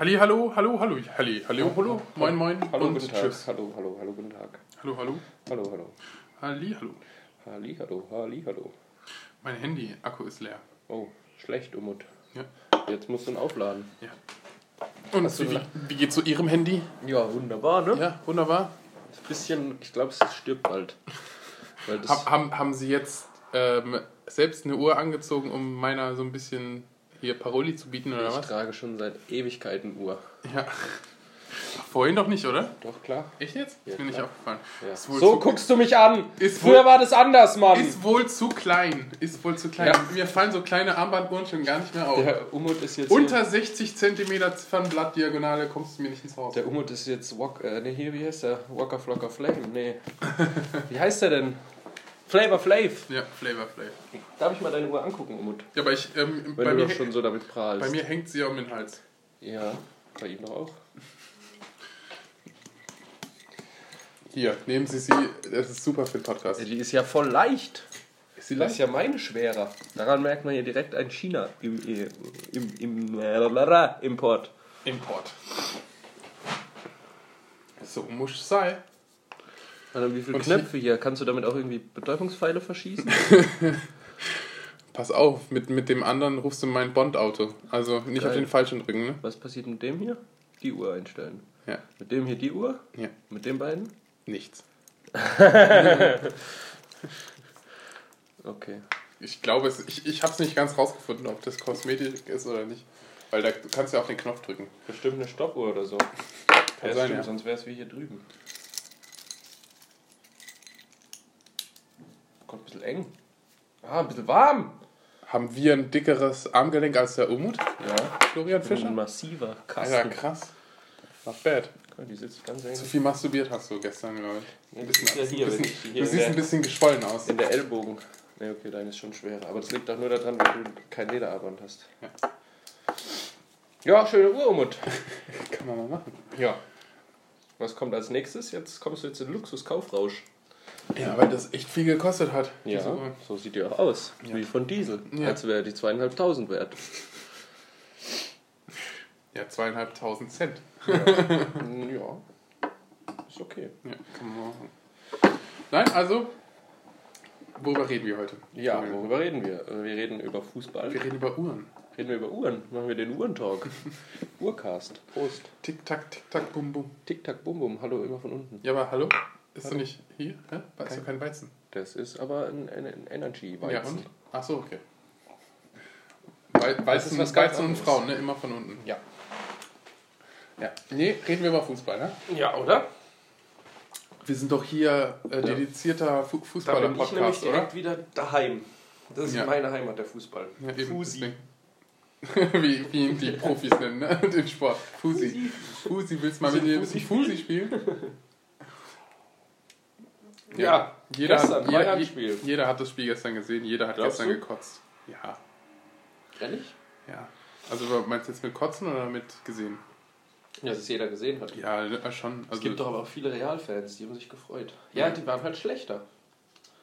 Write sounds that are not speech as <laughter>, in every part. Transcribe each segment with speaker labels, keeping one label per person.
Speaker 1: Halli, hallo, hallo, hallo, halli, hallo, hallo, moin, moin
Speaker 2: Hallo,
Speaker 1: und
Speaker 2: guten Tag.
Speaker 1: tschüss.
Speaker 2: Hallo, hallo, hallo, guten Tag.
Speaker 1: Hallo, hallo,
Speaker 2: Hallo, hallo.
Speaker 1: halli, hallo.
Speaker 2: Halli, hallo, halli, hallo.
Speaker 1: Mein Handy-Akku ist leer.
Speaker 2: Oh, schlecht, Umut.
Speaker 1: Ja.
Speaker 2: Jetzt musst du ihn aufladen.
Speaker 1: ja. Und
Speaker 2: Hast du
Speaker 1: wie,
Speaker 2: la-
Speaker 1: wie geht's zu Ihrem Handy?
Speaker 2: Ja, wunderbar, ne?
Speaker 1: Ja, wunderbar.
Speaker 2: Ein bisschen, ich glaube, es stirbt bald. Weil das,
Speaker 1: Hab, haben, haben Sie jetzt ähm, selbst eine Uhr angezogen, um meiner so ein bisschen hier Paroli zu bieten oder
Speaker 2: ich
Speaker 1: was?
Speaker 2: trage schon seit Ewigkeiten Uhr.
Speaker 1: Ja. Vorhin doch nicht, oder?
Speaker 2: Doch, klar.
Speaker 1: Echt jetzt?
Speaker 2: Ja,
Speaker 1: ist mir nicht
Speaker 2: klar.
Speaker 1: aufgefallen.
Speaker 2: Ja. So guckst du mich an.
Speaker 1: Ist
Speaker 2: Früher
Speaker 1: wohl-
Speaker 2: war das anders, Mann.
Speaker 1: Ist wohl zu klein. Ist wohl zu klein.
Speaker 2: Ja.
Speaker 1: Mir fallen so kleine Armbanduhren schon gar nicht mehr auf.
Speaker 2: der Umut ist jetzt
Speaker 1: Unter 60 cm Ziffernblattdiagonale kommst du mir nicht ins Haus.
Speaker 2: Der Umut ist jetzt Walk, äh, nee, hier, wie heißt der? Walker Flocker Flame, nee. <laughs> wie heißt der denn? Flavor Flav.
Speaker 1: Ja, Flavor Flav.
Speaker 2: Darf ich mal deine Uhr angucken, Umut?
Speaker 1: Ja, aber ich, ähm,
Speaker 2: Wenn
Speaker 1: bei,
Speaker 2: du
Speaker 1: mir,
Speaker 2: doch schon so damit prahlst.
Speaker 1: bei mir hängt sie um den Hals.
Speaker 2: Ja, bei ihm doch auch.
Speaker 1: Hier, nehmen Sie sie. Das ist super für den Podcast.
Speaker 2: Ja, die ist ja voll leicht.
Speaker 1: Ist sie
Speaker 2: Das ist ja meine schwerer. Daran merkt man hier direkt ein China im, im, im, im Import.
Speaker 1: Import. So muss es
Speaker 2: Alter, wie viele
Speaker 1: Und
Speaker 2: Knöpfe hier? Kannst du damit auch irgendwie Betäubungspfeile verschießen? <laughs>
Speaker 1: Pass auf, mit, mit dem anderen rufst du mein Bond-Auto. Also nicht
Speaker 2: Geil.
Speaker 1: auf den falschen drücken, ne?
Speaker 2: Was passiert mit dem hier? Die Uhr einstellen.
Speaker 1: Ja.
Speaker 2: Mit dem hier die Uhr?
Speaker 1: Ja.
Speaker 2: Mit den beiden?
Speaker 1: Nichts. <laughs>
Speaker 2: Okay.
Speaker 1: Ich glaube, es, ich, ich habe es nicht ganz rausgefunden, ob das Kosmetik ist oder nicht. Weil da, du kannst ja auf den Knopf drücken.
Speaker 2: Bestimmt eine Stoppuhr oder so.
Speaker 1: Kann
Speaker 2: ja,
Speaker 1: sein,
Speaker 2: stimmt,
Speaker 1: ja.
Speaker 2: sonst wäre es wie hier drüben. Kommt ein bisschen eng. Ah, ein bisschen warm.
Speaker 1: Haben wir ein dickeres Armgelenk als der Umut?
Speaker 2: Ja.
Speaker 1: Florian
Speaker 2: Ein
Speaker 1: Fischer?
Speaker 2: massiver
Speaker 1: Alter,
Speaker 2: Kasten.
Speaker 1: krass. Not bad.
Speaker 2: Die sitzt ganz eng.
Speaker 1: Zu viel masturbiert hast du gestern, glaube ich.
Speaker 2: Ja,
Speaker 1: Ein
Speaker 2: das ist ja
Speaker 1: bisschen,
Speaker 2: hier,
Speaker 1: ein
Speaker 2: wenn
Speaker 1: bisschen,
Speaker 2: hier
Speaker 1: du
Speaker 2: in
Speaker 1: siehst
Speaker 2: der-
Speaker 1: ein bisschen geschwollen aus.
Speaker 2: In der Ellbogen. Ne, okay, deine ist schon schwerer. Aber das liegt doch nur daran, weil du kein Lederarmband hast.
Speaker 1: Ja.
Speaker 2: Ja, schöne Uhr, Umut. <laughs>
Speaker 1: Kann man mal machen.
Speaker 2: Ja. Was kommt als nächstes? Jetzt kommst du jetzt in Luxuskaufrausch.
Speaker 1: Ja, weil das echt viel gekostet hat.
Speaker 2: Ja, so sieht die auch aus.
Speaker 1: Ja.
Speaker 2: Wie von Diesel.
Speaker 1: Ja.
Speaker 2: Als wäre die zweieinhalbtausend wert.
Speaker 1: Ja, zweieinhalbtausend Cent.
Speaker 2: Mm, <laughs> ja. Ist okay.
Speaker 1: Ja, kann man machen. Nein, also, worüber reden wir heute?
Speaker 2: Ja, worüber reden wir? Äh, Wir reden über Fußball.
Speaker 1: Wir reden über Uhren.
Speaker 2: Reden wir über Uhren. Machen wir den Uhrentalk. <laughs> Uhrcast. Prost.
Speaker 1: Tick, tack, tick, tack, bum, bum.
Speaker 2: Tick, tack, bum, bum. Hallo, immer von unten.
Speaker 1: Ja, aber hallo? Ist
Speaker 2: Hallo.
Speaker 1: du nicht hier? Hä? Weißt du
Speaker 2: Kein-
Speaker 1: kein Weizen?
Speaker 2: Das ist aber ein, ein, ein Energy-Weizen.
Speaker 1: Ja, und? Ach so, okay. Weizen,
Speaker 2: ist was
Speaker 1: Weizen und. Frauen, ne? Immer von unten.
Speaker 2: Ja.
Speaker 1: Ja. Nee, reden wir über Fußball, ne?
Speaker 2: Ja, oder?
Speaker 1: Wir sind doch hier äh, dedizierter Fu
Speaker 2: Da bin ich nämlich
Speaker 1: Fußballer-Podcast, oder?
Speaker 2: direkt wieder daheim. Das ist
Speaker 1: Ja.
Speaker 2: meine Heimat, der Fußball.
Speaker 1: Ja, eben,
Speaker 2: Fusi. <laughs>
Speaker 1: wie, wie ihn die Profis nennen, ne? <laughs> Den Sport. Fusi. Fusi, willst du mal mit dir ein bisschen Fusi spielen? <laughs>
Speaker 2: Ja,
Speaker 1: jeder,
Speaker 2: gestern,
Speaker 1: hat, jeder,
Speaker 2: Bayern-Spiel.
Speaker 1: jeder hat das Spiel gestern gesehen, jeder hat
Speaker 2: Glaubst
Speaker 1: gestern
Speaker 2: du?
Speaker 1: gekotzt. Ja,
Speaker 2: Ehrlich?
Speaker 1: ja. Also meinst du jetzt mit Kotzen oder mit gesehen?
Speaker 2: Ja, dass es jeder gesehen hat.
Speaker 1: Ja, äh, schon.
Speaker 2: Es
Speaker 1: Also,
Speaker 2: gibt doch aber auch viele Real-Fans, die haben sich gefreut. Ja, die waren halt schlechter.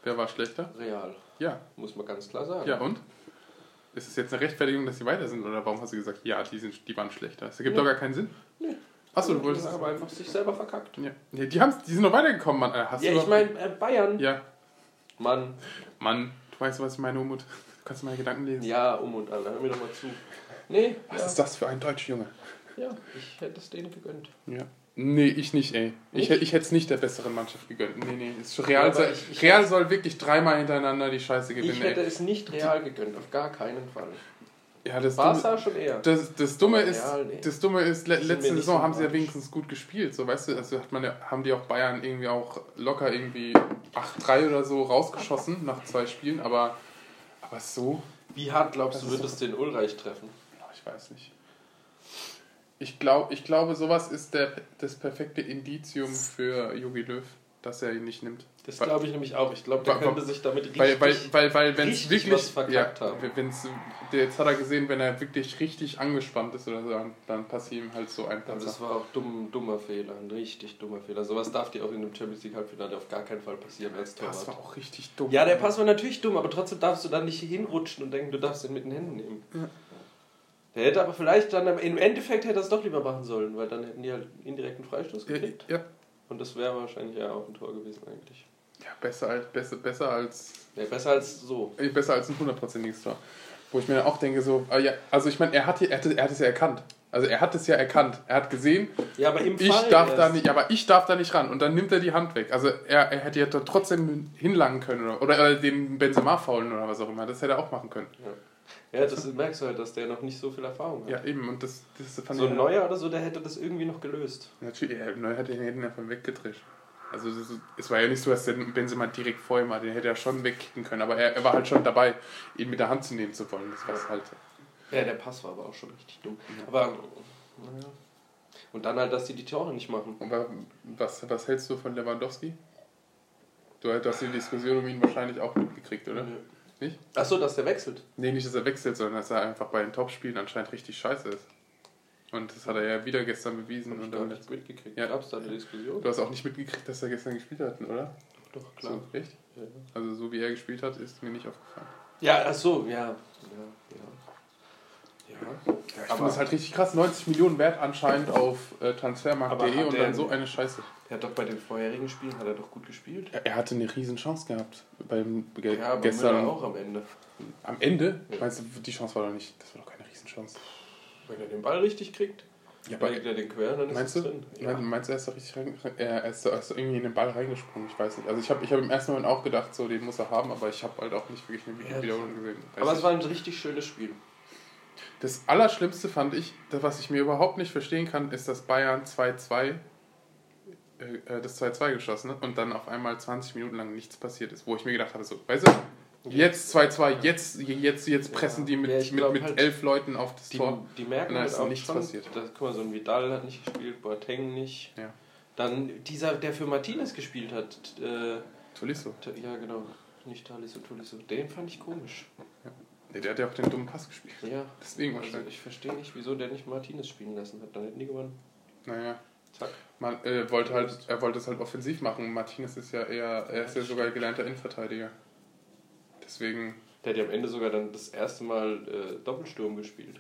Speaker 1: wer war schlechter?
Speaker 2: Real.
Speaker 1: Ja.
Speaker 2: Muss man ganz klar sagen.
Speaker 1: Ja, und? Ist es jetzt eine Rechtfertigung, dass sie weiter sind? Oder warum hast du gesagt, ja, die, sind, die waren schlechter? Das ergibt
Speaker 2: Nee.
Speaker 1: doch gar keinen Sinn.
Speaker 2: Nee.
Speaker 1: Achso, du
Speaker 2: Die
Speaker 1: wolltest.
Speaker 2: haben aber einfach sich selber verkackt.
Speaker 1: Ja, ja die, haben's, die sind noch weitergekommen, Mann. Äh, Hast
Speaker 2: Ja, ich meine, äh, Bayern.
Speaker 1: Ja,
Speaker 2: Mann.
Speaker 1: Mann, du weißt, was ich meine, Umut. Du kannst meine Gedanken lesen.
Speaker 2: Ja, um und an. Hör mir doch mal zu. Nee,
Speaker 1: Was
Speaker 2: ja,
Speaker 1: ist das für ein deutscher Junge?
Speaker 2: ja, ich hätte es denen gegönnt.
Speaker 1: Ja. Nee, ich nicht, ey. Ich,
Speaker 2: Nicht?
Speaker 1: hätt- ich hätte es nicht der besseren Mannschaft gegönnt. Nee, nee. Ist Real, soll,
Speaker 2: ich- ich
Speaker 1: Real soll wirklich dreimal hintereinander die Scheiße
Speaker 2: Ich
Speaker 1: gewinnen,
Speaker 2: hätte
Speaker 1: ey.
Speaker 2: es nicht real gegönnt, auf gar keinen Fall.
Speaker 1: Ja, das Dumme,
Speaker 2: Barca schon eher.
Speaker 1: das, das Dumme ist,
Speaker 2: Real, nee.
Speaker 1: das Dumme ist, le letzte Saison haben sie ja wenigstens gut gespielt, so weißt du, also hat man ja, haben die auch Bayern irgendwie auch locker irgendwie 8-3 oder so rausgeschossen nach zwei Spielen, aber, aber so,
Speaker 2: Wie hart glaubst du, wird es den Ulreich treffen?
Speaker 1: ja, ich weiß nicht. Ich, glaub, ich glaube, sowas ist der, das perfekte Indizium für Jogi Löw, dass er ihn nicht nimmt.
Speaker 2: Das glaube ich nämlich auch. Ich glaube, der könnte sich damit richtig...
Speaker 1: Weil, weil, weil, weil wenn es wirklich.
Speaker 2: was verkackt haben.
Speaker 1: Wenn's, jetzt hat er gesehen, wenn er wirklich richtig angespannt ist oder so, dann, dann passiert ihm halt so ein
Speaker 2: Aber
Speaker 1: Patzer.
Speaker 2: das war auch dumm, dummer Fehler, ein richtig dummer Fehler. Sowas darf dir auch in einem Champions League Halbfinale auf gar keinen Fall passieren als
Speaker 1: Das
Speaker 2: Torwart.
Speaker 1: war auch richtig dumm.
Speaker 2: Ja, der Pass war natürlich dumm, aber trotzdem darfst du da nicht hinrutschen und denken, du darfst ihn mit den Händen nehmen.
Speaker 1: Ja.
Speaker 2: Er hätte aber vielleicht dann im Endeffekt hätte er es doch lieber machen sollen, weil dann hätten die halt indirekten Freistoß gekriegt.
Speaker 1: Ja,
Speaker 2: Und das wäre wahrscheinlich ja auch ein Tor gewesen eigentlich.
Speaker 1: ja besser, als, besser, besser als
Speaker 2: Ja, besser als so.
Speaker 1: äh, besser als ein hundertprozentiges Tor. Wo ich mir dann auch denke, so, ah ja, also ich meine, er hat, hier- er, hat, er hat es ja erkannt. Also er hat es ja erkannt. Er hat gesehen,
Speaker 2: Ja, aber im
Speaker 1: ich
Speaker 2: Fall
Speaker 1: darf da nicht, aber ich darf da nicht ran. Und dann nimmt er die Hand weg. Also er, er hätte ja trotzdem hinlangen können oder, oder äh, den Benzema faulen oder was auch immer. Das hätte er auch machen können.
Speaker 2: Ja, das merkst du halt, dass der noch nicht so viel Erfahrung hat.
Speaker 1: Ja, eben. Und das, das fand
Speaker 2: so ein Neuer oder so, der hätte das irgendwie noch gelöst.
Speaker 1: Natürlich, er Neuer hat den Händen einfach weggedreht. Also es war ja nicht so, dass der Benzema direkt vor ihm war, den hätte er schon wegkicken können, aber er, er war halt schon dabei, ihn mit der Hand zu nehmen zu wollen. Das war halt.
Speaker 2: Ja, der Pass war aber auch schon richtig dumm. Aber, naja. Und dann halt, dass die die Tore nicht machen.
Speaker 1: Aber was, was hältst du von Lewandowski? Du, du hast die Diskussion um ihn wahrscheinlich auch mitgekriegt, oder? Nicht?
Speaker 2: Achso, dass der wechselt.
Speaker 1: Nee, nicht, dass er wechselt, sondern dass er einfach bei den Topspielen anscheinend richtig scheiße ist. Und das hat er ja wieder gestern bewiesen.
Speaker 2: Hab ich
Speaker 1: Und dann,
Speaker 2: nicht mitgekriegt.
Speaker 1: Ja.
Speaker 2: Gab es da eine Diskussion?
Speaker 1: du hast auch nicht mitgekriegt, dass er gestern gespielt hat, oder?
Speaker 2: Doch, klar.
Speaker 1: So, echt?
Speaker 2: Ja,
Speaker 1: Also so wie er gespielt hat, ist mir nicht aufgefallen.
Speaker 2: ja ach so, ja. Ja, ja. Ja.
Speaker 1: Ich finde das halt richtig krass. 90 Millionen wert anscheinend auf äh, transfermarkt.de und dann so eine Scheiße.
Speaker 2: Er hat doch bei den vorherigen Spielen hat er doch gut gespielt.
Speaker 1: Er, er hatte eine riesen Chance gehabt beim ge
Speaker 2: Ja, aber
Speaker 1: gestern.
Speaker 2: Müller auch am Ende.
Speaker 1: Am Ende?
Speaker 2: Ja.
Speaker 1: Meinst du, die Chance war doch nicht. Das war doch keine Riesenchance.
Speaker 2: Wenn er den Ball richtig kriegt,
Speaker 1: Ja,
Speaker 2: legt er den quer, dann ist
Speaker 1: Meinst
Speaker 2: es
Speaker 1: du?
Speaker 2: drin.
Speaker 1: Mein- Meinst du, er ist da richtig rein, er ist, er ist irgendwie in den Ball reingesprungen? Ich weiß nicht. Also ich habe ich hab im ersten Moment auch gedacht, so den muss er haben, aber ich habe halt auch nicht wirklich eine
Speaker 2: Ja.
Speaker 1: Wiederholung gesehen.
Speaker 2: Aber es war ein richtig schönes Spiel.
Speaker 1: Das Allerschlimmste fand ich, was ich mir überhaupt nicht verstehen kann, ist, dass Bayern 2-2 äh, äh, das 2-2 geschossen hat und dann auf einmal 20 Minuten lang nichts passiert ist. Wo ich mir gedacht habe, so, weißt du, jetzt 2-2, jetzt, jetzt, jetzt pressen die mit,
Speaker 2: Ja,
Speaker 1: mit, mit
Speaker 2: halt,
Speaker 1: elf Leuten auf das
Speaker 2: Die,
Speaker 1: Tor.
Speaker 2: die merken
Speaker 1: Und da
Speaker 2: halt
Speaker 1: ist
Speaker 2: auch
Speaker 1: nichts
Speaker 2: schon,
Speaker 1: passiert.
Speaker 2: Da, guck mal, so ein Vidal hat nicht gespielt, Boateng nicht.
Speaker 1: Ja.
Speaker 2: Dann dieser, der für Martinez gespielt hat, äh,
Speaker 1: Tolisso.
Speaker 2: ja genau, nicht Talisso, Tolisso, den fand ich komisch.
Speaker 1: Nee, der hat ja auch den dummen Pass gespielt.
Speaker 2: Ja,
Speaker 1: Deswegen
Speaker 2: also
Speaker 1: wahrscheinlich.
Speaker 2: ich verstehe nicht, wieso der nicht Martinez spielen lassen hat. Dann hätten die gewonnen.
Speaker 1: Naja.
Speaker 2: Zack.
Speaker 1: Man äh, wollte halt, er wollte es halt offensiv machen. Martinez ist ja eher, er ist ja sogar gelernter Innenverteidiger. Deswegen,
Speaker 2: Der hat ja am Ende sogar dann das erste Mal äh, Doppelsturm gespielt.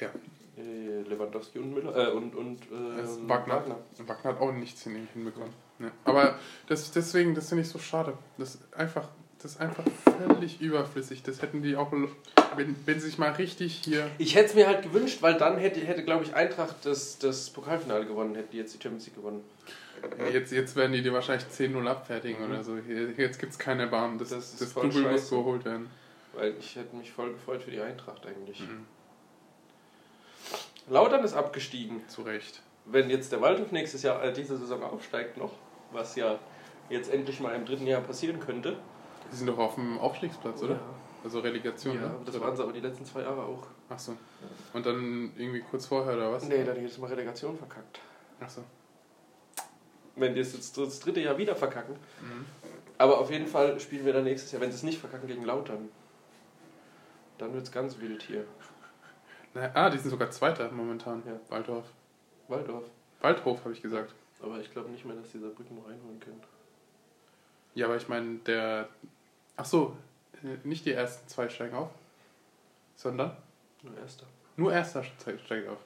Speaker 1: ja,
Speaker 2: Äh, Lewandowski und Müller äh, und, und ähm,
Speaker 1: Wagner. Wagner hat auch nichts hin, hinbekommen. Ja. Aber das, deswegen, das finde ich so schade. Das ist einfach, das ist einfach völlig überflüssig. Das hätten die auch, wenn, wenn sie sich mal richtig hier.
Speaker 2: Ich hätte es mir halt gewünscht, weil dann hätte, hätte glaube ich, Eintracht das, das Pokalfinale gewonnen, hätte die jetzt die Champions League gewonnen.
Speaker 1: Jetzt, jetzt werden die dir wahrscheinlich 10-0 abfertigen
Speaker 2: Mhm.
Speaker 1: oder so. Jetzt gibt es keine Bahn. Das,
Speaker 2: Das
Speaker 1: das,
Speaker 2: ist
Speaker 1: das
Speaker 2: voll
Speaker 1: Double muss
Speaker 2: scheiße.
Speaker 1: geholt werden.
Speaker 2: Weil ich hätte mich voll gefreut für die Eintracht eigentlich.
Speaker 1: Mhm.
Speaker 2: Lautern ist abgestiegen.
Speaker 1: Zu Recht.
Speaker 2: Wenn jetzt der Waldhof nächstes Jahr, äh, diese Saison aufsteigt noch, was ja jetzt endlich mal im dritten Jahr passieren könnte.
Speaker 1: Die sind doch auf dem Aufstiegsplatz, oder?
Speaker 2: Ja,
Speaker 1: Also Relegation,
Speaker 2: ja
Speaker 1: ne?
Speaker 2: das waren sie aber die letzten zwei Jahre auch.
Speaker 1: Achso. Und dann irgendwie kurz vorher, oder was?
Speaker 2: Nee, dann jetzt mal Relegation verkackt.
Speaker 1: Achso.
Speaker 2: Wenn die es jetzt das dritte Jahr wieder verkacken.
Speaker 1: Mhm.
Speaker 2: Aber auf jeden Fall spielen wir dann nächstes Jahr, wenn sie es nicht verkacken, gegen Lautern. Dann wird es ganz wild hier.
Speaker 1: Na, ah, die sind sogar Zweiter momentan.
Speaker 2: Ja.
Speaker 1: Waldorf.
Speaker 2: Waldorf.
Speaker 1: Waldhof, habe ich gesagt.
Speaker 2: Aber ich glaube nicht mehr, dass die Saarbrücken noch einholen können.
Speaker 1: Ja, aber ich meine, der. Ach so, äh, nicht die ersten zwei steigen auf, sondern
Speaker 2: Nur Erster.
Speaker 1: nur erster ste- steigt auf.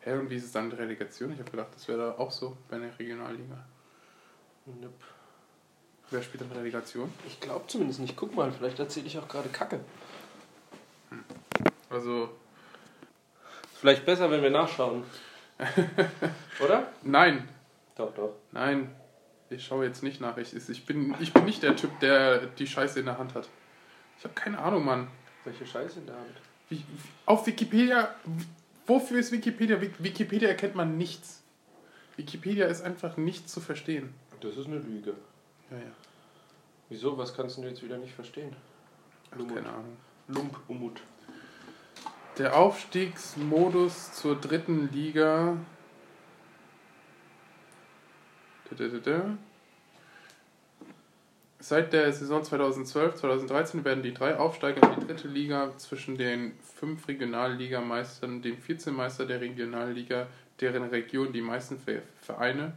Speaker 1: Hä, und wie ist es dann mit Relegation? Ich habe gedacht, das wäre da auch so bei der Regionalliga.
Speaker 2: Nöp.
Speaker 1: Wer spielt dann Relegation?
Speaker 2: Ich glaube zumindest nicht. Guck mal, vielleicht erzähle ich auch gerade Kacke.
Speaker 1: Also,
Speaker 2: Vielleicht besser, wenn wir nachschauen. <laughs> Oder?
Speaker 1: nein,
Speaker 2: Doch, doch.
Speaker 1: nein. Ich schaue jetzt nicht nach. Ich, ich, bin, ich bin nicht der Typ, der die Scheiße in der Hand hat. Ich habe keine Ahnung, Mann.
Speaker 2: Welche Scheiße in der Hand?
Speaker 1: Wie, auf Wikipedia, wofür ist Wikipedia? Wik- Wikipedia erkennt man nichts. Wikipedia ist einfach nicht zu verstehen.
Speaker 2: Das ist eine Lüge.
Speaker 1: Ja, ja.
Speaker 2: Wieso? Was kannst du jetzt wieder nicht verstehen?
Speaker 1: Ach,
Speaker 2: Lumut.
Speaker 1: keine Ahnung.
Speaker 2: Lump, Umut.
Speaker 1: Der Aufstiegsmodus zur dritten Liga. Seit der Saison 2012-2013 werden die drei Aufsteiger in die dritte Liga zwischen den fünf Regionalligameistern, dem Vizemeister der Regionalliga, deren Region die meisten Ve- Vereine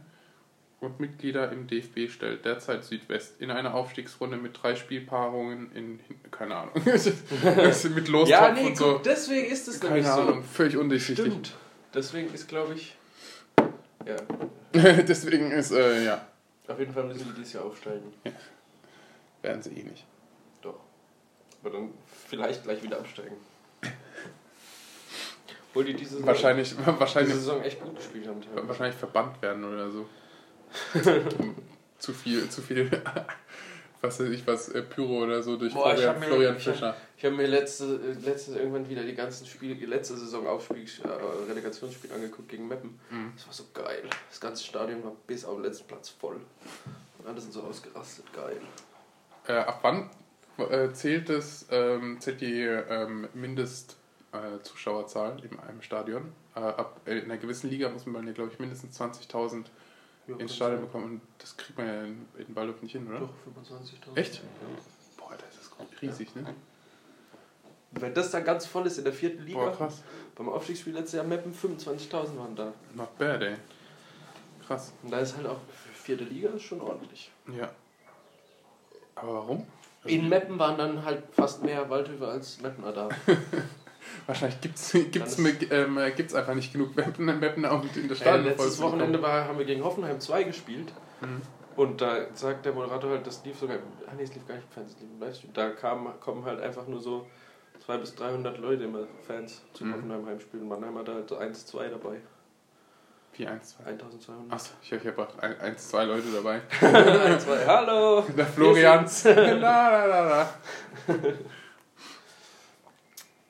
Speaker 1: und Mitglieder im DFB stellt derzeit Südwest in einer Aufstiegsrunde mit drei Spielpaarungen in, keine Ahnung, <laughs> mit Lostopf
Speaker 2: Ja, nee,
Speaker 1: und so.
Speaker 2: deswegen ist es
Speaker 1: Keine
Speaker 2: nämlich so.
Speaker 1: Ahnung, völlig undurchsichtig.
Speaker 2: Stimmt. Deswegen ist, glaube ich, ja, <laughs>
Speaker 1: Deswegen ist, äh, ja,
Speaker 2: auf jeden Fall müssen die dieses Jahr aufsteigen.
Speaker 1: werden sie eh nicht.
Speaker 2: Doch. Aber dann vielleicht gleich wieder absteigen. Obwohl die diese Saison,
Speaker 1: Wahrscheinlich,
Speaker 2: diese
Speaker 1: wahrscheinlich,
Speaker 2: Saison echt gut gespielt haben.
Speaker 1: wahrscheinlich verbannt werden oder so. <laughs> zu viel, zu viel, was weiß ich was, äh, Pyro oder so durch
Speaker 2: Boah,
Speaker 1: Florian,
Speaker 2: hab mir-
Speaker 1: Florian
Speaker 2: hab-
Speaker 1: Fischer.
Speaker 2: Ich habe mir letzte, äh, letztens irgendwann wieder die ganzen Spiele, die letzte Saison Aufspiel, äh, Relegationsspiel angeguckt gegen Meppen.
Speaker 1: Mhm.
Speaker 2: Das war so geil. Das ganze Stadion war bis auf den letzten Platz voll. Und alle sind so ausgerastet. Geil.
Speaker 1: Äh, ab wann äh, zählt es, ähm, zählt die ähm, Mindest äh, Zuschauerzahl in einem Stadion? Äh, ab äh, in einer gewissen Liga muss man ja, glaube ich, mindestens 20.000 ins Stadion bekommen und das kriegt man ja in, in Waldorf nicht hin, oder?
Speaker 2: Doch, 25.000.
Speaker 1: Echt?
Speaker 2: Ja.
Speaker 1: Boah, das ist riesig, ne?
Speaker 2: Wenn das dann ganz voll ist in der vierten Liga,
Speaker 1: Boah, krass.
Speaker 2: beim Aufstiegsspiel letztes Jahr Meppen 25.000 waren da.
Speaker 1: Not bad, ey. Krass.
Speaker 2: Und da ist halt auch vierte Liga ist schon ordentlich.
Speaker 1: Ja. Aber warum?
Speaker 2: In Meppen waren dann halt fast mehr Waldhöfe als Meppener da. <laughs>
Speaker 1: Wahrscheinlich gibt es gibt's, ähm, äh, gibt's einfach nicht genug auch in der
Speaker 2: Äh,
Speaker 1: Stadion.
Speaker 2: letztes
Speaker 1: zu
Speaker 2: Wochenende war, haben wir gegen Hoffenheim 2 gespielt.
Speaker 1: Mhm.
Speaker 2: Und da sagt der Moderator halt, das lief sogar. Ah, nee, es lief gar nicht im Fernsehen, es lief im Livestream. Da kam, kommen halt einfach nur so 200 bis 300 Leute immer, Fans, zum
Speaker 1: Mhm.
Speaker 2: Hoffenheim Heimspiel. Und Mannheim hat halt so 1, 2 dabei.
Speaker 1: Wie 1, 2.
Speaker 2: 1200.
Speaker 1: Achso, ich habe hab auch 1, 2 Leute dabei. <laughs>
Speaker 2: 1, 2, hallo! <laughs>
Speaker 1: Der Florian.
Speaker 2: Wir sind's. <laughs>
Speaker 1: la, la, la, la.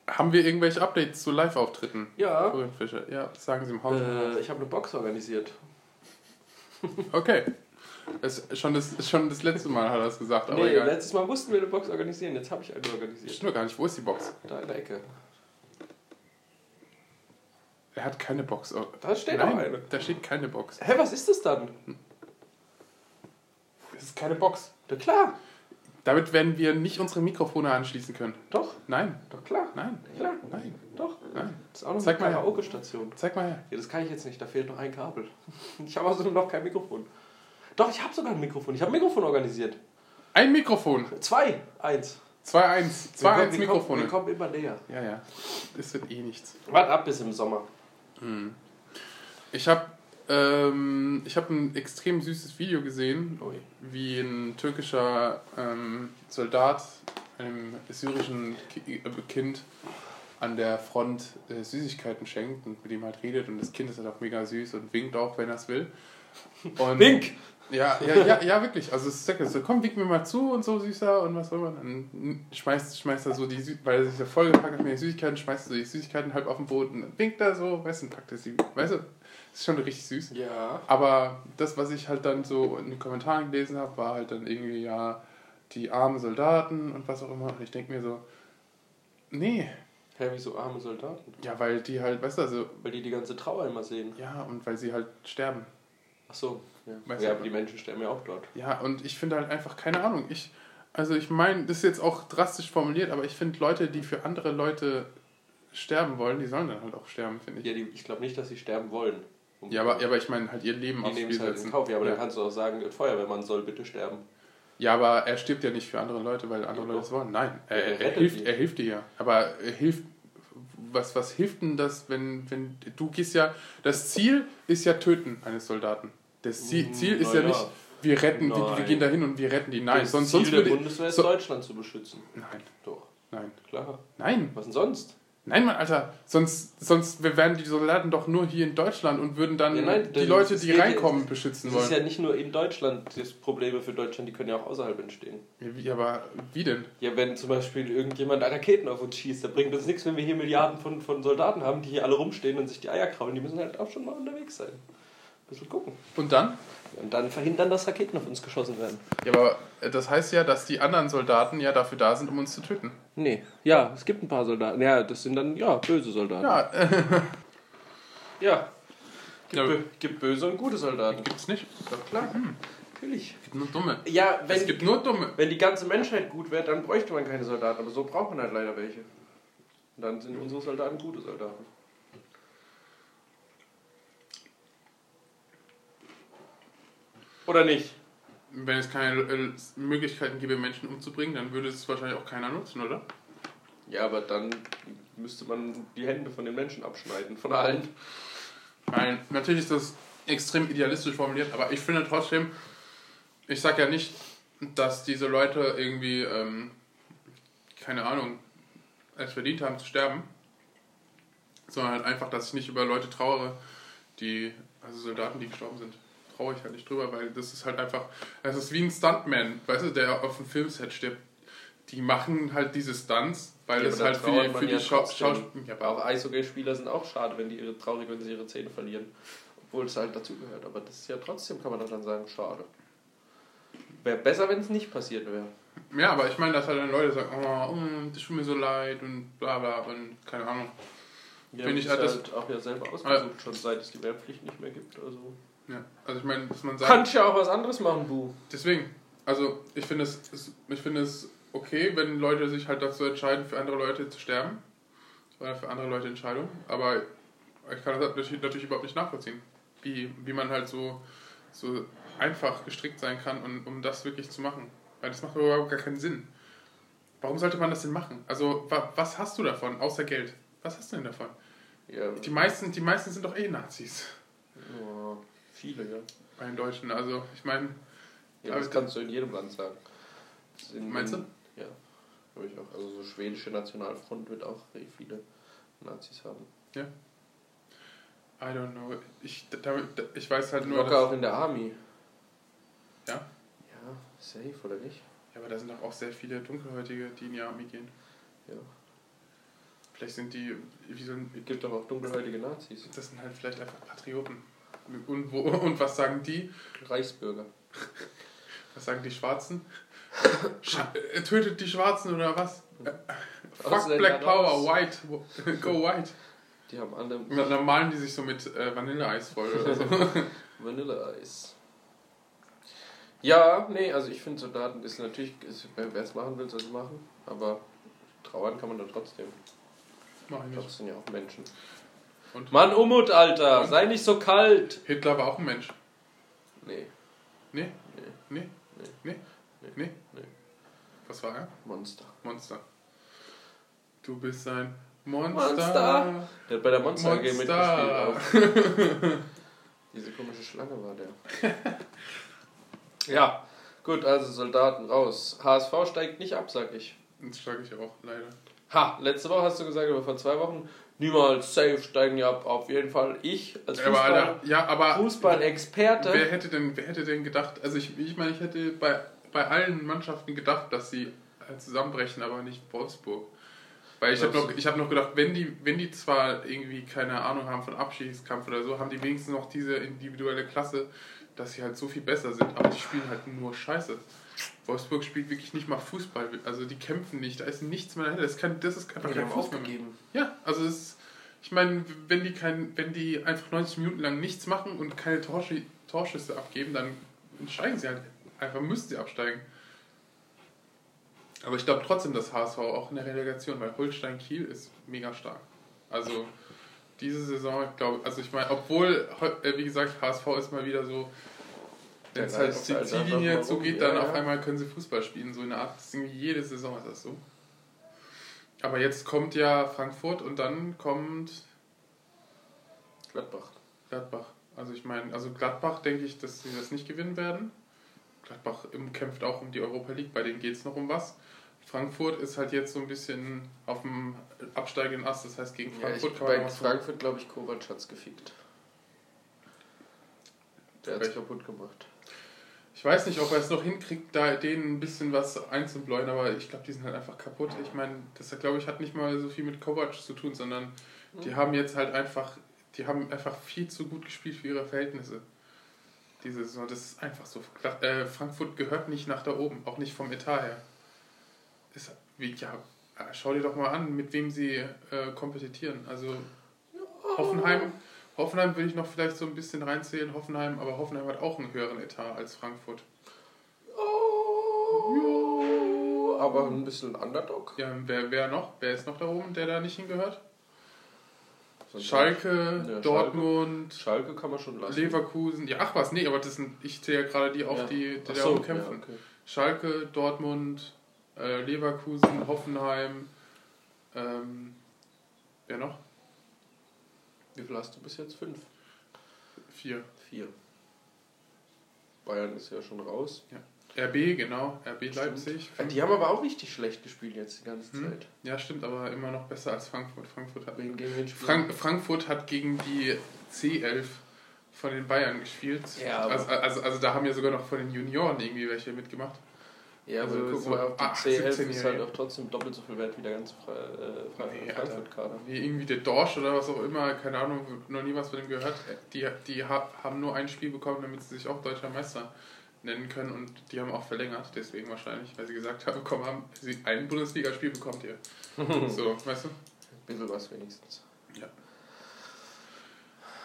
Speaker 1: Haben wir irgendwelche Updates zu Live-Auftritten?
Speaker 2: Ja,
Speaker 1: Fischer, ja, sagen Sie im Haus.
Speaker 2: äh, ich habe eine Box organisiert. <laughs>
Speaker 1: Okay. Ist schon das, schon das letzte Mal hat er es gesagt, aber
Speaker 2: nee,
Speaker 1: egal.
Speaker 2: letztes Mal mussten wir eine Box organisieren, jetzt habe ich eine organisiert.
Speaker 1: Stimmt gar nicht. Wo ist die Box?
Speaker 2: Da in der Ecke.
Speaker 1: Er hat keine Box. Oh,
Speaker 2: Da steht
Speaker 1: Nein,
Speaker 2: auch eine.
Speaker 1: Da steht keine Box.
Speaker 2: Hä, was ist das dann?
Speaker 1: Das ist keine Box.
Speaker 2: Na klar,
Speaker 1: Damit werden wir nicht unsere Mikrofone anschließen können.
Speaker 2: doch,
Speaker 1: Nein,
Speaker 2: doch klar,
Speaker 1: nein,
Speaker 2: klar,
Speaker 1: nein,
Speaker 2: doch.
Speaker 1: nein.
Speaker 2: Das ist auch noch
Speaker 1: Zeig mal
Speaker 2: eine. Karaoke-Station.
Speaker 1: Zeig mal her.
Speaker 2: Ja, das kann ich jetzt nicht, da fehlt noch ein Kabel. <laughs> Ich habe also noch kein Mikrofon. Doch, ich habe sogar ein Mikrofon. Ich habe ein Mikrofon organisiert.
Speaker 1: Ein Mikrofon.
Speaker 2: Zwei, eins.
Speaker 1: 2-1. 2-1
Speaker 2: Wir kommen- Wir
Speaker 1: Mikrofone.
Speaker 2: kommen immer näher.
Speaker 1: Ja, ja. Das wird eh nichts.
Speaker 2: Wart ab bis im Sommer.
Speaker 1: Ich habe ähm, ich hab ein extrem süßes Video gesehen,
Speaker 2: Ui.
Speaker 1: wie ein türkischer ähm, Soldat einem syrischen äh, Kind an der Front äh, Süßigkeiten schenkt und mit ihm halt redet und das Kind ist halt auch mega süß und winkt auch, wenn er es will. Und
Speaker 2: Wink!
Speaker 1: Ja, ja, ja, ja, wirklich. Also es ist so, komm, wink mir mal zu und so süßer und was soll man. Dann schmeißt, schmeißt er so die Sü weil er sich ja vollgepackt hat mit den Süßigkeiten, schmeißt er so die Süßigkeiten halb auf den Boden, dann winkt er so, weißt du, packt er sie. Weißt du, ist schon richtig süß.
Speaker 2: Ja.
Speaker 1: Aber das, was ich halt dann so in den Kommentaren gelesen habe, war halt dann irgendwie, ja, die armen Soldaten und was auch immer. Und ich denke mir so, nee,
Speaker 2: Hä, wieso arme Soldaten?
Speaker 1: ja, weil die halt, weißt du, also,
Speaker 2: Weil die die ganze Trauer immer sehen.
Speaker 1: ja, und weil sie halt sterben.
Speaker 2: Ach so. Ja,
Speaker 1: Weißt
Speaker 2: ja aber die Menschen sterben ja auch dort.
Speaker 1: Ja, und ich finde halt einfach, keine Ahnung, ich, also ich meine, das ist jetzt auch drastisch formuliert, aber ich finde Leute, die für andere Leute sterben wollen, die sollen dann halt auch sterben, finde ich.
Speaker 2: Ja, die, ich glaube nicht, dass sie sterben wollen.
Speaker 1: Ja, aber, ja, aber ich meine halt ihr Leben aufs Spiel
Speaker 2: halt
Speaker 1: setzen.
Speaker 2: Kauf. Ja, aber
Speaker 1: ja.
Speaker 2: dann kannst du auch sagen, Feuerwehrmann soll bitte sterben.
Speaker 1: ja, aber er stirbt ja nicht für andere Leute, weil andere
Speaker 2: Ja,
Speaker 1: Leute es wollen. Nein, er,
Speaker 2: Er
Speaker 1: er, hilft,
Speaker 2: die.
Speaker 1: er hilft dir ja. Aber er hilft, was, was hilft denn das, wenn, wenn du gehst ja, das Ziel ist ja Töten eines Soldaten. Das Ziel,
Speaker 2: Mm,
Speaker 1: Ziel ist ja
Speaker 2: ja.
Speaker 1: nicht, wir retten, die, wir
Speaker 2: Nein.
Speaker 1: gehen dahin und wir retten die. Nein,
Speaker 2: das
Speaker 1: sonst,
Speaker 2: Ziel
Speaker 1: sonst
Speaker 2: der Bundeswehr ist,
Speaker 1: so-
Speaker 2: Deutschland zu beschützen.
Speaker 1: Nein,
Speaker 2: Doch,
Speaker 1: nein,
Speaker 2: klar.
Speaker 1: nein.
Speaker 2: Was denn sonst?
Speaker 1: Nein, Mann, Alter, sonst, sonst wären die Soldaten doch nur hier in Deutschland und würden dann
Speaker 2: Ja, nein,
Speaker 1: die Leute, die
Speaker 2: geht ja-
Speaker 1: reinkommen, beschützen
Speaker 2: Das ist
Speaker 1: wollen.
Speaker 2: ja nicht nur in Deutschland das Probleme für Deutschland, die können ja auch außerhalb entstehen.
Speaker 1: Ja, wie, aber wie denn?
Speaker 2: Ja, wenn zum Beispiel irgendjemand Raketen auf uns schießt, da bringt uns nichts, wenn wir hier Milliarden von, von Soldaten haben, die hier alle rumstehen und sich die Eier kraulen. Die müssen halt auch schon mal unterwegs sein. Ein bisschen gucken.
Speaker 1: Und dann?
Speaker 2: Und dann verhindern, dass Raketen auf uns geschossen werden.
Speaker 1: Ja, aber äh, das heißt ja, dass die anderen Soldaten ja dafür da sind, um uns zu töten.
Speaker 2: Nee. Ja, es gibt ein paar Soldaten. Ja, das sind dann, ja, böse Soldaten.
Speaker 1: Ja, <laughs>
Speaker 2: Ja. Gibt,
Speaker 1: Ja.
Speaker 2: bö gibt böse und gute Soldaten.
Speaker 1: gibt's nicht.
Speaker 2: Doch klar. Natürlich.
Speaker 1: Es gibt nur Dumme.
Speaker 2: Ja,
Speaker 1: es
Speaker 2: wenn,
Speaker 1: gibt nur Dumme.
Speaker 2: wenn die ganze Menschheit gut wäre, dann bräuchte man keine Soldaten. Aber so braucht man halt leider welche. Und dann sind unsere Soldaten gute Soldaten. Oder nicht?
Speaker 1: Wenn es keine äh, Möglichkeiten gäbe, Menschen umzubringen, dann würde es wahrscheinlich auch keiner nutzen, oder?
Speaker 2: Ja, aber dann müsste man die Hände von den Menschen abschneiden, von allen.
Speaker 1: Nein, natürlich ist das extrem idealistisch formuliert, aber ich finde trotzdem, ich sage ja nicht, dass diese Leute irgendwie, ähm, keine Ahnung, es verdient haben zu sterben, sondern halt einfach, dass ich nicht über Leute trauere, die, also Soldaten, die gestorben sind. Traue ich halt nicht drüber, weil das ist halt einfach, das ist wie ein Stuntman, weißt du, der auf dem Filmset stirbt. Die machen halt diese Stunts, weil
Speaker 2: Ja,
Speaker 1: es halt für die, für die
Speaker 2: ja.
Speaker 1: Schauspieler. Ja,
Speaker 2: Aber auch Eishockeyspieler sind auch schade, wenn die ihre traurig, wenn sie ihre Zähne verlieren. Obwohl es halt dazugehört. Aber das ist ja trotzdem, kann man dann sagen, schade. Wäre besser, wenn es nicht passiert wäre.
Speaker 1: Ja, aber ich meine, dass halt dann Leute sagen, oh, mm, das tut mir so leid und bla bla und keine Ahnung.
Speaker 2: Ja,
Speaker 1: Finde ich halt das-
Speaker 2: halt auch ja selber ausgesucht, schon seit es die Wehrpflicht nicht mehr gibt. Also.
Speaker 1: Ja, also ich meine, dass man sagt,
Speaker 2: Kannst ja auch was anderes machen, Bu.
Speaker 1: deswegen, also ich finde es, ich finde es okay, wenn Leute sich halt dazu entscheiden, für andere Leute zu sterben oder für andere Leute Entscheidungen, aber ich kann das natürlich, überhaupt nicht nachvollziehen, wie, wie man halt so, so einfach gestrickt sein kann, und, um das wirklich zu machen, weil das macht überhaupt gar keinen Sinn. Warum sollte man das denn machen? Also wa, was hast du davon, außer Geld? Was hast du denn davon?
Speaker 2: Ja,
Speaker 1: Die meisten, die meisten sind doch eh Nazis
Speaker 2: ja, viele, ja.
Speaker 1: bei den Deutschen. Also ich meine,
Speaker 2: ja das kannst du in jedem Land sagen. In-
Speaker 1: Meinst du?
Speaker 2: Ja, glaube ich auch. Also so schwedische Nationalfront wird auch viele Nazis haben.
Speaker 1: I don't know. Ich, da, da, ich weiß halt nur,
Speaker 2: Locker auch in der Army.
Speaker 1: Ja?
Speaker 2: Ja, safe oder nicht?
Speaker 1: ja, aber da sind doch auch sehr viele Dunkelhäutige, die in die Army gehen.
Speaker 2: Ja.
Speaker 1: Vielleicht sind die, wie so ein,
Speaker 2: Es gibt doch auch dunkelhäutige Nazis.
Speaker 1: das sind halt vielleicht einfach Patrioten. Und, wo, und was sagen die?
Speaker 2: Reichsbürger.
Speaker 1: Was sagen die Schwarzen? Scha äh, tötet die Schwarzen oder was? Äh, Fuck Black Power, white, <laughs> go white.
Speaker 2: Die haben alle
Speaker 1: Und dann malen die sich so mit äh, Vanilleeis voll oder so. <laughs>
Speaker 2: Vanilleeis. Ja, nee, also ich finde Soldaten ist natürlich, ist, wer es machen will, soll es machen. Aber trauern kann man dann trotzdem.
Speaker 1: Mach ich nicht.
Speaker 2: sind ja auch Menschen.
Speaker 1: Und
Speaker 2: Mann, Umut, Alter, sei nicht so kalt.
Speaker 1: Hitler war auch ein Mensch.
Speaker 2: Nee,
Speaker 1: Nee?
Speaker 2: nee,
Speaker 1: Nee?
Speaker 2: Nee.
Speaker 1: Nee?
Speaker 2: Nee.
Speaker 1: Nee?
Speaker 2: Nee.
Speaker 1: Was war er?
Speaker 2: Monster.
Speaker 1: Monster. Du bist ein Monster.
Speaker 2: Monster. Der hat bei der Monster AG mitgespielt auch. <laughs> Diese komische Schlange war der. ja, gut, also Soldaten raus. HSV steigt nicht ab, sag ich.
Speaker 1: Das schlage ich auch, leider.
Speaker 2: Ha, letzte Woche hast du gesagt, aber vor zwei Wochen, niemals safe steigen ja ab. Auf jeden Fall ich als Fußball,
Speaker 1: ja,
Speaker 2: Fußball-Experte.
Speaker 1: wer hätte denn, wer hätte denn gedacht, also ich, ich meine, ich hätte bei, bei allen Mannschaften gedacht, dass sie äh, zusammenbrechen, aber nicht Wolfsburg. Weil ich habe noch, ich hab noch gedacht, wenn die, wenn die zwar irgendwie keine Ahnung haben von Abschiedskampf oder so, haben die wenigstens noch diese individuelle Klasse, dass sie halt so viel besser sind, aber die spielen halt nur Scheiße. Wolfsburg spielt wirklich nicht mal Fußball, also die kämpfen nicht, da ist nichts mehr dahinter, das, ist kein, das ist einfach
Speaker 2: die
Speaker 1: kein Fußball mehr.
Speaker 2: aufgegeben.
Speaker 1: Ja, also es ist, ich meine, wenn die kein, wenn die einfach 90 Minuten lang nichts machen und keine Torschü Torschüsse abgeben, dann steigen sie halt einfach, müssen sie absteigen. Aber ich glaube trotzdem, dass HSV auch in der Relegation, weil Holstein Kiel ist mega stark. Also diese Saison, ich glaube, also ich meine, obwohl, äh, wie gesagt, HSV ist mal wieder so, wenn es halt
Speaker 2: reißt
Speaker 1: die Ziellinie zugeht, dann
Speaker 2: ja.
Speaker 1: auf einmal können sie Fußball spielen, so in der Art. Das ist irgendwie jede Saison ist das so. Aber jetzt kommt ja Frankfurt und dann kommt
Speaker 2: Gladbach.
Speaker 1: Gladbach. Also ich meine, also Gladbach denke ich, dass sie das nicht gewinnen werden. Gladbach kämpft auch um die Europa League, bei denen geht es noch um was. Frankfurt ist halt jetzt so ein bisschen auf dem absteigenden Ast, das heißt gegen
Speaker 2: Ja, ich,
Speaker 1: Frankfurt kann man
Speaker 2: bei Frankfurt, glaube ich, Kovac hat's gefickt. Der hat's
Speaker 1: Welcher?
Speaker 2: kaputt gemacht.
Speaker 1: Ich weiß nicht, ob er es noch hinkriegt, da denen ein bisschen was einzubläuen, aber ich glaube, die sind halt einfach kaputt. Ich meine, das glaube ich hat nicht mal so viel mit Kovac zu tun, sondern die haben jetzt halt einfach, die haben einfach viel zu gut gespielt für ihre Verhältnisse. Diese Saison, das ist einfach so. Äh, Frankfurt gehört nicht nach da oben, auch nicht vom Etat her. Ist, wie, ja, schau dir doch mal an, mit wem sie äh, kompetitieren. Also Hoffenheim, Hoffenheim will ich noch vielleicht so ein bisschen reinzählen, Hoffenheim, aber Hoffenheim hat auch einen höheren Etat als Frankfurt.
Speaker 2: Oh, aber ein bisschen Underdog.
Speaker 1: Ja, wer, wer noch? Wer ist noch da oben, der da nicht hingehört? Schalke,
Speaker 2: Ja,
Speaker 1: Dortmund,
Speaker 2: Schalke kann man schon lassen.
Speaker 1: Leverkusen. Ja, ach was, nee, aber das sind, ich zähle ja gerade die auf,
Speaker 2: Ja.
Speaker 1: die, die
Speaker 2: Ach
Speaker 1: da
Speaker 2: so,
Speaker 1: umkämpfen.
Speaker 2: ja, okay.
Speaker 1: Schalke, Dortmund, äh, Leverkusen, Hoffenheim. Ähm, wer noch?
Speaker 2: Wie viel hast du bis jetzt? Fünf?
Speaker 1: Vier.
Speaker 2: Vier. Bayern ist ja schon raus.
Speaker 1: RB, genau. RB Leipzig.
Speaker 2: Ja, die haben aber auch richtig schlecht gespielt jetzt die ganze
Speaker 1: Hm.
Speaker 2: Zeit.
Speaker 1: Ja, stimmt, aber immer noch besser als Frankfurt. Frankfurt hat,
Speaker 2: gegen wen?
Speaker 1: Frank Frankfurt hat gegen die C11 von den Bayern gespielt.
Speaker 2: Ja,
Speaker 1: also, also, also da haben ja sogar noch von den Junioren irgendwie welche mitgemacht.
Speaker 2: Ja, aber
Speaker 1: Also
Speaker 2: guck
Speaker 1: so
Speaker 2: mal, auf die
Speaker 1: acht,
Speaker 2: C11 ist
Speaker 1: 17-Jährige.
Speaker 2: halt auch trotzdem doppelt so viel wert wie der ganze Fre äh, Fre
Speaker 1: Nee.
Speaker 2: Frankfurt-Kader.
Speaker 1: Wie irgendwie der Dorsch oder was auch immer, keine Ahnung, noch nie was von dem gehört. Die, die ha- haben nur ein Spiel bekommen, damit sie sich auch deutscher Meister nennen können und die haben auch verlängert, deswegen wahrscheinlich, weil sie gesagt haben, komm, haben sie ein Bundesligaspiel bekommt ihr. <laughs> so, weißt du?
Speaker 2: Ein bisschen was wenigstens.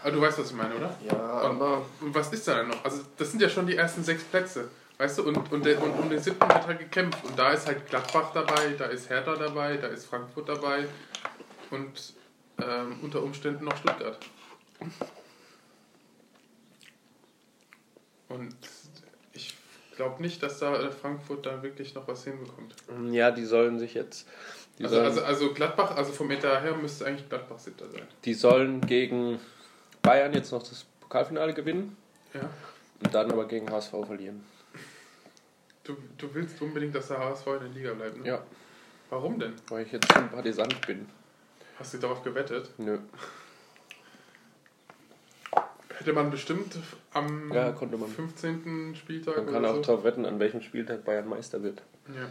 Speaker 1: Aber du weißt, was ich meine, oder?
Speaker 2: Ja, aber
Speaker 1: Und was ist da denn noch? Also, das sind ja schon die ersten sechs Plätze. Weißt du, und, und, der, und um den siebten wird halt gekämpft. Und da ist halt Gladbach dabei, da ist Hertha dabei, da ist Frankfurt dabei und ähm, unter Umständen noch Stuttgart. Und ich glaube nicht, dass da Frankfurt da wirklich noch was hinbekommt.
Speaker 2: ja, die sollen sich jetzt.
Speaker 1: Also, also, also Gladbach, also vom Etat her müsste eigentlich Gladbach siebter sein.
Speaker 2: die sollen gegen Bayern jetzt noch das Pokalfinale gewinnen
Speaker 1: Ja.
Speaker 2: und dann aber gegen HSV verlieren.
Speaker 1: Du, du willst unbedingt, dass der HSV in der Liga bleibt, ne?
Speaker 2: Ja,
Speaker 1: Warum denn?
Speaker 2: weil ich jetzt Sympathisant bin.
Speaker 1: Hast du darauf gewettet?
Speaker 2: Nö.
Speaker 1: Hätte man bestimmt am
Speaker 2: Ja, konnte man.
Speaker 1: 15. Spieltag
Speaker 2: Man kann
Speaker 1: oder
Speaker 2: auch
Speaker 1: so.
Speaker 2: drauf wetten, an welchem Spieltag Bayern Meister wird.
Speaker 1: Ja.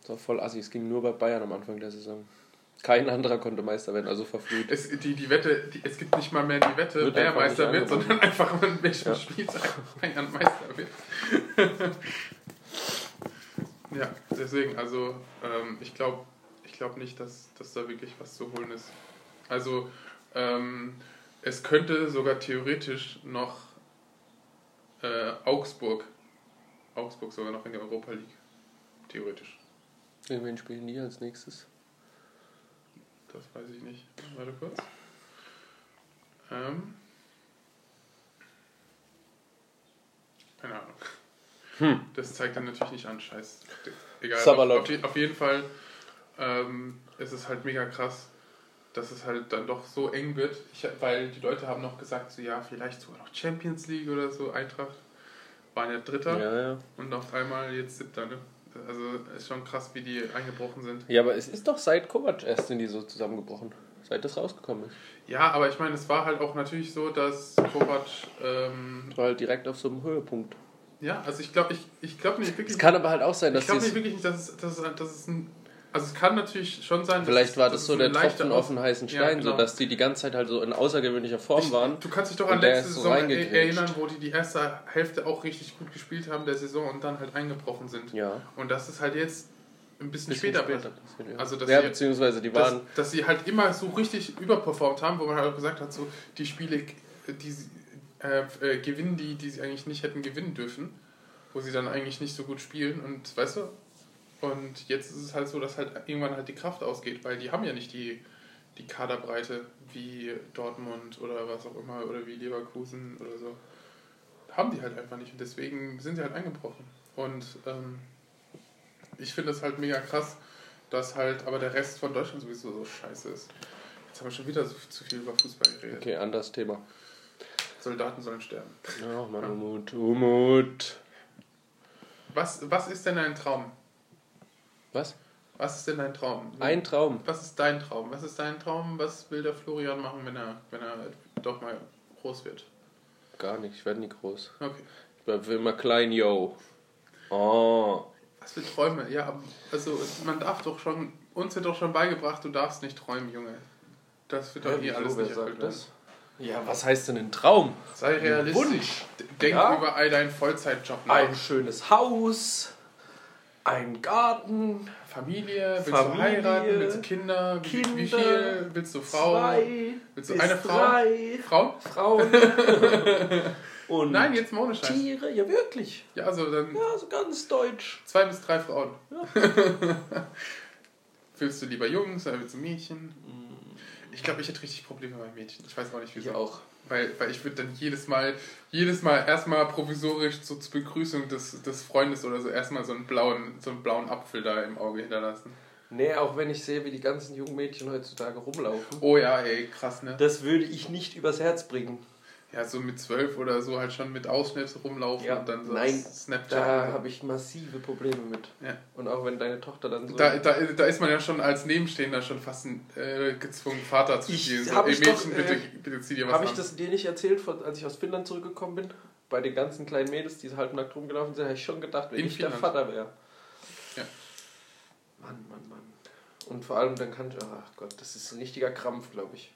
Speaker 2: Das war voll assi. Es ging nur bei Bayern am Anfang der Saison. Kein anderer konnte Meister werden, also verfrüht.
Speaker 1: Es, die, die Wette, die, es gibt nicht mal mehr die Wette,
Speaker 2: Wird
Speaker 1: wer Meister wird, sondern einfach an welchem
Speaker 2: Ja.
Speaker 1: Spieltag Bayern Meister wird. <laughs> ja, deswegen, also ähm, ich glaube ich glaub nicht, dass, dass da wirklich was zu holen ist. Also ähm, es könnte sogar theoretisch noch äh, Augsburg, Augsburg sogar noch in der Europa League. Theoretisch.
Speaker 2: Wen spielen die als nächstes?
Speaker 1: Das weiß ich nicht. Warte kurz. Ähm. Keine Ahnung.
Speaker 2: Hm.
Speaker 1: Das zeigt dann natürlich nicht an, scheiß. Egal. Auf, auf jeden Fall ähm, ist es halt mega krass, dass es halt dann doch so eng wird. Ich, weil die Leute haben noch gesagt, so ja, vielleicht sogar noch Champions League oder so, Eintracht. Waren ja Dritter
Speaker 2: Ja, ja.
Speaker 1: und auf einmal jetzt Siebter, ne? Also ist schon krass, wie die eingebrochen sind.
Speaker 2: Ja, aber es ist doch seit Kovac erst sind die so zusammengebrochen. Seit das rausgekommen ist.
Speaker 1: Ja, aber ich meine, es war halt auch natürlich so, dass Kovac, ähm,
Speaker 2: war halt direkt auf so einem Höhepunkt.
Speaker 1: ja, also ich glaube ich, ich glaub nicht wirklich,
Speaker 2: Es kann aber halt auch sein,
Speaker 1: ich
Speaker 2: dass
Speaker 1: glaube nicht wirklich nicht, dass dass dass es ein, also es kann natürlich schon sein, dass
Speaker 2: Vielleicht war
Speaker 1: dass
Speaker 2: das so der Tropfen auf den heißen
Speaker 1: Ja,
Speaker 2: Stein,
Speaker 1: genau.
Speaker 2: so dass die die ganze Zeit halt so in außergewöhnlicher Form waren.
Speaker 1: Du kannst dich doch an letzte Saison er- erinnern, wo die die erste Hälfte auch richtig gut gespielt haben der Saison und dann halt eingebrochen sind.
Speaker 2: Ja.
Speaker 1: Und das ist halt jetzt ein bisschen,
Speaker 2: Bisschen
Speaker 1: später,
Speaker 2: später
Speaker 1: passiert,
Speaker 2: ja.
Speaker 1: Also, dass
Speaker 2: ja,
Speaker 1: sie-
Speaker 2: beziehungsweise die
Speaker 1: dass,
Speaker 2: waren.
Speaker 1: dass sie halt immer so richtig überperformt haben, wo man halt auch gesagt hat, so die Spiele, die sie äh, äh, gewinnen, die, die sie eigentlich nicht hätten gewinnen dürfen, wo sie dann eigentlich nicht so gut spielen und weißt du, und jetzt ist es halt so, dass halt irgendwann halt die Kraft ausgeht, weil die haben ja nicht die, die Kaderbreite wie Dortmund oder was auch immer oder wie Leverkusen oder so. Haben die halt einfach nicht und deswegen sind sie halt eingebrochen. Und ähm, ich finde es halt mega krass, dass halt aber der Rest von Deutschland sowieso so scheiße ist. Jetzt haben wir schon wieder so zu viel über Fußball geredet.
Speaker 2: Okay, anderes Thema.
Speaker 1: Soldaten sollen sterben.
Speaker 2: Ja, Mann, Umut, Umut.
Speaker 1: Was, was ist denn ein Traum?
Speaker 2: Was?
Speaker 1: Was ist denn dein Traum?
Speaker 2: Ein Traum.
Speaker 1: Was ist dein Traum? Was ist dein Traum? Was will der Florian machen, wenn er, wenn er doch mal groß wird?
Speaker 2: Gar nicht, ich werde nie groß.
Speaker 1: Okay.
Speaker 2: Ich bleib immer klein, yo. Oh.
Speaker 1: Was für Träume? Ja, also man darf doch schon, uns wird doch schon beigebracht, du darfst nicht träumen, Junge. Das wird doch eh alles nicht erfüllt werden.
Speaker 2: Ja, was heißt denn ein Traum?
Speaker 1: Sei realistisch.
Speaker 2: Wunsch.
Speaker 1: Denk
Speaker 2: Ja.
Speaker 1: über all deinen Vollzeitjob nach.
Speaker 2: Ein schönes Haus, ein Garten,
Speaker 1: Familie, willst
Speaker 2: Familie,
Speaker 1: du heiraten, willst du Kinder, wie, wie
Speaker 2: Kinder,
Speaker 1: viel, willst du Frau,
Speaker 2: zwei,
Speaker 1: willst du eine Frau,
Speaker 2: drei
Speaker 1: Frau?
Speaker 2: Frauen <laughs> und
Speaker 1: Nein, jetzt mal ohne Scheiß.
Speaker 2: Tiere. Ja, wirklich.
Speaker 1: Ja, also dann
Speaker 2: Ja, so ganz deutsch.
Speaker 1: zwei bis drei Frauen. <laughs> willst du lieber Jungs oder willst du Mädchen? Ich glaube, ich hätte richtig Probleme bei Mädchen. Ich weiß auch nicht wieso.
Speaker 2: Ich auch.
Speaker 1: Weil, weil ich würde dann jedes Mal, jedes Mal erstmal provisorisch so zur Begrüßung des, des Freundes oder so erstmal so einen blauen, so einen blauen Apfel da im Auge hinterlassen.
Speaker 2: Nee, auch wenn ich sehe, wie die ganzen jungen Mädchen heutzutage rumlaufen.
Speaker 1: Oh ja, ey, krass, ne?
Speaker 2: Das würde ich nicht übers Herz bringen.
Speaker 1: Ja, so mit zwölf oder so halt schon mit Ausschnitt rumlaufen
Speaker 2: Ja,
Speaker 1: und dann so
Speaker 2: nein,
Speaker 1: Snapchat.
Speaker 2: Da habe ich massive Probleme mit.
Speaker 1: Ja.
Speaker 2: Und auch wenn deine Tochter dann so.
Speaker 1: Da, da, da ist man ja schon als Nebenstehender schon fast ein, äh, gezwungen, Vater zu
Speaker 2: Ich-
Speaker 1: spielen. So, ey, Mädchen,
Speaker 2: doch,
Speaker 1: bitte,
Speaker 2: äh,
Speaker 1: bitte zieh dir was
Speaker 2: Habe ich das dir nicht erzählt, von, als ich aus Finnland zurückgekommen bin? Bei den ganzen kleinen Mädels, die halbnackt rumgelaufen sind, habe ich schon gedacht, wenn
Speaker 1: In
Speaker 2: ich
Speaker 1: Finnland?
Speaker 2: der Vater wäre.
Speaker 1: Ja.
Speaker 2: Mann, Mann, Mann. Und vor allem dann kann ich, ach Gott, das ist ein richtiger Krampf, glaube ich.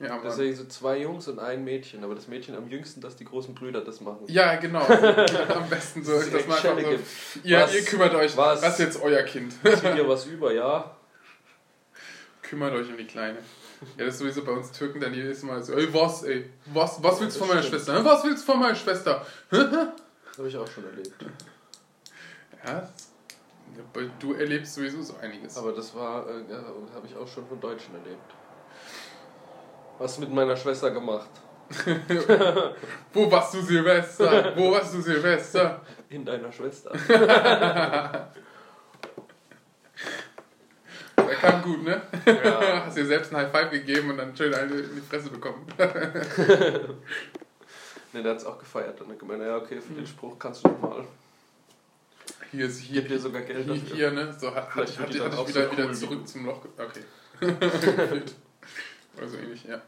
Speaker 1: Ja.
Speaker 2: Deswegen so zwei Jungs und ein Mädchen, aber das Mädchen am jüngsten, dass die großen Brüder das machen.
Speaker 1: ja, genau. <laughs> Am besten so,
Speaker 2: Dass es
Speaker 1: dass man
Speaker 2: direkt
Speaker 1: einfach
Speaker 2: Schelle
Speaker 1: so,
Speaker 2: gibt.
Speaker 1: ihr,
Speaker 2: Was-
Speaker 1: ihr kümmert euch,
Speaker 2: was-
Speaker 1: das ist jetzt euer Kind.
Speaker 2: Zieh dir was über, ja.
Speaker 1: kümmert euch um die Kleine. Ja, das ist sowieso bei uns Türken dann jedes Mal so, ey, was, ey, was, was willst du von meiner. Schwester? Was willst du von meiner Schwester?
Speaker 2: Das habe ich auch schon erlebt.
Speaker 1: Ja, das- du erlebst sowieso so einiges.
Speaker 2: Aber das war, äh, ja, habe ich auch schon von Deutschen erlebt. Was mit meiner Schwester gemacht? <laughs>
Speaker 1: Wo warst du Silvester? Wo warst du Silvester?
Speaker 2: In deiner Schwester. <laughs>
Speaker 1: Der kam gut, ne?
Speaker 2: Ja. <laughs>
Speaker 1: Hast dir selbst einen High Five gegeben und dann schön eine in die Fresse bekommen.
Speaker 2: Ne, der hat es auch gefeiert und hat gemeint, ja okay, für den Spruch kannst du nochmal.
Speaker 1: Hier ist hier,
Speaker 2: gebe dir sogar Geld
Speaker 1: hier,
Speaker 2: dafür.
Speaker 1: hier ne? So, hat, hat, hat, hat,
Speaker 2: dann
Speaker 1: ich
Speaker 2: auch
Speaker 1: wieder,
Speaker 2: so
Speaker 1: wieder
Speaker 2: cool
Speaker 1: zurück
Speaker 2: wie
Speaker 1: zum Loch. Okay. Oder so ähnlich, ja.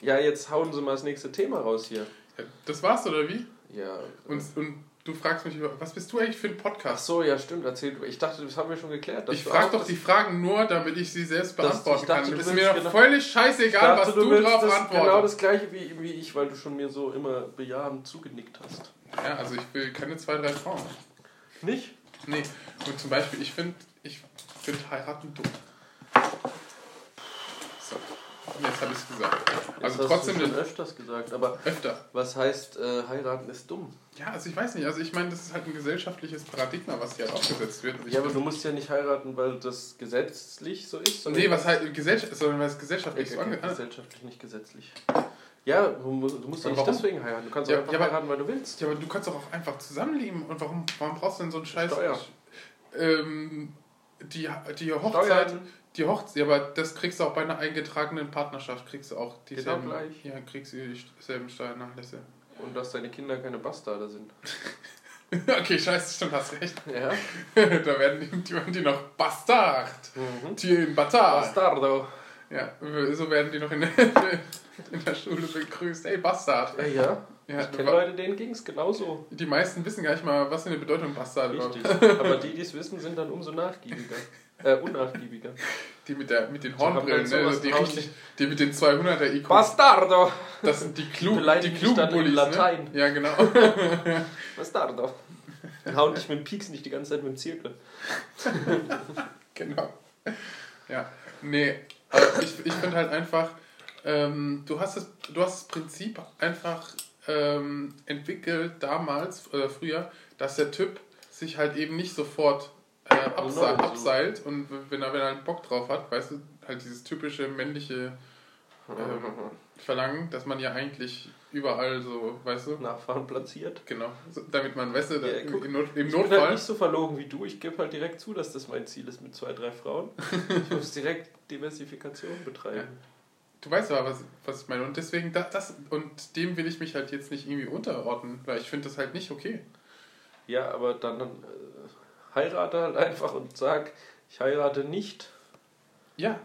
Speaker 2: Ja, jetzt hauen sie mal das nächste Thema raus hier.
Speaker 1: Ja, Das war's, oder wie?
Speaker 2: Ja.
Speaker 1: Und, und du fragst mich, über- was bist du eigentlich für ein
Speaker 2: Ach
Speaker 1: Podcast?
Speaker 2: so, ja stimmt, erzähl. Ich dachte, das haben wir schon geklärt.
Speaker 1: Ich
Speaker 2: du
Speaker 1: frage doch die Fragen nur, damit ich sie selbst beantworten
Speaker 2: dachte,
Speaker 1: kann.
Speaker 2: du
Speaker 1: Es ist mir doch
Speaker 2: genau-
Speaker 1: völlig scheißegal,
Speaker 2: dachte,
Speaker 1: was
Speaker 2: du
Speaker 1: du drauf antwortest.
Speaker 2: genau das gleiche wie, wie ich, weil du schon mir so immer bejahend zugenickt hast.
Speaker 1: Ja, also ich will keine zwei, drei Frauen.
Speaker 2: Nicht?
Speaker 1: Nee, und zum Beispiel, ich finde ich find heiraten dumm. Jetzt habe ich es gesagt.
Speaker 2: Das
Speaker 1: Also
Speaker 2: hast
Speaker 1: trotzdem
Speaker 2: du schon öfters gesagt. Aber
Speaker 1: öfter.
Speaker 2: was heißt, äh, heiraten ist dumm?
Speaker 1: Ja, also ich weiß nicht, also ich meine, das ist halt ein gesellschaftliches Paradigma, was hier halt aufgesetzt wird. Und ich
Speaker 2: Ja, aber du musst ja nicht heiraten, weil das gesetzlich so ist. sondern-
Speaker 1: Nee, was halt Gesellschaft, sondern weil es gesellschaftlich so
Speaker 2: Okay,
Speaker 1: ange...
Speaker 2: gesellschaftlich, nicht gesetzlich. Ja, du musst, du musst doch nicht
Speaker 1: warum?
Speaker 2: deswegen heiraten. Du kannst
Speaker 1: Ja,
Speaker 2: doch einfach
Speaker 1: ja, aber-
Speaker 2: heiraten, weil du willst.
Speaker 1: Ja, aber du kannst doch auch einfach zusammenleben. Und warum, warum brauchst du denn so einen Scheiß...
Speaker 2: Steuer.
Speaker 1: Ähm, die, die Hochzeit...
Speaker 2: Steuern.
Speaker 1: Die Hochzeit, ja, aber das kriegst du auch bei einer eingetragenen Partnerschaft, kriegst du auch dieselben...
Speaker 2: Genau gleich.
Speaker 1: Ja, kriegst du dieselben Steuernachlässe.
Speaker 2: Und dass deine Kinder keine Bastarde sind. <laughs>
Speaker 1: okay, scheiße, stimmt, hast recht.
Speaker 2: Ja. <laughs>
Speaker 1: da werden die, die, werden die noch Bastard.
Speaker 2: Mhm.
Speaker 1: Tier in Bastard.
Speaker 2: Bastardo.
Speaker 1: Ja, so werden die noch in der, <laughs> in der Schule begrüßt. Hey, Bastard.
Speaker 2: Ja, ja.
Speaker 1: Ja,
Speaker 2: Ich kenne Leute, denen ging es genauso.
Speaker 1: die meisten wissen gar nicht mal, was für eine Bedeutung Bastard
Speaker 2: Richtig. Aber die, die es wissen, sind dann umso nachgiebiger. Äh, unnachgiebiger.
Speaker 1: Die mit, der, mit den Hornbrillen,
Speaker 2: dann
Speaker 1: ne?
Speaker 2: sowas
Speaker 1: Also die, richtig, die mit den 200er IQ.
Speaker 2: Bastardo!
Speaker 1: Das sind die, Klu die klugen
Speaker 2: in
Speaker 1: Bullies,
Speaker 2: Latein.
Speaker 1: ne? Ja, genau. <laughs>
Speaker 2: Bastardo. Dann hauen dich mit dem Pieks nicht die ganze Zeit mit dem Zirkel. <laughs>
Speaker 1: genau. Ja, nee, aber ich, ich finde halt einfach, ähm, du, hast das, du hast das Prinzip einfach ähm, entwickelt damals oder früher, dass der Typ sich halt eben nicht sofort <laughs> abse abseilt und wenn er, wenn er einen Bock drauf hat, weißt du, halt dieses typische männliche ähm, <laughs> Verlangen, dass man ja eigentlich überall so, weißt du,
Speaker 2: Nachfahren platziert.
Speaker 1: genau, so, damit man, weißt du,
Speaker 2: Ja,
Speaker 1: im,
Speaker 2: guck,
Speaker 1: im, Not, im
Speaker 2: Ich bin halt
Speaker 1: Notfall,
Speaker 2: nicht so verlogen wie du. Ich gebe halt direkt zu, dass das mein Ziel ist mit zwei, drei Frauen. <laughs> Ich muss direkt Diversifikation betreiben.
Speaker 1: Du weißt aber, was, was ich meine. Und deswegen, das, das, und dem will ich mich halt jetzt nicht irgendwie unterordnen, weil ich finde das halt nicht okay.
Speaker 2: Ja, aber dann, dann äh, heirate halt einfach und sag, ich heirate nicht,
Speaker 1: Ja,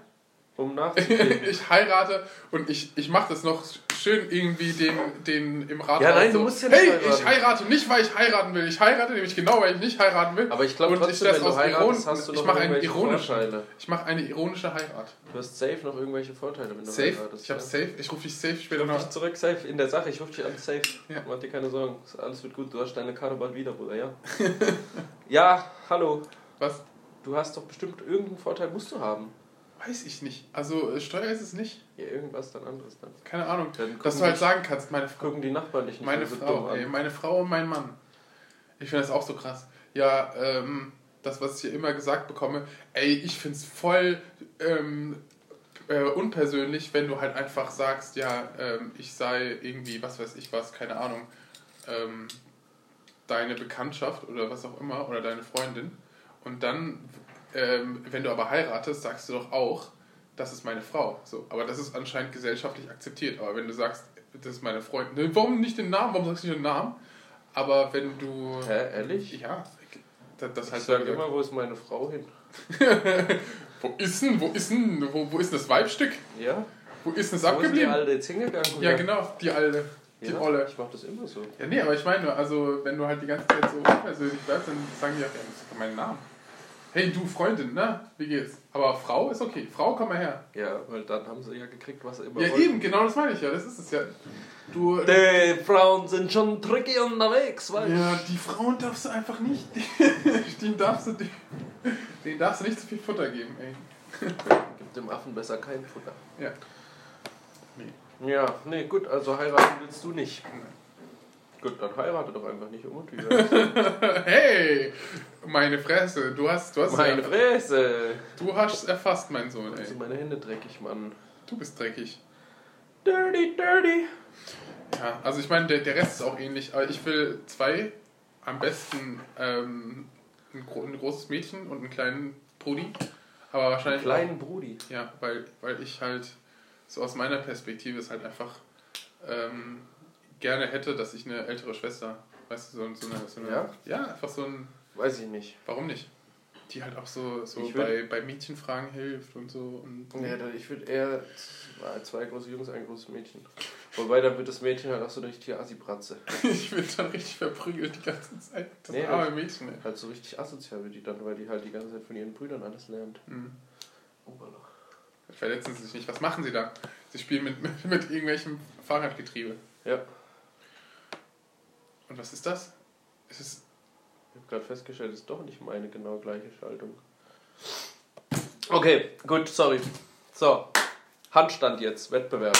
Speaker 2: um <laughs> nachzukriegen.
Speaker 1: ich heirate und ich, ich mache das noch schön irgendwie den, den im Rathaus.
Speaker 2: Ja, nein, du
Speaker 1: so,
Speaker 2: musst ja nicht
Speaker 1: Hey,
Speaker 2: heiraten.
Speaker 1: ich heirate nicht, weil ich heiraten will. Ich heirate nämlich genau, weil ich nicht heiraten will.
Speaker 2: aber ich glaube
Speaker 1: ich
Speaker 2: wenn du
Speaker 1: aus
Speaker 2: heiratest, hast du
Speaker 1: ich
Speaker 2: noch
Speaker 1: mache
Speaker 2: irgendwelche
Speaker 1: ironischen.
Speaker 2: Vorteile.
Speaker 1: Ich mache eine ironische Heirat.
Speaker 2: Du hast safe noch irgendwelche Vorteile, wenn du
Speaker 1: Safe?
Speaker 2: heiratest.
Speaker 1: Ich habe
Speaker 2: ja.
Speaker 1: safe. Ich rufe dich safe später noch.
Speaker 2: dich zurück, safe in der Sache. Ich rufe dich an, safe.
Speaker 1: Ja.
Speaker 2: Mach dir keine Sorgen. Alles wird gut. Du hast deine Karte bald wieder, Bruder, ja? <laughs> ja, hallo.
Speaker 1: Was?
Speaker 2: Du hast doch bestimmt irgendeinen Vorteil, musst du haben.
Speaker 1: Weiß ich nicht. Also äh, Steuer ist es nicht.
Speaker 2: Ja, irgendwas dann anderes dann.
Speaker 1: Keine Ahnung.
Speaker 2: Dann
Speaker 1: Dass du halt sagen kannst, meine Frau.
Speaker 2: Gucken die Nachbarn dich nicht
Speaker 1: Meine
Speaker 2: so
Speaker 1: Frau, ey, meine Frau und mein Mann. Ich finde das auch so krass. Ja, ähm, das, was ich hier immer gesagt bekomme, ey, ich finde es voll ähm, äh, unpersönlich, wenn du halt einfach sagst, ja, ähm, ich sei irgendwie, was weiß ich was, keine Ahnung, ähm, deine Bekanntschaft oder was auch immer oder deine Freundin. Und dann, ähm, wenn du aber heiratest, sagst du doch auch, das ist meine Frau. So, aber das ist anscheinend gesellschaftlich akzeptiert. Aber wenn du sagst, das ist meine Freundin, ne, warum nicht den Namen? Warum sagst du nicht den Namen? Aber wenn du.
Speaker 2: Hä, ehrlich?
Speaker 1: Ja, das, das
Speaker 2: Ich
Speaker 1: halt
Speaker 2: sage immer, wo ist meine Frau hin? <laughs>
Speaker 1: wo ist denn, wo ist denn, wo, wo ist denn das Weibstück?
Speaker 2: Ja?
Speaker 1: Wo ist denn das
Speaker 2: Wo ist die
Speaker 1: abgeblieben?
Speaker 2: alte jetzt hingegangen?
Speaker 1: Ja, genau, die alte. Die
Speaker 2: Ja,
Speaker 1: Olle.
Speaker 2: Ich mach das immer so.
Speaker 1: Ja, nee, aber ich meine, also, wenn du halt die ganze Zeit so unpersönlich bleibst, dann sagen die auch, ja, das ist mein Name. Hey, du Freundin, ne? Wie geht's? Aber Frau ist okay. Frau, komm mal her.
Speaker 2: Ja, weil dann haben sie ja gekriegt, was sie immer
Speaker 1: Ja,
Speaker 2: wollten.
Speaker 1: eben, genau das meine ich ja. Das ist es ja. Du.
Speaker 2: Die Frauen sind schon tricky unterwegs, weil
Speaker 1: Ja, die Frauen darfst du einfach nicht. <laughs> Den darfst du, den darfst du nicht zu viel Futter geben, ey. <laughs>
Speaker 2: gibt dem Affen besser kein Futter.
Speaker 1: Ja.
Speaker 2: Ja, nee, gut, also heiraten willst du nicht. Gut, dann heirate doch einfach nicht um und. <laughs>
Speaker 1: Hey! Meine Fresse, du hast, du hast,
Speaker 2: Meine Fresse!
Speaker 1: du hast erfasst, mein Sohn,
Speaker 2: Also
Speaker 1: ey.
Speaker 2: meine Hände dreckig, Mann.
Speaker 1: Du bist dreckig.
Speaker 2: Dirty, dirty.
Speaker 1: Ja, also ich meine, der, der Rest ist auch ähnlich, aber ich will zwei, am besten ähm, ein, gro ein großes Mädchen und einen kleinen Brudi. Aber wahrscheinlich.
Speaker 2: Kleinen Brudi.
Speaker 1: Ja, weil, weil ich halt so aus meiner Perspektive es halt einfach ähm, gerne hätte, dass ich eine ältere Schwester, weißt du, so, so eine. So eine
Speaker 2: Ja?
Speaker 1: ja, einfach so ein.
Speaker 2: Weiß ich nicht.
Speaker 1: Warum nicht? Die halt auch so, so
Speaker 2: Ich
Speaker 1: bei, bei Mädchenfragen hilft und so. Und
Speaker 2: Ja, da- ich würde eher zwei- zwei große Jungs, ein großes Mädchen. Wobei, dann wird das Mädchen halt auch so eine richtige Assi-Bratze. <laughs>
Speaker 1: ich bin dann richtig verprügelt die ganze Zeit. Das
Speaker 2: Nee,
Speaker 1: arme Mädchen, ey.
Speaker 2: Halt so richtig asozial wird die dann, weil die halt die ganze Zeit von ihren Brüdern alles lernt.
Speaker 1: Mhm.
Speaker 2: Oberloch.
Speaker 1: Verletzen sie sich nicht. Was machen sie da? Sie spielen mit, mit, <laughs> mit irgendwelchem Fahrradgetriebe.
Speaker 2: Ja,
Speaker 1: Und was ist das? Ist es.
Speaker 2: ich habe gerade festgestellt, es ist doch nicht meine genau gleiche Schaltung. Okay, gut, sorry. So, Handstand jetzt, Wettbewerb.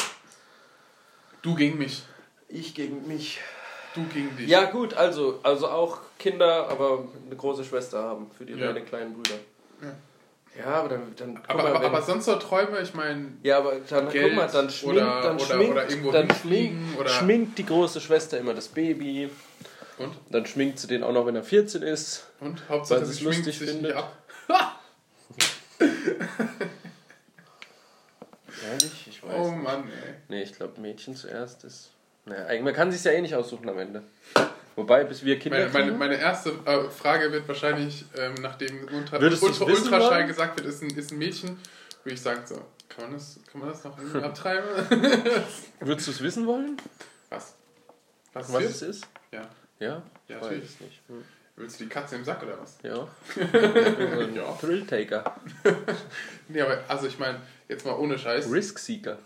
Speaker 1: Du gegen mich.
Speaker 2: Ich gegen mich.
Speaker 1: Du gegen dich.
Speaker 2: Ja, gut, also, also auch Kinder, aber eine große Schwester haben für die
Speaker 1: Ja.
Speaker 2: kleinen Brüder.
Speaker 1: Ja.
Speaker 2: Ja, aber dann. dann
Speaker 1: Aber,
Speaker 2: mal,
Speaker 1: aber, aber sonst so Träume, ich meine.
Speaker 2: ja, aber dann
Speaker 1: Geld
Speaker 2: guck mal, dann schminkt,
Speaker 1: oder-
Speaker 2: dann
Speaker 1: oder-
Speaker 2: schminkt,
Speaker 1: oder irgendwo
Speaker 2: dann schminkt,
Speaker 1: oder-
Speaker 2: schminkt die große Schwester immer das Baby.
Speaker 1: Und?
Speaker 2: Dann schminkt sie den auch noch, wenn er 14 ist.
Speaker 1: Und? Hauptsache,
Speaker 2: Weil sie es lustig
Speaker 1: sich
Speaker 2: findet.
Speaker 1: ab. <laughs>
Speaker 2: Ehrlich? Ich weiß
Speaker 1: Oh
Speaker 2: nicht.
Speaker 1: Mann, ey.
Speaker 2: Nee, ich glaube Mädchen zuerst ist. Naja, eigentlich- man kann sich ja eh nicht aussuchen am Ende. Wobei, bis wir Kinder
Speaker 1: Meine, meine, meine erste äh, Frage wird wahrscheinlich, ähm, nachdem Ultra, Ultra, Ultraschall gesagt wird, ist ein, ist ein Mädchen, würde ich sagen, so, kann man das, kann man das noch irgendwie <laughs> abtreiben?
Speaker 2: würdest du es wissen wollen,
Speaker 1: Was? Was,
Speaker 2: was es ist?
Speaker 1: Ja.
Speaker 2: Ja?
Speaker 1: Ja,
Speaker 2: Ich
Speaker 1: natürlich.
Speaker 2: weiß es nicht. Hm.
Speaker 1: Willst du die Katze im Sack oder was?
Speaker 2: Ja. <laughs>
Speaker 1: Ja.
Speaker 2: Thrill-Taker. <laughs>
Speaker 1: Nee, aber also ich meine, jetzt mal ohne Scheiß.
Speaker 2: Risk-Seeker.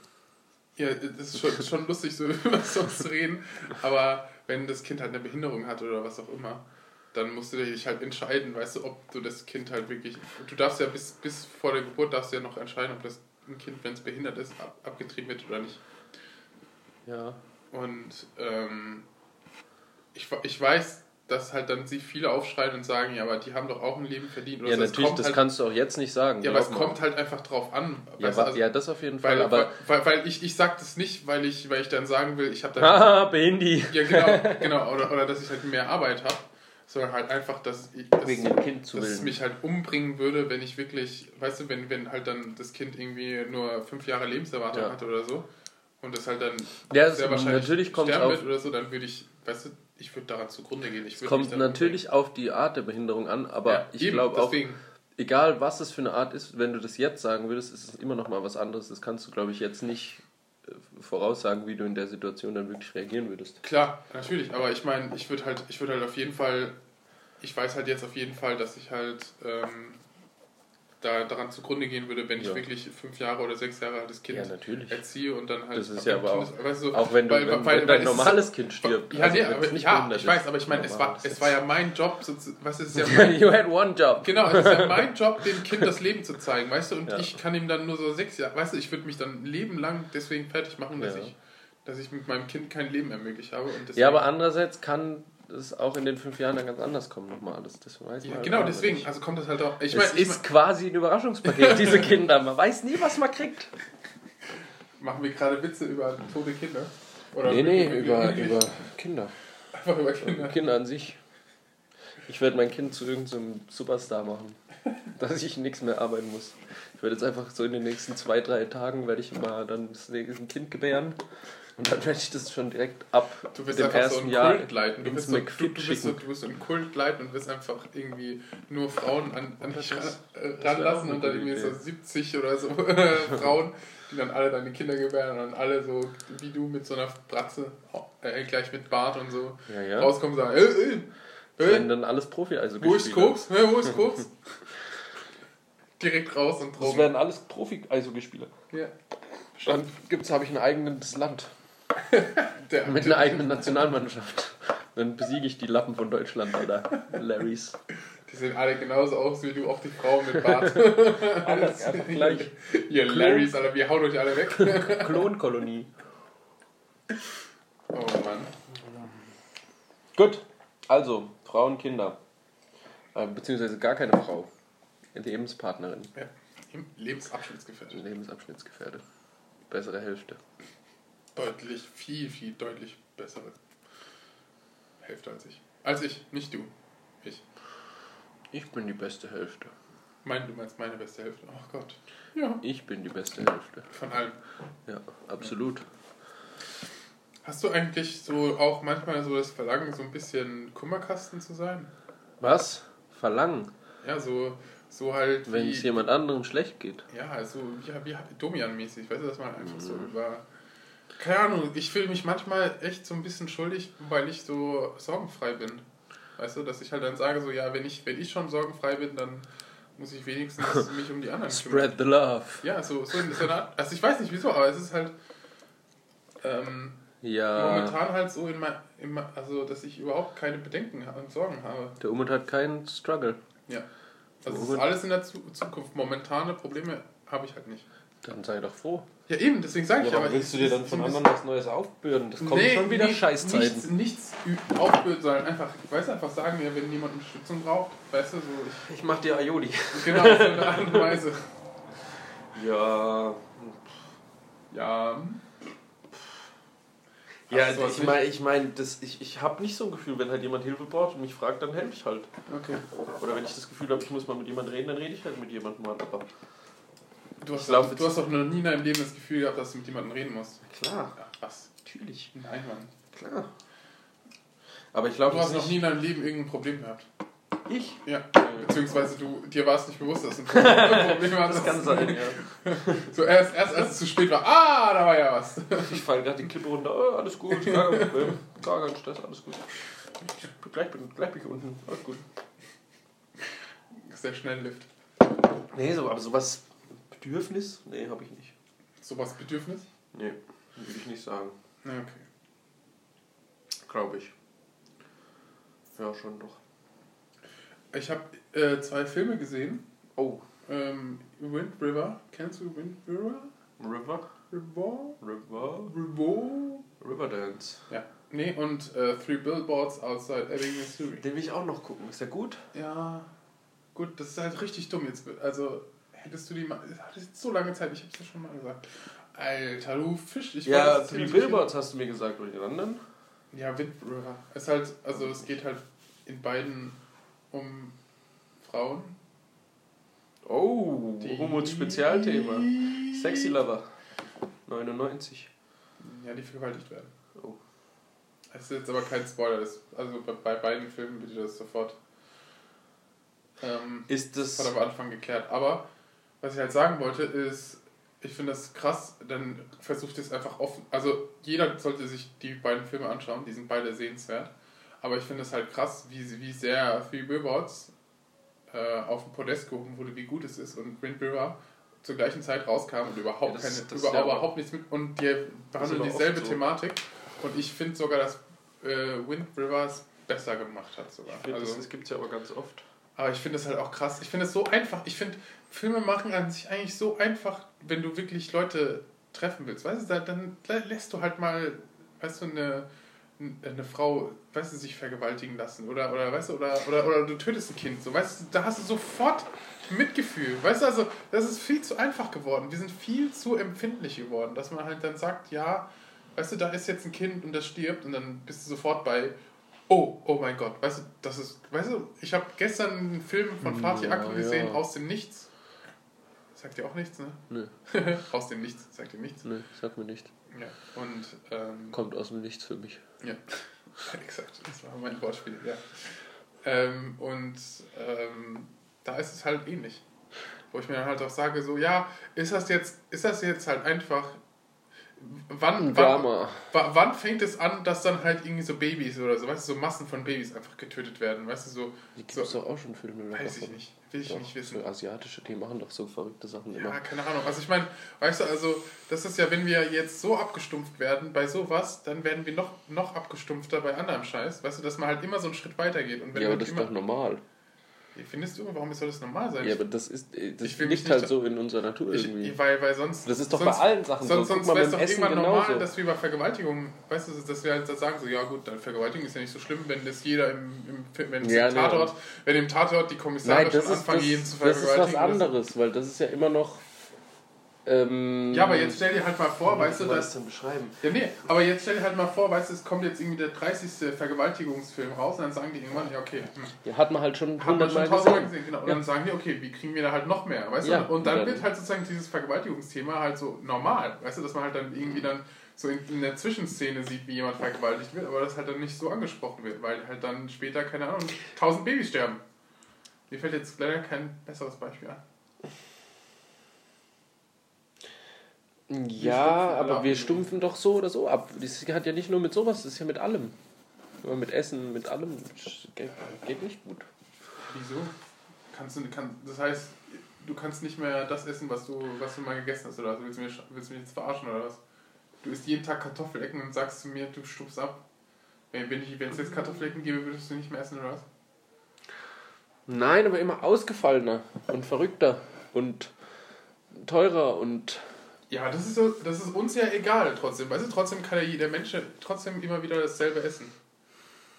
Speaker 1: Ja, das ist schon, schon lustig, so über sowas zu reden. Aber wenn das Kind halt eine Behinderung hat oder was auch immer, dann musst du dich halt entscheiden, weißt du, ob du das Kind halt wirklich. Du darfst ja bis, bis vor der Geburt darfst du ja noch entscheiden, ob das ein Kind, wenn es behindert ist, ab, abgetrieben wird oder nicht.
Speaker 2: Ja.
Speaker 1: Und ähm, ich, ich weiß, dass halt dann sie viele aufschreien und sagen, ja, aber die haben doch auch ein Leben verdient. Oder
Speaker 2: Ja,
Speaker 1: so. Es
Speaker 2: natürlich, das
Speaker 1: halt,
Speaker 2: kannst du auch jetzt nicht sagen.
Speaker 1: Ja, aber es kommt halt einfach drauf an.
Speaker 2: Ja,
Speaker 1: also-
Speaker 2: ja, das auf jeden Fall.
Speaker 1: weil,
Speaker 2: aber.
Speaker 1: weil, weil ich, ich sag das nicht, weil ich, weil ich dann sagen will, ich habe dann
Speaker 2: Haha, <laughs> Behindi.
Speaker 1: Ja, genau, genau. Oder, oder dass ich halt mehr Arbeit habe, sondern halt einfach, dass, ich, dass,
Speaker 2: Wegen dem Kind zu
Speaker 1: dass es mich halt umbringen würde, wenn ich wirklich, weißt du, wenn, wenn halt dann das Kind irgendwie nur fünf Jahre Lebenserwartung
Speaker 2: Ja.
Speaker 1: hat oder so und das halt dann
Speaker 2: Ja,
Speaker 1: sehr wahrscheinlich
Speaker 2: natürlich
Speaker 1: sterben wird oder so, dann würde ich, weißt du, ich würde daran zugrunde gehen.
Speaker 2: Es kommt natürlich auf die Art der Behinderung an, aber
Speaker 1: Ja,
Speaker 2: ich glaube auch, egal was es für eine Art ist, wenn du das jetzt sagen würdest, ist es immer noch mal was anderes. Das kannst du, glaube ich, jetzt nicht äh, voraussagen, wie du in der Situation dann wirklich reagieren würdest.
Speaker 1: Klar, natürlich, aber ich meine, ich würde halt, ich würde halt auf jeden Fall, ich weiß halt jetzt auf jeden Fall, dass ich halt ähm, da daran zugrunde gehen würde, wenn ich
Speaker 2: Ja.
Speaker 1: wirklich fünf Jahre oder sechs Jahre altes Kind
Speaker 2: Ja,
Speaker 1: erziehe und dann halt.
Speaker 2: Das ist ja aber
Speaker 1: Kindes- weißt du,
Speaker 2: Auch wenn, du,
Speaker 1: weil-
Speaker 2: wenn,
Speaker 1: weil-
Speaker 2: wenn dein normales Kind stirbt.
Speaker 1: Ja,
Speaker 2: also
Speaker 1: nee, aber,
Speaker 2: nicht
Speaker 1: ja ich weiß, aber ich meine, es war, es war ja mein Job, was ist <laughs> ja
Speaker 2: jetzt. you had one job.
Speaker 1: Genau, es ist ja mein <laughs> Job, dem Kind das Leben zu zeigen, weißt du, und
Speaker 2: Ja.
Speaker 1: ich kann ihm dann nur so sechs Jahre, weißt du, ich würde mich dann Leben lang deswegen fertig machen, dass ich dass ich mit meinem Kind kein Leben ermöglicht habe.
Speaker 2: Ja, aber andererseits kann das auch in den fünf Jahren dann ganz anders kommt nochmal alles. Das weiß
Speaker 1: Ja,
Speaker 2: man
Speaker 1: genau,
Speaker 2: aber
Speaker 1: deswegen.
Speaker 2: nicht.
Speaker 1: Also kommt das halt auch. Ich
Speaker 2: es
Speaker 1: meine,
Speaker 2: ist quasi ein Überraschungspaket, <laughs> diese Kinder. Man weiß nie, was man kriegt.
Speaker 1: mein, machen wir gerade Witze über tote Kinder? Oder
Speaker 2: nee, nee, über, <laughs> über Kinder.
Speaker 1: Einfach über Kinder.
Speaker 2: Kinder an sich. Ich werde mein Kind zu irgendeinem Superstar machen. <laughs> Dass ich nichts mehr arbeiten muss. Ich werde jetzt einfach so in den nächsten zwei, drei Tagen werde ich mal dann das nächste Kind gebären. Und dann werde ich das schon direkt ab
Speaker 1: Du wirst
Speaker 2: dem
Speaker 1: einfach so
Speaker 2: ersten
Speaker 1: einen
Speaker 2: Jahr
Speaker 1: Kult leiten. Du
Speaker 2: ins
Speaker 1: wirst, so, du, du, bist so, du wirst so einen Kult leiten und wirst einfach irgendwie nur Frauen an, an dich
Speaker 2: Das-
Speaker 1: ran- äh, ranlassen und dann irgendwie so
Speaker 2: Idee.
Speaker 1: 70 oder so Frauen, die dann alle deine Kinder gebären und dann alle so wie du mit so einer Bratze, äh, gleich mit Bart und so
Speaker 2: Ja, ja.
Speaker 1: rauskommen und sagen, äh, äh,
Speaker 2: Das werden
Speaker 1: äh,
Speaker 2: dann alles profi also
Speaker 1: wo ist Koks? Hä, wo ist Koks? <laughs> Direkt raus und
Speaker 2: Das
Speaker 1: Drogen.
Speaker 2: werden alles Profi-Eishockeyspieler.
Speaker 1: Ja.
Speaker 2: Dann gibt's, habe ich ein eigenes Land. <laughs>
Speaker 1: Der,
Speaker 2: Mit einer eigenen Nationalmannschaft. Dann besiege ich die Lappen von Deutschland, Alter. Larrys.
Speaker 1: Die sehen alle genauso aus wie du, auch die Frauen mit Bart. <laughs>
Speaker 2: Alle <laughs> einfach gleich.
Speaker 1: Ihr Larrys, Alter, wir hauen euch alle weg.
Speaker 2: Klonkolonie.
Speaker 1: Oh Mann.
Speaker 2: Gut, also Frauen, Kinder. Äh, Beziehungsweise gar keine Frau. Lebenspartnerin.
Speaker 1: Ja. Im Lebensabschnittsgefährdet.
Speaker 2: Lebensabschnittsgefährde. Bessere Hälfte.
Speaker 1: Deutlich, viel, viel deutlich bessere Hälfte als ich. Als ich, nicht du. Ich.
Speaker 2: Ich bin die beste Hälfte.
Speaker 1: Mein, du meinst meine beste Hälfte. Oh Gott. Ja.
Speaker 2: Ich bin die beste Hälfte.
Speaker 1: Von allem.
Speaker 2: Ja, absolut.
Speaker 1: Hast du eigentlich so auch manchmal so das Verlangen, so ein bisschen Kummerkasten zu sein?
Speaker 2: Was? Verlangen,
Speaker 1: Ja, so, so halt.
Speaker 2: wenn
Speaker 1: wie-
Speaker 2: es jemand anderem schlecht geht.
Speaker 1: Ja, also wie, wie Domian-mäßig, weißt du, dass man einfach so
Speaker 2: Mhm.
Speaker 1: über. Keine Ahnung, ich fühle mich manchmal echt so ein bisschen schuldig, weil ich so sorgenfrei bin. Weißt du, dass ich halt dann sage, so, ja, wenn ich, wenn ich schon sorgenfrei bin, dann muss ich wenigstens <laughs> mich um die anderen kümmern.
Speaker 2: Spread the love.
Speaker 1: Ja, so, so, in so Art. Also ich weiß nicht wieso, aber es ist halt ähm,
Speaker 2: Ja,
Speaker 1: momentan halt so in mein, in mein, also dass ich überhaupt keine Bedenken und Sorgen habe.
Speaker 2: der Umut hat keinen Struggle.
Speaker 1: Ja. Also es ist alles in der Zu Zukunft. Momentane Probleme habe ich halt nicht.
Speaker 2: Dann sei doch froh.
Speaker 1: Ja, eben, deswegen sage ich
Speaker 2: Warum
Speaker 1: aber.
Speaker 2: willst du dir dann
Speaker 1: so
Speaker 2: von anderen was Neues aufbürden? Das kommt schon wieder
Speaker 1: nee,
Speaker 2: Scheißzeiten.
Speaker 1: Nichts, nichts aufbürden, sondern einfach, weißt du, einfach sagen, ja, wenn jemand Unterstützung braucht, weißt du, so,
Speaker 2: Ich mach dir Aioli.
Speaker 1: ich, genau, auf so eine Art und Weise.
Speaker 2: Ja.
Speaker 1: Ja.
Speaker 2: Ja,
Speaker 1: was
Speaker 2: ich
Speaker 1: nicht?
Speaker 2: meine, ich, mein, das- ich, ich habe nicht so ein Gefühl, wenn halt jemand Hilfe braucht und mich fragt, dann helfe ich halt.
Speaker 1: Okay.
Speaker 2: Oder wenn ich das Gefühl habe, ich muss mal mit jemandem reden, dann rede ich halt mit jemandem mal. Aber
Speaker 1: Du hast,
Speaker 2: Ich glaub,
Speaker 1: du hast doch noch nie in deinem Leben das Gefühl gehabt, dass du mit jemandem reden musst.
Speaker 2: klar,
Speaker 1: Ja, was?
Speaker 2: natürlich,
Speaker 1: Nein, Mann.
Speaker 2: klar. Aber ich glaube,
Speaker 1: Du hast noch nie in deinem Leben irgendein Problem gehabt.
Speaker 2: Ich?
Speaker 1: Ja. Beziehungsweise du, dir war es nicht bewusst, dass du ein <laughs> Problem hattest.
Speaker 2: Das kann sein, ja.
Speaker 1: So erst, erst als es zu spät war, ah, da war ja was.
Speaker 2: Ich falle gerade die Klippe runter, oh, alles gut, gar kein Problem, gar kein Stress, alles gut. Gleich bin, gleich bin ich unten, alles gut.
Speaker 1: Sehr schnell Lift.
Speaker 2: Nee, so, aber sowas Bedürfnis? Nee, habe ich nicht.
Speaker 1: Sowas Bedürfnis?
Speaker 2: Nee, würde ich nicht sagen.
Speaker 1: Okay.
Speaker 2: Glaube ich. Ja, schon doch.
Speaker 1: Ich habe äh, zwei Filme gesehen.
Speaker 2: Oh,
Speaker 1: Ähm, Wind River. Kennst du Wind River?
Speaker 2: River?
Speaker 1: River?
Speaker 2: River?
Speaker 1: River?
Speaker 2: Riverdance.
Speaker 1: Ja. Nee, und äh, Three Billboards Outside Ebbing, Missouri.
Speaker 2: Den will ich auch noch gucken. Ist der gut?
Speaker 1: Ja, gut, das ist halt richtig dumm jetzt. Also, hättest du die mal. Das jetzt so lange Zeit, ich hab's ja schon mal gesagt. Alter, du Fisch. Ich
Speaker 2: ja,
Speaker 1: weiß, das-
Speaker 2: Billboards hast du mir gesagt, oder den anderen?
Speaker 1: Ja, Wind River. Es ist halt, also es geht halt in beiden um Frauen.
Speaker 2: Oh,
Speaker 1: die-
Speaker 2: Humuts Spezialthema. Sexy Lover. 99.
Speaker 1: Ja, die vergewaltigt werden.
Speaker 2: Oh.
Speaker 1: Es ist jetzt aber kein Spoiler. Das, also bei, bei beiden Filmen bitte das sofort. Ähm,
Speaker 2: Ist
Speaker 1: das hat
Speaker 2: das.
Speaker 1: am Anfang geklärt. Aber was ich halt sagen wollte, ist, ich finde das krass, dann versucht es einfach offen. Also jeder sollte sich die beiden Filme anschauen, die sind beide sehenswert. Aber ich finde es halt krass, wie, wie sehr Three Billboards äh, auf den Podest gehoben wurde, wie gut es ist. Und Wind River zur gleichen Zeit rauskam und überhaupt,
Speaker 2: Ja, das-
Speaker 1: keine,
Speaker 2: das
Speaker 1: über, überhaupt nichts mit. Und die behandeln dieselbe
Speaker 2: so.
Speaker 1: Thematik. Und ich finde sogar, dass äh, Wind River es besser gemacht hat sogar.
Speaker 2: Find,
Speaker 1: Also-
Speaker 2: das, das gibt es ja aber ganz oft.
Speaker 1: Aber ich finde es halt auch krass. Ich finde es so einfach. Ich finde, Filme machen an sich eigentlich so einfach, wenn du wirklich Leute treffen willst. Weißt du, da- dann lä- lässt du halt mal, weißt du, eine, eine Frau, weißt du, sich vergewaltigen lassen oder, oder weißt du, oder, oder, oder du tötest ein Kind, so, weißt du, da hast du sofort Mitgefühl, weißt du, also das ist viel zu einfach geworden, wir sind viel zu empfindlich geworden, dass man halt dann sagt, ja, weißt du, da ist jetzt ein Kind und das stirbt und dann bist du sofort bei, oh, oh mein Gott, weißt du, das ist, weißt du, ich habe gestern einen Film von Fatih
Speaker 2: Ja,
Speaker 1: Akin gesehen,
Speaker 2: ja.
Speaker 1: aus dem Nichts, sagt dir auch nichts, ne?
Speaker 2: Nö, <laughs>
Speaker 1: aus dem Nichts, sagt dir nichts.
Speaker 2: nö, sag mir nicht.
Speaker 1: Ja, und ähm,
Speaker 2: Kommt aus dem Nichts für mich.
Speaker 1: ja, <laughs> exakt, das war mein Wortspiel, ja. Ähm, und ähm, da ist es halt ähnlich. Wo ich mir dann halt auch sage, so, ja, ist das jetzt, ist das jetzt halt einfach, wann, wann, wann fängt es an, dass dann halt irgendwie so Babys oder so, weißt du, so Massen von Babys einfach getötet werden, weißt du, so,
Speaker 2: Die gibt
Speaker 1: so
Speaker 2: es doch auch schon Filme
Speaker 1: weiß ich
Speaker 2: davon.
Speaker 1: nicht, will ich
Speaker 2: Doch,
Speaker 1: nicht wissen.
Speaker 2: So asiatische, die machen doch so verrückte Sachen immer.
Speaker 1: Ja, keine Ahnung. Also ich meine, weißt du, also das ist ja, wenn wir jetzt so abgestumpft werden bei sowas, dann werden wir noch, noch abgestumpfter bei anderem Scheiß. Weißt du, dass man halt immer so einen Schritt weiter geht. Und wenn
Speaker 2: Ja, aber
Speaker 1: halt
Speaker 2: das ist
Speaker 1: immer,
Speaker 2: doch normal.
Speaker 1: Findest du, warum soll das normal sein?
Speaker 2: Ja, aber das ist, äh, das
Speaker 1: Ich
Speaker 2: liegt halt so in unserer Natur
Speaker 1: ich,
Speaker 2: irgendwie.
Speaker 1: weil, weil sonst.
Speaker 2: Das ist doch
Speaker 1: sonst,
Speaker 2: bei allen Sachen
Speaker 1: Sonst,
Speaker 2: so.
Speaker 1: sonst wäre es doch
Speaker 2: Essen
Speaker 1: irgendwann normal,
Speaker 2: genauso.
Speaker 1: dass wir bei Vergewaltigung, weißt du, dass wir halt sagen, so, ja gut, dann Vergewaltigung ist ja nicht so schlimm, wenn das jeder im, im wenn
Speaker 2: Ja,
Speaker 1: im
Speaker 2: nee.
Speaker 1: Tatort, wenn im Tatort die Kommissare
Speaker 2: Nein,
Speaker 1: schon
Speaker 2: ist,
Speaker 1: anfangen,
Speaker 2: das,
Speaker 1: jeden zu
Speaker 2: das ist was
Speaker 1: vergewaltigen.
Speaker 2: anderes, weil das ist ja immer noch. Ähm,
Speaker 1: ja, aber jetzt stell dir halt mal vor, weißt du,
Speaker 2: das denn beschreiben?
Speaker 1: Ja, nee, aber jetzt stell dir halt mal vor, weißt du, es kommt jetzt irgendwie der 30. Vergewaltigungsfilm raus und dann sagen die irgendwann, ja, okay, hm,
Speaker 2: Ja, hat man halt schon
Speaker 1: haben wir schon tausendmal
Speaker 2: gesehen.
Speaker 1: genau. Und
Speaker 2: Ja.
Speaker 1: dann sagen die, okay, wie kriegen wir da halt noch mehr, weißt
Speaker 2: Ja,
Speaker 1: du? Und dann
Speaker 2: und dann-
Speaker 1: wird halt sozusagen dieses Vergewaltigungsthema halt so normal, weißt du, dass man halt dann irgendwie dann so in, in der Zwischenszene sieht, wie jemand vergewaltigt wird, aber das halt dann nicht so angesprochen wird, weil halt dann später, keine Ahnung, tausend Babys sterben. Mir fällt jetzt leider kein besseres Beispiel an.
Speaker 2: Ja, aber
Speaker 1: ab.
Speaker 2: wir stumpfen doch so oder so ab. Das hat ja nicht nur mit sowas, das ist ja mit allem. Mit Essen, mit allem. Geht, geht nicht gut.
Speaker 1: Wieso? Kannst du, kann, das heißt, du kannst nicht mehr das essen, was du, was du mal gegessen hast, oder was? Willst du mich, willst du mich jetzt verarschen, oder was? Du isst jeden Tag Kartoffelecken und sagst zu mir, du stupst ab. Wenn wenn ich wenn es jetzt Kartoffelecken gebe, würdest du nicht mehr essen, oder was?
Speaker 2: Nein, aber immer ausgefallener und verrückter und teurer und.
Speaker 1: Ja, das ist, so, das ist uns ja egal trotzdem. Weißt du, trotzdem kann ja jeder Mensch trotzdem immer wieder dasselbe essen.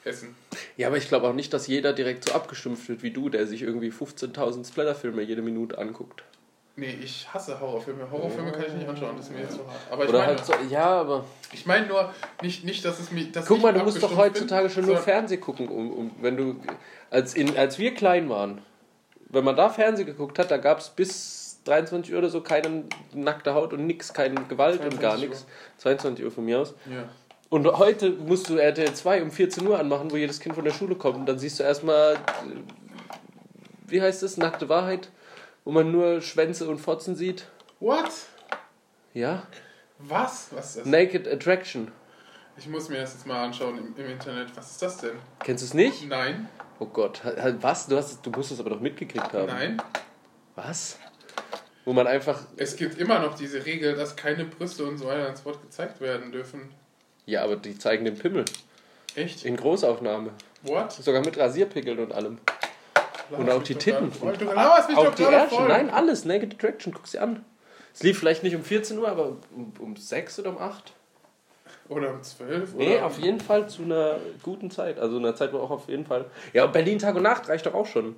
Speaker 1: Essen.
Speaker 2: Ja, aber ich glaube auch nicht, dass jeder direkt so abgestumpft wird wie du, der sich irgendwie 15.000 Splatterfilme jede Minute anguckt.
Speaker 1: Nee, ich hasse Horrorfilme. Horrorfilme kann ich nicht anschauen, das ist mir jetzt zu hart. Aber ich
Speaker 2: Oder
Speaker 1: meine,
Speaker 2: halt so, ja, aber.
Speaker 1: ich meine nur, nicht, nicht, dass es mir. Dass
Speaker 2: Guck mal, du musst doch
Speaker 1: abgestumpft bin,
Speaker 2: heutzutage schon nur
Speaker 1: sondern-
Speaker 2: Fernseh gucken, um, um, wenn du. Als, in, als wir klein waren, wenn man da Fernseh geguckt hat, da gab es bis 23 Uhr oder so keine nackte Haut und nix, keine Gewalt und gar
Speaker 1: 22
Speaker 2: nichts. 22 Uhr von mir aus.
Speaker 1: Ja.
Speaker 2: Und heute musst du RTL 2 um 14 Uhr anmachen, wo jedes Kind von der Schule kommt. Und dann siehst du erstmal, äh, wie heißt es, nackte Wahrheit, wo man nur Schwänze und Fotzen sieht.
Speaker 1: What?
Speaker 2: Ja?
Speaker 1: Was? Was ist das?
Speaker 2: Naked Attraction.
Speaker 1: Ich muss mir das jetzt mal anschauen im, im Internet. Was ist das denn?
Speaker 2: Kennst du es nicht?
Speaker 1: Nein,
Speaker 2: Oh Gott, was? Du, hast, du musst es aber doch mitgekriegt haben.
Speaker 1: nein.
Speaker 2: Was? Wo man einfach.
Speaker 1: Es gibt immer noch diese Regel, dass keine Brüste und so weiter ins Wort gezeigt werden dürfen.
Speaker 2: Ja, aber die zeigen den Pimmel.
Speaker 1: Echt?
Speaker 2: In Großaufnahme.
Speaker 1: What?
Speaker 2: Sogar mit Rasierpickeln und allem. Und auch die Titten.
Speaker 1: Voll. Du laberst mich
Speaker 2: Auch
Speaker 1: doch
Speaker 2: die Ärsche. Nein, alles. Naked Attraction. Guck sie an. Es lief vielleicht nicht um 14 Uhr, aber um, um 6 oder um 8.
Speaker 1: Oder um 12?
Speaker 2: Nee,
Speaker 1: oder
Speaker 2: auf jeden Fall zu einer guten Zeit. Also einer Zeit, wo auch auf jeden Fall. Ja, Berlin Tag und Nacht reicht doch auch schon.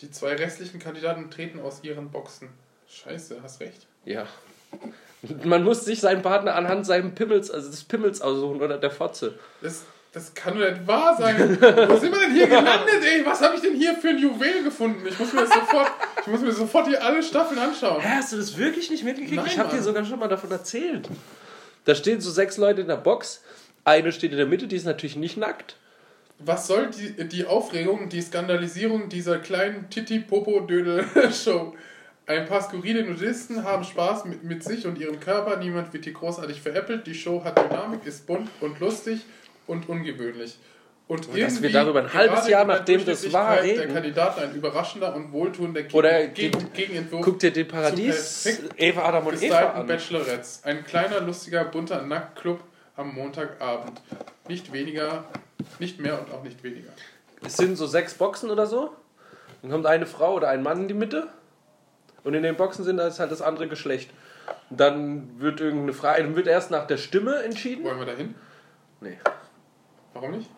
Speaker 1: Die zwei restlichen Kandidaten treten aus ihren Boxen. Scheiße, hast recht.
Speaker 2: Ja. Man muss sich seinen Partner anhand seinem Pimmels, also des Pimmels aussuchen oder der Fotze.
Speaker 1: Das, das kann doch nicht wahr sein. Wo sind wir denn hier gelandet, ey? Was habe ich denn hier für ein Juwel gefunden? Ich muss mir das sofort, ich muss mir sofort hier alle Staffeln anschauen.
Speaker 2: Hä, hast du das wirklich nicht mitgekriegt?
Speaker 1: Nein,
Speaker 2: ich habe dir sogar schon mal davon erzählt. Da stehen so sechs Leute in der Box. Eine steht in der Mitte, die ist natürlich nicht nackt.
Speaker 1: Was soll die, die Aufregung, die Skandalisierung dieser kleinen Titi-Popo-Dödel-Show? Ein paar skurrile Nudisten haben Spaß mit, mit sich und ihrem Körper. Niemand wird hier großartig veräppelt. Die Show hat Dynamik, ist bunt und lustig und ungewöhnlich. Und
Speaker 2: wir
Speaker 1: irgendwie
Speaker 2: darüber ein halbes Jahr, nachdem das war,
Speaker 1: Durchschnittlichkeit Der
Speaker 2: reden.
Speaker 1: Kandidaten ein überraschender und wohltuender Gegen
Speaker 2: Oder
Speaker 1: Gegen Gegenentwurf
Speaker 2: Guck dir den Paradies, Eva, Adam und Eva an.
Speaker 1: Bachelorettes. Ein kleiner, lustiger, bunter Nacktclub am Montagabend. Nicht weniger, nicht mehr und auch nicht weniger.
Speaker 2: Es sind so sechs Boxen oder so. Dann kommt eine Frau oder ein Mann in die Mitte. Und in den Boxen sind da ist halt das andere Geschlecht. Dann wird irgendeine Frage, dann wird erst nach der Stimme entschieden.
Speaker 1: Wollen wir da hin?
Speaker 2: Nee.
Speaker 1: Warum nicht?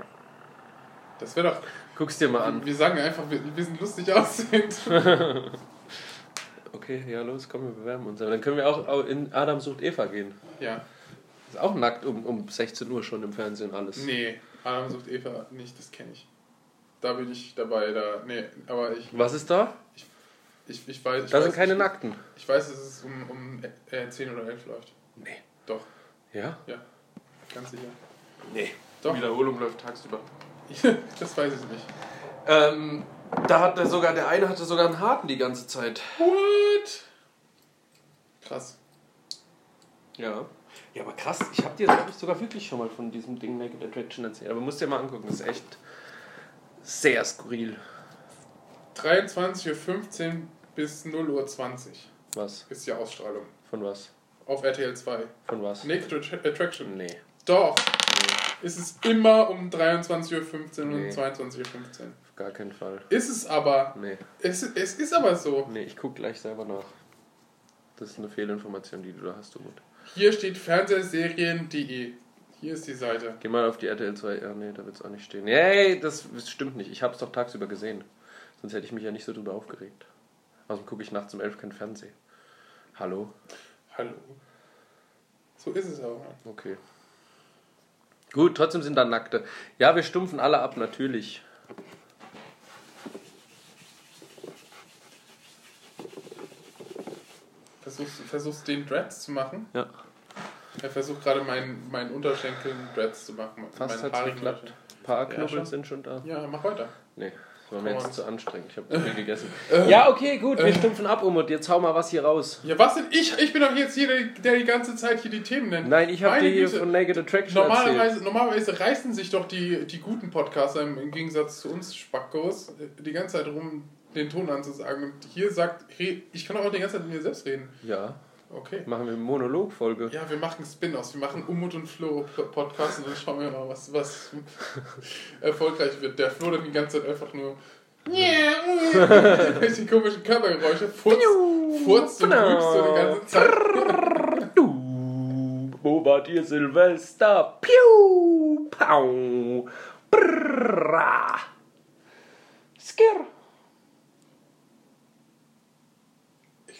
Speaker 1: Das wäre doch.
Speaker 2: Guck's dir mal an.
Speaker 1: Wir sagen einfach, wir, wir sind lustig aussehend. <laughs>
Speaker 2: Okay, ja los, komm, wir bewerben uns. Aber dann können wir auch auch in Adam sucht Eva gehen.
Speaker 1: ja.
Speaker 2: Ist auch nackt um, um 16 Uhr schon im Fernsehen alles.
Speaker 1: Nee, Adam sucht Eva nicht, das kenne ich. Da bin ich dabei, da. Nee, aber ich.
Speaker 2: Was ist da?
Speaker 1: Ich, ich weiß. Ich
Speaker 2: Da
Speaker 1: weiß,
Speaker 2: sind keine
Speaker 1: ich,
Speaker 2: Nackten.
Speaker 1: Ich weiß, dass es um, um äh, 10 oder 11 läuft.
Speaker 2: Nee.
Speaker 1: Doch,
Speaker 2: Ja?
Speaker 1: ja. Ganz sicher.
Speaker 2: Nee.
Speaker 1: Doch.
Speaker 2: Die Wiederholung läuft tagsüber. <laughs>
Speaker 1: das weiß ich nicht.
Speaker 2: Ähm, da hat der sogar, der eine hatte sogar einen harten die ganze Zeit.
Speaker 1: What? Krass.
Speaker 2: Ja. Ja, aber krass, ich habe dir, glaube ich, sogar wirklich schon mal von diesem Ding Naked Attraction erzählt. Aber musst dir mal angucken, das ist echt sehr skurril.
Speaker 1: 23.15 Uhr bis 0.20 Uhr
Speaker 2: Was?
Speaker 1: ist die Ausstrahlung.
Speaker 2: Von was?
Speaker 1: Auf RTL 2.
Speaker 2: Von was?
Speaker 1: Naked Attra- Attraction.
Speaker 2: Nee.
Speaker 1: Doch. Ist es immer um 23.15 Uhr
Speaker 2: Nee.
Speaker 1: und 22.15 Uhr.
Speaker 2: Auf gar keinen Fall.
Speaker 1: Ist es aber.
Speaker 2: Nee.
Speaker 1: Es, es ist aber so.
Speaker 2: Nee, ich guck gleich selber nach. Das ist eine Fehlinformation, die du da hast, Umut.
Speaker 1: Hier steht fernsehserien.de. Hier ist die Seite.
Speaker 2: Geh mal auf die RTL 2. Ja, nee, da wird's auch nicht stehen. Nee, das, das stimmt nicht. Ich hab's doch tagsüber gesehen. Sonst hätte ich mich ja nicht so drüber aufgeregt. Außerdem gucke ich nachts um 11 kein Fernsehen. Hallo?
Speaker 1: Hallo. So ist es aber.
Speaker 2: Okay. Gut, trotzdem sind da Nackte. Ja, wir stumpfen alle ab, natürlich.
Speaker 1: Versuchst, versuchst den Dreads zu machen?
Speaker 2: Ja.
Speaker 1: Er versucht gerade meinen mein Unterschenkel Dreads zu machen.
Speaker 2: Fast
Speaker 1: haarigen
Speaker 2: geklappt. Ein paar
Speaker 1: Ja,
Speaker 2: Knubbel
Speaker 1: schon.
Speaker 2: sind schon da.
Speaker 1: Ja, mach weiter.
Speaker 2: Nee, das war mir jetzt
Speaker 1: on.
Speaker 2: zu anstrengend. Ich habe viel gegessen. <laughs>
Speaker 1: Äh,
Speaker 2: Ja, okay, gut, wir
Speaker 1: äh.
Speaker 2: stumpfen ab, Umut. Jetzt hau mal was hier raus.
Speaker 1: Ja, was denn? Ich, ich bin doch jetzt hier, der, der die ganze Zeit hier die Themen nennt.
Speaker 2: Nein, ich habe dir hier von Naked Attraction erzählt.
Speaker 1: Normalerweise, normalerweise reißen sich doch die, die guten Podcaster im, im Gegensatz zu uns Spackos die ganze Zeit rum, den Ton anzusagen. Und hier sagt, hey, ich kann auch die ganze Zeit mit mir selbst reden.
Speaker 2: Ja,
Speaker 1: Okay.
Speaker 2: machen wir eine Monologfolge.
Speaker 1: Ja, wir machen Spin-offs. Wir machen Umut und Flo Podcast und dann schauen wir mal, was, was <laughs> erfolgreich wird. Der Flo dann die ganze Zeit einfach nur die <laughs> komischen Körpergeräusche furzt, furzt und rülpst so die ganze Zeit.
Speaker 2: Wo war dir Silvester? Piu, pau, brrra. Skir.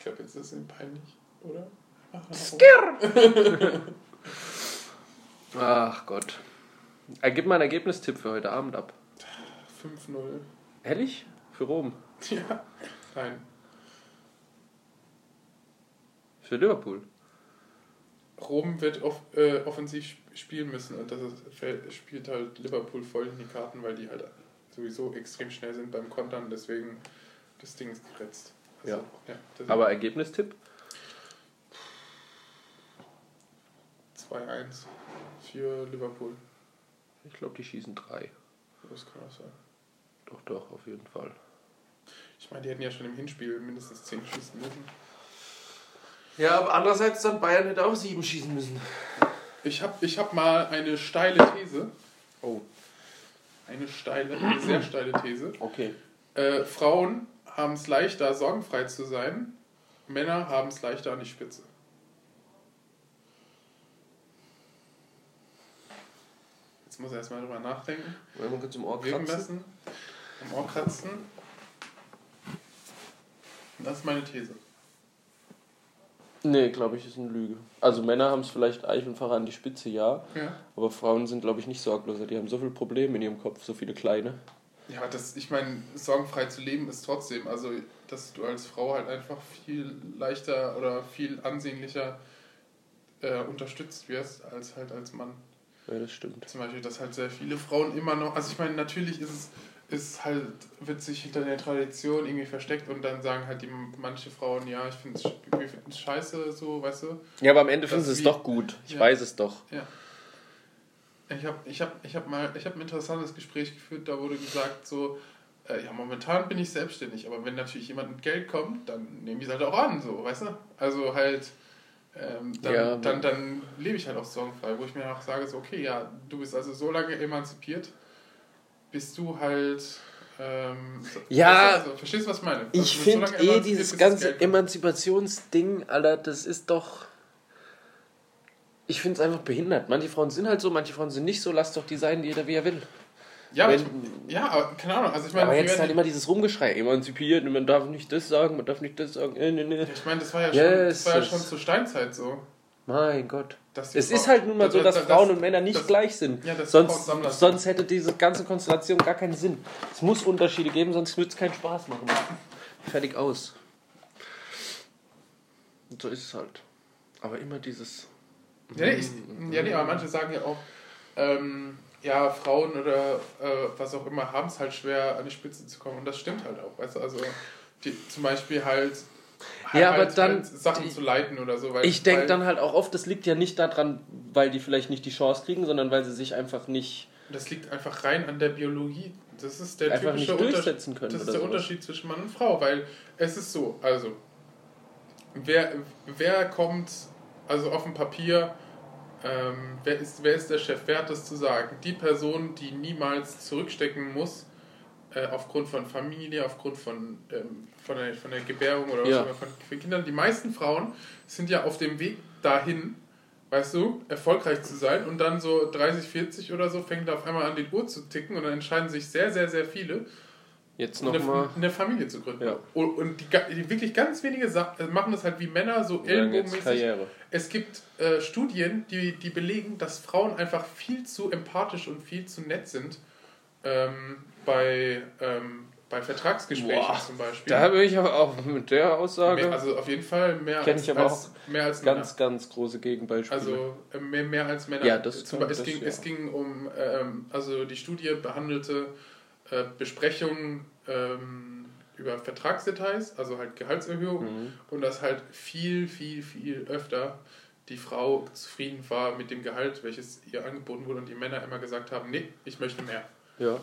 Speaker 1: Ich glaube, jetzt ist es ihm peinlich, oder? Ach,
Speaker 2: Skir. <laughs> Ach Gott. Äh, Gib mal einen Ergebnistipp für heute Abend ab.
Speaker 1: 5-0.
Speaker 2: Ehrlich? Für Rom?
Speaker 1: Ja. Nein.
Speaker 2: Für Liverpool?
Speaker 1: Rom wird off äh, offensiv sp- spielen müssen und das ist, spielt halt Liverpool voll in die Karten, weil die halt sowieso extrem schnell sind beim Kontern, deswegen das Ding ist geretzt.
Speaker 2: Ja.
Speaker 1: ja
Speaker 2: Aber Ergebnistipp?
Speaker 1: 2-1 für Liverpool.
Speaker 2: Ich glaube, die schießen drei.
Speaker 1: Das kann auch sein.
Speaker 2: Doch, doch, auf jeden Fall.
Speaker 1: Ich meine, die hätten ja schon im Hinspiel mindestens 10 schießen müssen.
Speaker 2: Ja, aber andererseits dann Bayern hätte auch sieben schießen müssen.
Speaker 1: Ich habe ich hab mal eine steile These.
Speaker 2: Oh,
Speaker 1: Eine steile, eine sehr steile These.
Speaker 2: okay.
Speaker 1: Äh, Frauen haben es leichter, sorgenfrei zu sein. Männer haben es leichter an die Spitze. Jetzt muss er erstmal drüber nachdenken.
Speaker 2: Wollen wir kurz im Ohr kratzen?
Speaker 1: lassen. Am Ohr kratzen. Und das ist meine These.
Speaker 2: Nee, glaube ich, ist eine Lüge. Also Männer haben es vielleicht einfach an die Spitze, ja.
Speaker 1: Ja.
Speaker 2: Aber Frauen sind, glaube ich, nicht sorgloser. Die haben so viele Probleme in ihrem Kopf, so viele kleine.
Speaker 1: Ja, das, ich meine, sorgenfrei zu leben ist trotzdem, also dass du als Frau halt einfach viel leichter oder viel ansehnlicher äh, unterstützt wirst als halt als Mann.
Speaker 2: Ja, das stimmt.
Speaker 1: Zum Beispiel, dass halt sehr viele Frauen immer noch, also ich meine, natürlich ist es ist halt, wird sich hinter der Tradition irgendwie versteckt und dann sagen halt die manche Frauen, ja, ich finde es scheiße, so, weißt du.
Speaker 2: Ja, aber am Ende finden sie es doch gut. Ich
Speaker 1: Ja.
Speaker 2: weiß es doch.
Speaker 1: Ja. Ich habe ich hab, ich hab mal ich hab ein interessantes Gespräch geführt, da wurde gesagt, so, äh, ja, momentan bin ich selbstständig, aber wenn natürlich jemand mit Geld kommt, dann nehme ich es halt auch an, so, weißt du? Also halt, ähm, dann,
Speaker 2: Ja.
Speaker 1: dann, dann lebe ich halt auch sorgenfrei, wo ich mir auch sage, so, okay, ja, du bist also so lange emanzipiert, bis du halt Ähm, so,
Speaker 2: Ja.
Speaker 1: also, verstehst du, was ich meine?
Speaker 2: Ich
Speaker 1: Also,
Speaker 2: finde
Speaker 1: solange
Speaker 2: eh
Speaker 1: emanzipiert
Speaker 2: dieses ganze. Emanzipationsding, Alter, das ist doch. Ich finde es einfach behindert. Manche Frauen sind halt so, manche Frauen sind nicht so. Lass doch die sein, jeder wie er will.
Speaker 1: Ja, aber
Speaker 2: wenn-
Speaker 1: ich, ja, aber keine Ahnung. Also ich meine,
Speaker 2: Aber jetzt
Speaker 1: werden-
Speaker 2: halt immer dieses Rumgeschrei, emanzipiert, man darf nicht das sagen, man darf nicht das sagen. Äh, nee, nee.
Speaker 1: ich meine, das war ja schon,
Speaker 2: Yes,
Speaker 1: das war ja schon zur Steinzeit so.
Speaker 2: Mein Gott. Es
Speaker 1: Frau-
Speaker 2: ist halt nun mal so,
Speaker 1: da-
Speaker 2: dass
Speaker 1: da-
Speaker 2: Frauen
Speaker 1: das-
Speaker 2: und Männer nicht
Speaker 1: das-
Speaker 2: gleich sind.
Speaker 1: Ja, das
Speaker 2: sonst, sonst hätte diese ganze Konstellation gar keinen Sinn. Es muss Unterschiede geben, sonst würde es keinen Spaß machen. Fertig aus. Und so ist es halt. Aber immer dieses.
Speaker 1: Ja, nee, ich, ja, nee, aber manche sagen ja auch, ähm, ja, Frauen oder äh, was auch immer haben es halt schwer, an die Spitze zu kommen. Und das stimmt halt auch. Weißt du, also die, zum Beispiel halt, halt,
Speaker 2: Ja, aber
Speaker 1: halt,
Speaker 2: dann-
Speaker 1: halt Sachen zu leiten oder so. Weil,
Speaker 2: Ich denke dann halt auch oft, das liegt ja nicht daran, weil die vielleicht nicht die Chance kriegen, sondern weil sie sich einfach nicht.
Speaker 1: Das liegt einfach rein an der Biologie. Das ist der
Speaker 2: Einfach
Speaker 1: typische
Speaker 2: durchsetzen können
Speaker 1: Das ist der
Speaker 2: sowas.
Speaker 1: Unterschied zwischen Mann und Frau, weil es ist so, also wer, wer kommt, also auf dem Papier, ähm, wer, ist, wer ist der Chef? Wer hat das zu sagen? Die Person, die niemals zurückstecken muss, äh, aufgrund von Familie, aufgrund von, ähm, von, der, von der Gebärung oder was
Speaker 2: Ja.
Speaker 1: auch immer von, von Kindern. Die meisten Frauen sind ja auf dem Weg dahin, weißt du, erfolgreich zu sein und dann so 30, 40 oder so fängt auf einmal an, die Uhr zu ticken und dann entscheiden sich sehr, sehr, sehr viele,
Speaker 2: Jetzt
Speaker 1: eine,
Speaker 2: nochmal.
Speaker 1: eine Familie zu gründen.
Speaker 2: Ja.
Speaker 1: Und, und die, die wirklich ganz wenige äh, machen das halt wie Männer, so ellenbogenmäßig. Es gibt äh, Studien, die, die belegen, dass Frauen einfach viel zu empathisch und viel zu nett sind ähm, bei, ähm, bei Vertragsgesprächen
Speaker 2: Boah,
Speaker 1: zum Beispiel.
Speaker 2: Da bin ich aber auch mit der Aussage
Speaker 1: Mehr, also auf jeden Fall mehr
Speaker 2: Kenn
Speaker 1: als,
Speaker 2: ich aber
Speaker 1: als, mehr als Männer.
Speaker 2: ganz, ganz große Gegenbeispiele.
Speaker 1: Also äh, mehr, mehr als Männer.
Speaker 2: Ja, das
Speaker 1: Zum
Speaker 2: kann-
Speaker 1: es,
Speaker 2: das,
Speaker 1: ging,
Speaker 2: ja.
Speaker 1: es ging um, ähm, also die Studie behandelte äh, Besprechungen ähm, über Vertragsdetails, also halt Gehaltserhöhung
Speaker 2: Mhm.
Speaker 1: und dass halt viel, viel, viel öfter die Frau zufrieden war mit dem Gehalt, welches ihr angeboten wurde und die Männer immer gesagt haben, nee, ich möchte mehr.
Speaker 2: ja.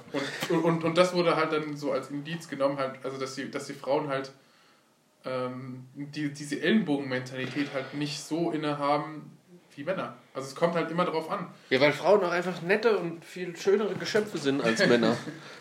Speaker 1: Und, und, und das wurde halt dann so als Indiz genommen, halt, also dass die, dass die Frauen halt ähm, die, diese Ellenbogenmentalität halt nicht so innehaben wie Männer. Also es kommt halt immer darauf an.
Speaker 2: ja, weil Frauen auch einfach nette und viel schönere Geschöpfe sind als <laughs> Männer.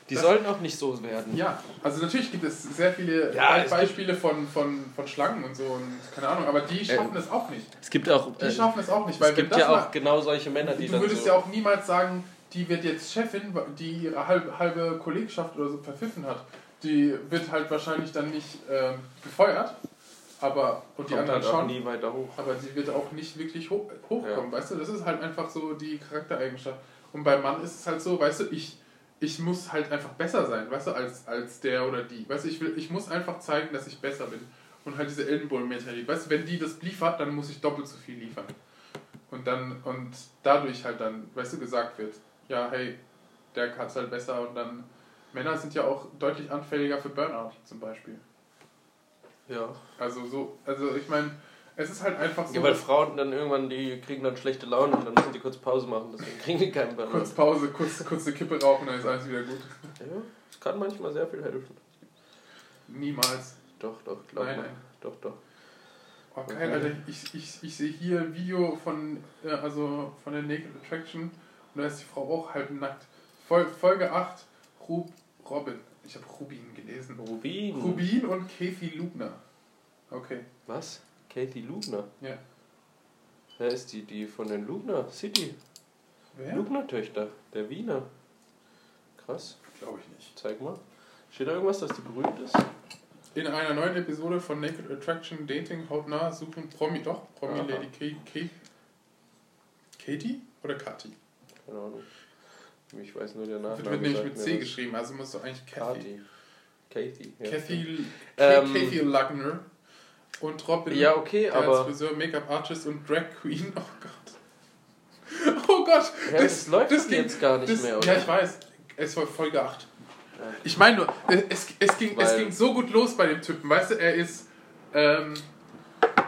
Speaker 2: Die sollten auch nicht so werden.
Speaker 1: Ja, also natürlich gibt es sehr viele
Speaker 2: Ja,
Speaker 1: Beispiele von, von, von Schlangen und so und keine Ahnung, aber die schaffen es auch nicht.
Speaker 2: Es gibt auch.
Speaker 1: Die
Speaker 2: Äh,
Speaker 1: schaffen es auch nicht, weil
Speaker 2: es gibt ja
Speaker 1: mal-
Speaker 2: auch genau solche Männer, die
Speaker 1: Du
Speaker 2: dann
Speaker 1: würdest
Speaker 2: so.
Speaker 1: ja auch niemals sagen, die wird jetzt Chefin, die ihre halbe, halbe Kollegschaft oder so verpfiffen hat. Die wird halt wahrscheinlich dann nicht ähm, gefeuert, aber und die
Speaker 2: kommt
Speaker 1: anderen
Speaker 2: halt
Speaker 1: schon.
Speaker 2: nie weiter hoch.
Speaker 1: Aber sie wird auch nicht wirklich hoch, hochkommen, weißt du? Das ist halt einfach so die Charaktereigenschaft. Und beim Mann ist es halt so, weißt du, ich, ich muss halt einfach besser sein, weißt du, als, als der oder die. Weißt du, ich, will, ich muss einfach zeigen, dass ich besser bin. Und halt diese Ellenbogen-Mentalität. Weißt du, wenn die das liefert, dann muss ich doppelt so viel liefern. Und dann, und dadurch halt dann, weißt du, gesagt wird, ja, hey, der kann es halt besser und dann. Männer sind ja auch deutlich anfälliger für Burnout zum Beispiel.
Speaker 2: Ja.
Speaker 1: Also so, also ich meine, es ist halt einfach so.
Speaker 2: ja, weil Frauen dann irgendwann, die kriegen dann schlechte Laune und dann müssen die kurz Pause machen, deswegen <laughs> kriegen die keinen Burnout.
Speaker 1: Kurz Pause, kurz, kurz eine Kippe rauchen, dann ist alles wieder gut.
Speaker 2: Ja, das kann manchmal sehr viel helfen.
Speaker 1: Niemals.
Speaker 2: Doch, doch, glaub
Speaker 1: Nein,
Speaker 2: mal.
Speaker 1: nein.
Speaker 2: Doch, doch.
Speaker 1: Oh, geil, Alter. Ich, ich, ich sehe hier ein Video von, äh, also von der Naked Attraction und da ist die Frau auch halb nackt. Fol Folge 8, Rub Robin. Ich habe Rubin gelesen.
Speaker 2: Rubin.
Speaker 1: Rubin und Kathy Lugner. Okay.
Speaker 2: Was? Kathy Lugner.
Speaker 1: Ja.
Speaker 2: Wer ist die? Die von den Lugner City.
Speaker 1: Wer?
Speaker 2: Lugner-Töchter. Der Wiener. Krass.
Speaker 1: Glaube ich nicht.
Speaker 2: Zeig mal. Steht da irgendwas, dass die berühmt ist?
Speaker 1: In einer neuen Episode von Naked Attraction Dating hautnah suchen Promi, doch, Promi
Speaker 2: Aha.
Speaker 1: Lady Kate, Kate, Katie oder Kathi?
Speaker 2: Keine Ahnung. Ich weiß nur der Nachname.
Speaker 1: wird nämlich mit C geschrieben, also muss doch eigentlich Kathy.
Speaker 2: Kathy. Ja.
Speaker 1: Kathy,
Speaker 2: Ähm,
Speaker 1: Kathy Lugner und Robin,
Speaker 2: Ja, okay,
Speaker 1: als
Speaker 2: aber.
Speaker 1: Friseur, Make-up-Artist und Drag Queen. <laughs> Oh Gott. Oh Gott.
Speaker 2: Ja, das, läuft
Speaker 1: das ging-
Speaker 2: jetzt gar nicht
Speaker 1: das,
Speaker 2: mehr, oder?
Speaker 1: Ja, ich weiß. Es war Folge 8.
Speaker 2: Ja.
Speaker 1: Ich meine nur, es, es, ging, es ging so gut los bei dem Typen. Weißt du, er ist, ähm,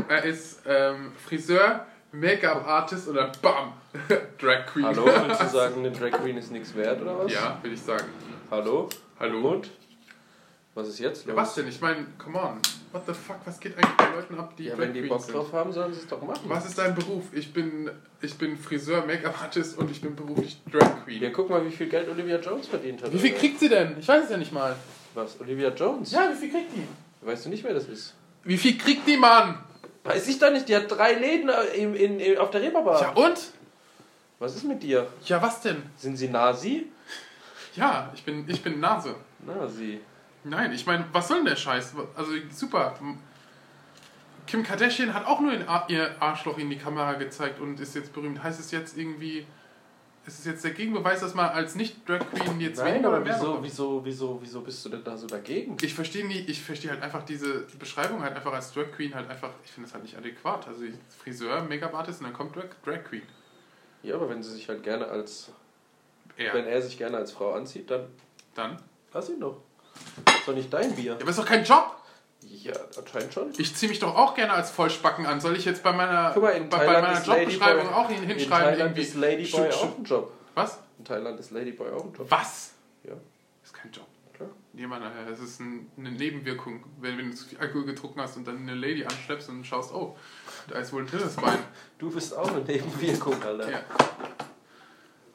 Speaker 1: er ist ähm, Friseur, Make-up-Artist oder BAM! <laughs> Drag Queen.
Speaker 2: Hallo, willst du sagen, eine Drag Queen ist nichts wert, oder was?
Speaker 1: Ja, würde ich sagen.
Speaker 2: Hallo?
Speaker 1: Hallo?
Speaker 2: Und? Was ist jetzt
Speaker 1: Ja,
Speaker 2: los?
Speaker 1: was denn? Ich meine, come on. what the fuck, was geht eigentlich bei Leuten ab, die
Speaker 2: Ja,
Speaker 1: Drag
Speaker 2: wenn die Bock
Speaker 1: sind?
Speaker 2: drauf haben, sollen sie es doch machen.
Speaker 1: Was ist dein Beruf? Ich bin, ich bin Friseur, Make-up-Artist und ich bin beruflich Drag Queen.
Speaker 2: Ja, guck mal, wie viel Geld Olivia Jones verdient hat.
Speaker 1: Wie viel
Speaker 2: Alter.
Speaker 1: kriegt sie denn? Ich weiß es ja nicht mal.
Speaker 2: Was? Olivia Jones?
Speaker 1: Ja, wie viel kriegt die?
Speaker 2: Weißt du nicht, wer das ist?
Speaker 1: Wie viel kriegt die, Mann?
Speaker 2: Weiß ich doch nicht, die hat drei Läden äh, in, in, in, auf der Reeperbahn.
Speaker 1: Ja, und?
Speaker 2: Was ist mit dir?
Speaker 1: Ja, was denn?
Speaker 2: Sind sie Nasi?
Speaker 1: Ja, ich bin, ich bin Nase.
Speaker 2: Nasi.
Speaker 1: Nein, ich meine, was soll denn der Scheiß? Also, super. Kim Kardashian hat auch nur ihr Arschloch in die Kamera gezeigt und ist jetzt berühmt. Heißt es jetzt irgendwie, ist es jetzt der Gegenbeweis, dass man als Nicht-Drag Queen jetzt
Speaker 2: Nein,
Speaker 1: weniger oder
Speaker 2: wieso, wieso, wieso, wieso bist du denn da so dagegen?
Speaker 1: Ich verstehe nie, ich verstehe halt einfach diese Beschreibung halt einfach als Drag Queen halt einfach, ich finde das halt nicht adäquat. Also Friseur, Make-up-Artist und dann kommt Drag, Drag Queen.
Speaker 2: Ja, aber wenn sie sich halt gerne als,
Speaker 1: Ja,
Speaker 2: wenn er sich gerne als Frau anzieht, dann
Speaker 1: dann.
Speaker 2: lass ihn doch. Das ist doch nicht dein Bier.
Speaker 1: Ja, aber ist doch kein Job.
Speaker 2: Ja, anscheinend schon.
Speaker 1: Ich ziehe mich doch auch gerne als Vollspacken an. Soll ich jetzt bei meiner,
Speaker 2: Guck mal, in
Speaker 1: bei, bei meiner Jobbeschreibung
Speaker 2: Ladyboy-
Speaker 1: auch hin-
Speaker 2: In
Speaker 1: hinschreiben
Speaker 2: Thailand ist Ladyboy auch ein Job.
Speaker 1: Was?
Speaker 2: In Thailand ist Ladyboy auch ein Job.
Speaker 1: Was?
Speaker 2: Ja,
Speaker 1: ist kein Job.
Speaker 2: klar.
Speaker 1: Nee, Mann, das ist ein, eine Nebenwirkung. Wenn, wenn du zu viel Alkohol getrunken hast und dann eine Lady anschleppst und schaust, oh, da ist wohl ein drittes <laughs> Bein.
Speaker 2: Du bist auch eine Nebenwirkung, Alter.
Speaker 1: Ja.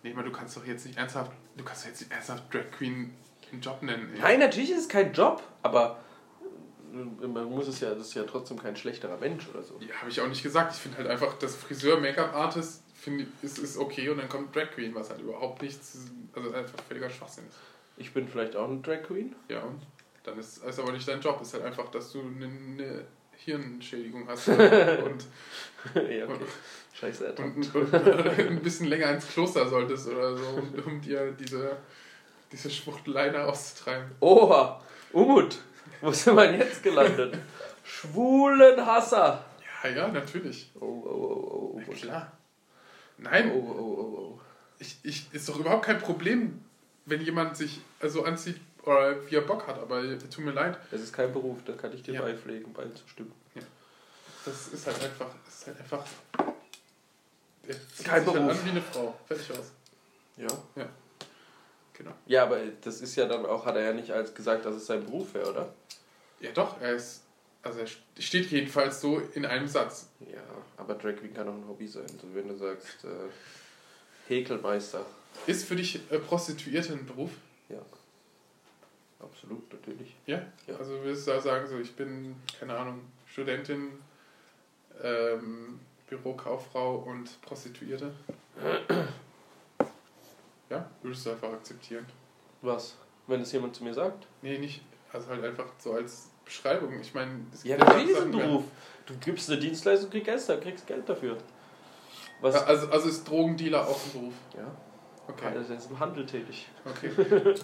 Speaker 1: Nee, aber du kannst doch jetzt nicht ernsthaft, du kannst doch jetzt nicht ernsthaft Drag Queen einen Job nennen. Ey.
Speaker 2: Nein, natürlich ist es kein Job, aber man muss es ja, das ist ja trotzdem kein schlechterer Mensch oder so.
Speaker 1: Ja, habe ich auch nicht gesagt. Ich finde halt einfach, das Friseur, Make-up-Artist ist, ist okay und dann kommt Drag Queen, was halt überhaupt nichts, also einfach völliger Schwachsinn ist.
Speaker 2: Ich bin vielleicht auch eine Drag Queen.
Speaker 1: Ja, und dann ist ist aber nicht dein Job, ist halt einfach, dass du eine, eine Hirnschädigung hast <laughs> und, und,
Speaker 2: ja, okay. Scheiße, Alter.
Speaker 1: und, und, ein bisschen länger ins Kloster solltest oder so, um, um dir diese, diese Schwuchtelei auszutreiben.
Speaker 2: Oha, Umut, wo sind wir denn jetzt gelandet? Schwulenhasser.
Speaker 1: Ja, ja, natürlich.
Speaker 2: Oh, oh, oh, oh,
Speaker 1: Ja,
Speaker 2: Umut.
Speaker 1: klar.
Speaker 2: Oh,
Speaker 1: Nein,
Speaker 2: oh, oh, oh.
Speaker 1: ich, ich, ist doch überhaupt kein Problem, wenn jemand sich also anzieht oder wie er Bock hat, aber tut mir leid,
Speaker 2: Es ist kein Beruf, da kann ich dir
Speaker 1: Ja.
Speaker 2: beipflegen, beizustimmen.
Speaker 1: das ist halt einfach, ist halt einfach. Er zieht
Speaker 2: Kein
Speaker 1: sich halt
Speaker 2: Beruf.
Speaker 1: an wie eine Frau. Fertig aus.
Speaker 2: Ja.
Speaker 1: Genau.
Speaker 2: Ja, aber das ist ja dann auch, hat er ja nicht als gesagt, dass es sein Beruf wäre, oder?
Speaker 1: Ja, doch, er ist. Also, er steht jedenfalls so in einem Satz.
Speaker 2: Ja, aber Drag Queen kann auch ein Hobby sein. So, wenn du sagst, äh, Häkelmeister.
Speaker 1: Ist für dich äh, Prostituierte ein Beruf?
Speaker 2: Ja. Absolut, natürlich.
Speaker 1: Ja?
Speaker 2: Ja.
Speaker 1: Also, würdest du da sagen, so, ich bin, keine Ahnung, Studentin, ähm, Bürokauffrau und Prostituierte? ja? Würdest du einfach akzeptieren?
Speaker 2: Was? Wenn es jemand zu mir sagt?
Speaker 1: Nee, nicht. Also, halt einfach so als Beschreibung. Ich meine, es
Speaker 2: Ja,
Speaker 1: gibt
Speaker 2: es ein
Speaker 1: Sachen,
Speaker 2: Beruf. Du gibst eine Dienstleistung, kriegst Geld, kriegst Geld dafür. Was?
Speaker 1: Also, also ist Drogendealer auch ein Beruf?
Speaker 2: Ja,
Speaker 1: Okay.
Speaker 2: er ist im Handel tätig.
Speaker 1: Okay. <laughs>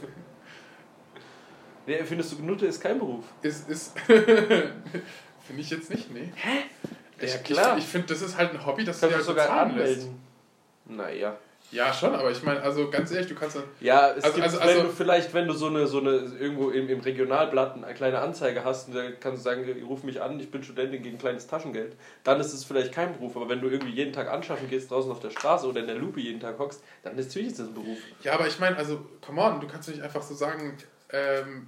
Speaker 2: Nee, findest du, Nutte ist kein Beruf?
Speaker 1: Ist, ist. <laughs> Finde ich jetzt nicht, nee. Hä? Ich,
Speaker 2: Ja, klar.
Speaker 1: Ich, ich finde, das ist halt ein Hobby, das
Speaker 2: Kannst
Speaker 1: dir
Speaker 2: du
Speaker 1: halt
Speaker 2: sogar
Speaker 1: bezahlen lässt.
Speaker 2: anmelden. Naja.
Speaker 1: Ja, schon, aber ich meine, also ganz ehrlich, du kannst dann.
Speaker 2: Ja, es
Speaker 1: Also-
Speaker 2: gibt,
Speaker 1: also-
Speaker 2: wenn
Speaker 1: also-
Speaker 2: du vielleicht, wenn du so eine, so eine irgendwo im, im Regionalblatt eine kleine Anzeige hast, und dann kannst du sagen, ruf mich an, ich bin Studentin gegen kleines Taschengeld, dann ist es vielleicht kein Beruf. Aber wenn du irgendwie jeden Tag anschaffen gehst, draußen auf der Straße oder in der Lupe jeden Tag hockst, dann ist natürlich ist das ein Beruf.
Speaker 1: Ja, aber ich meine, also, come on, du kannst nicht einfach so sagen, ähm.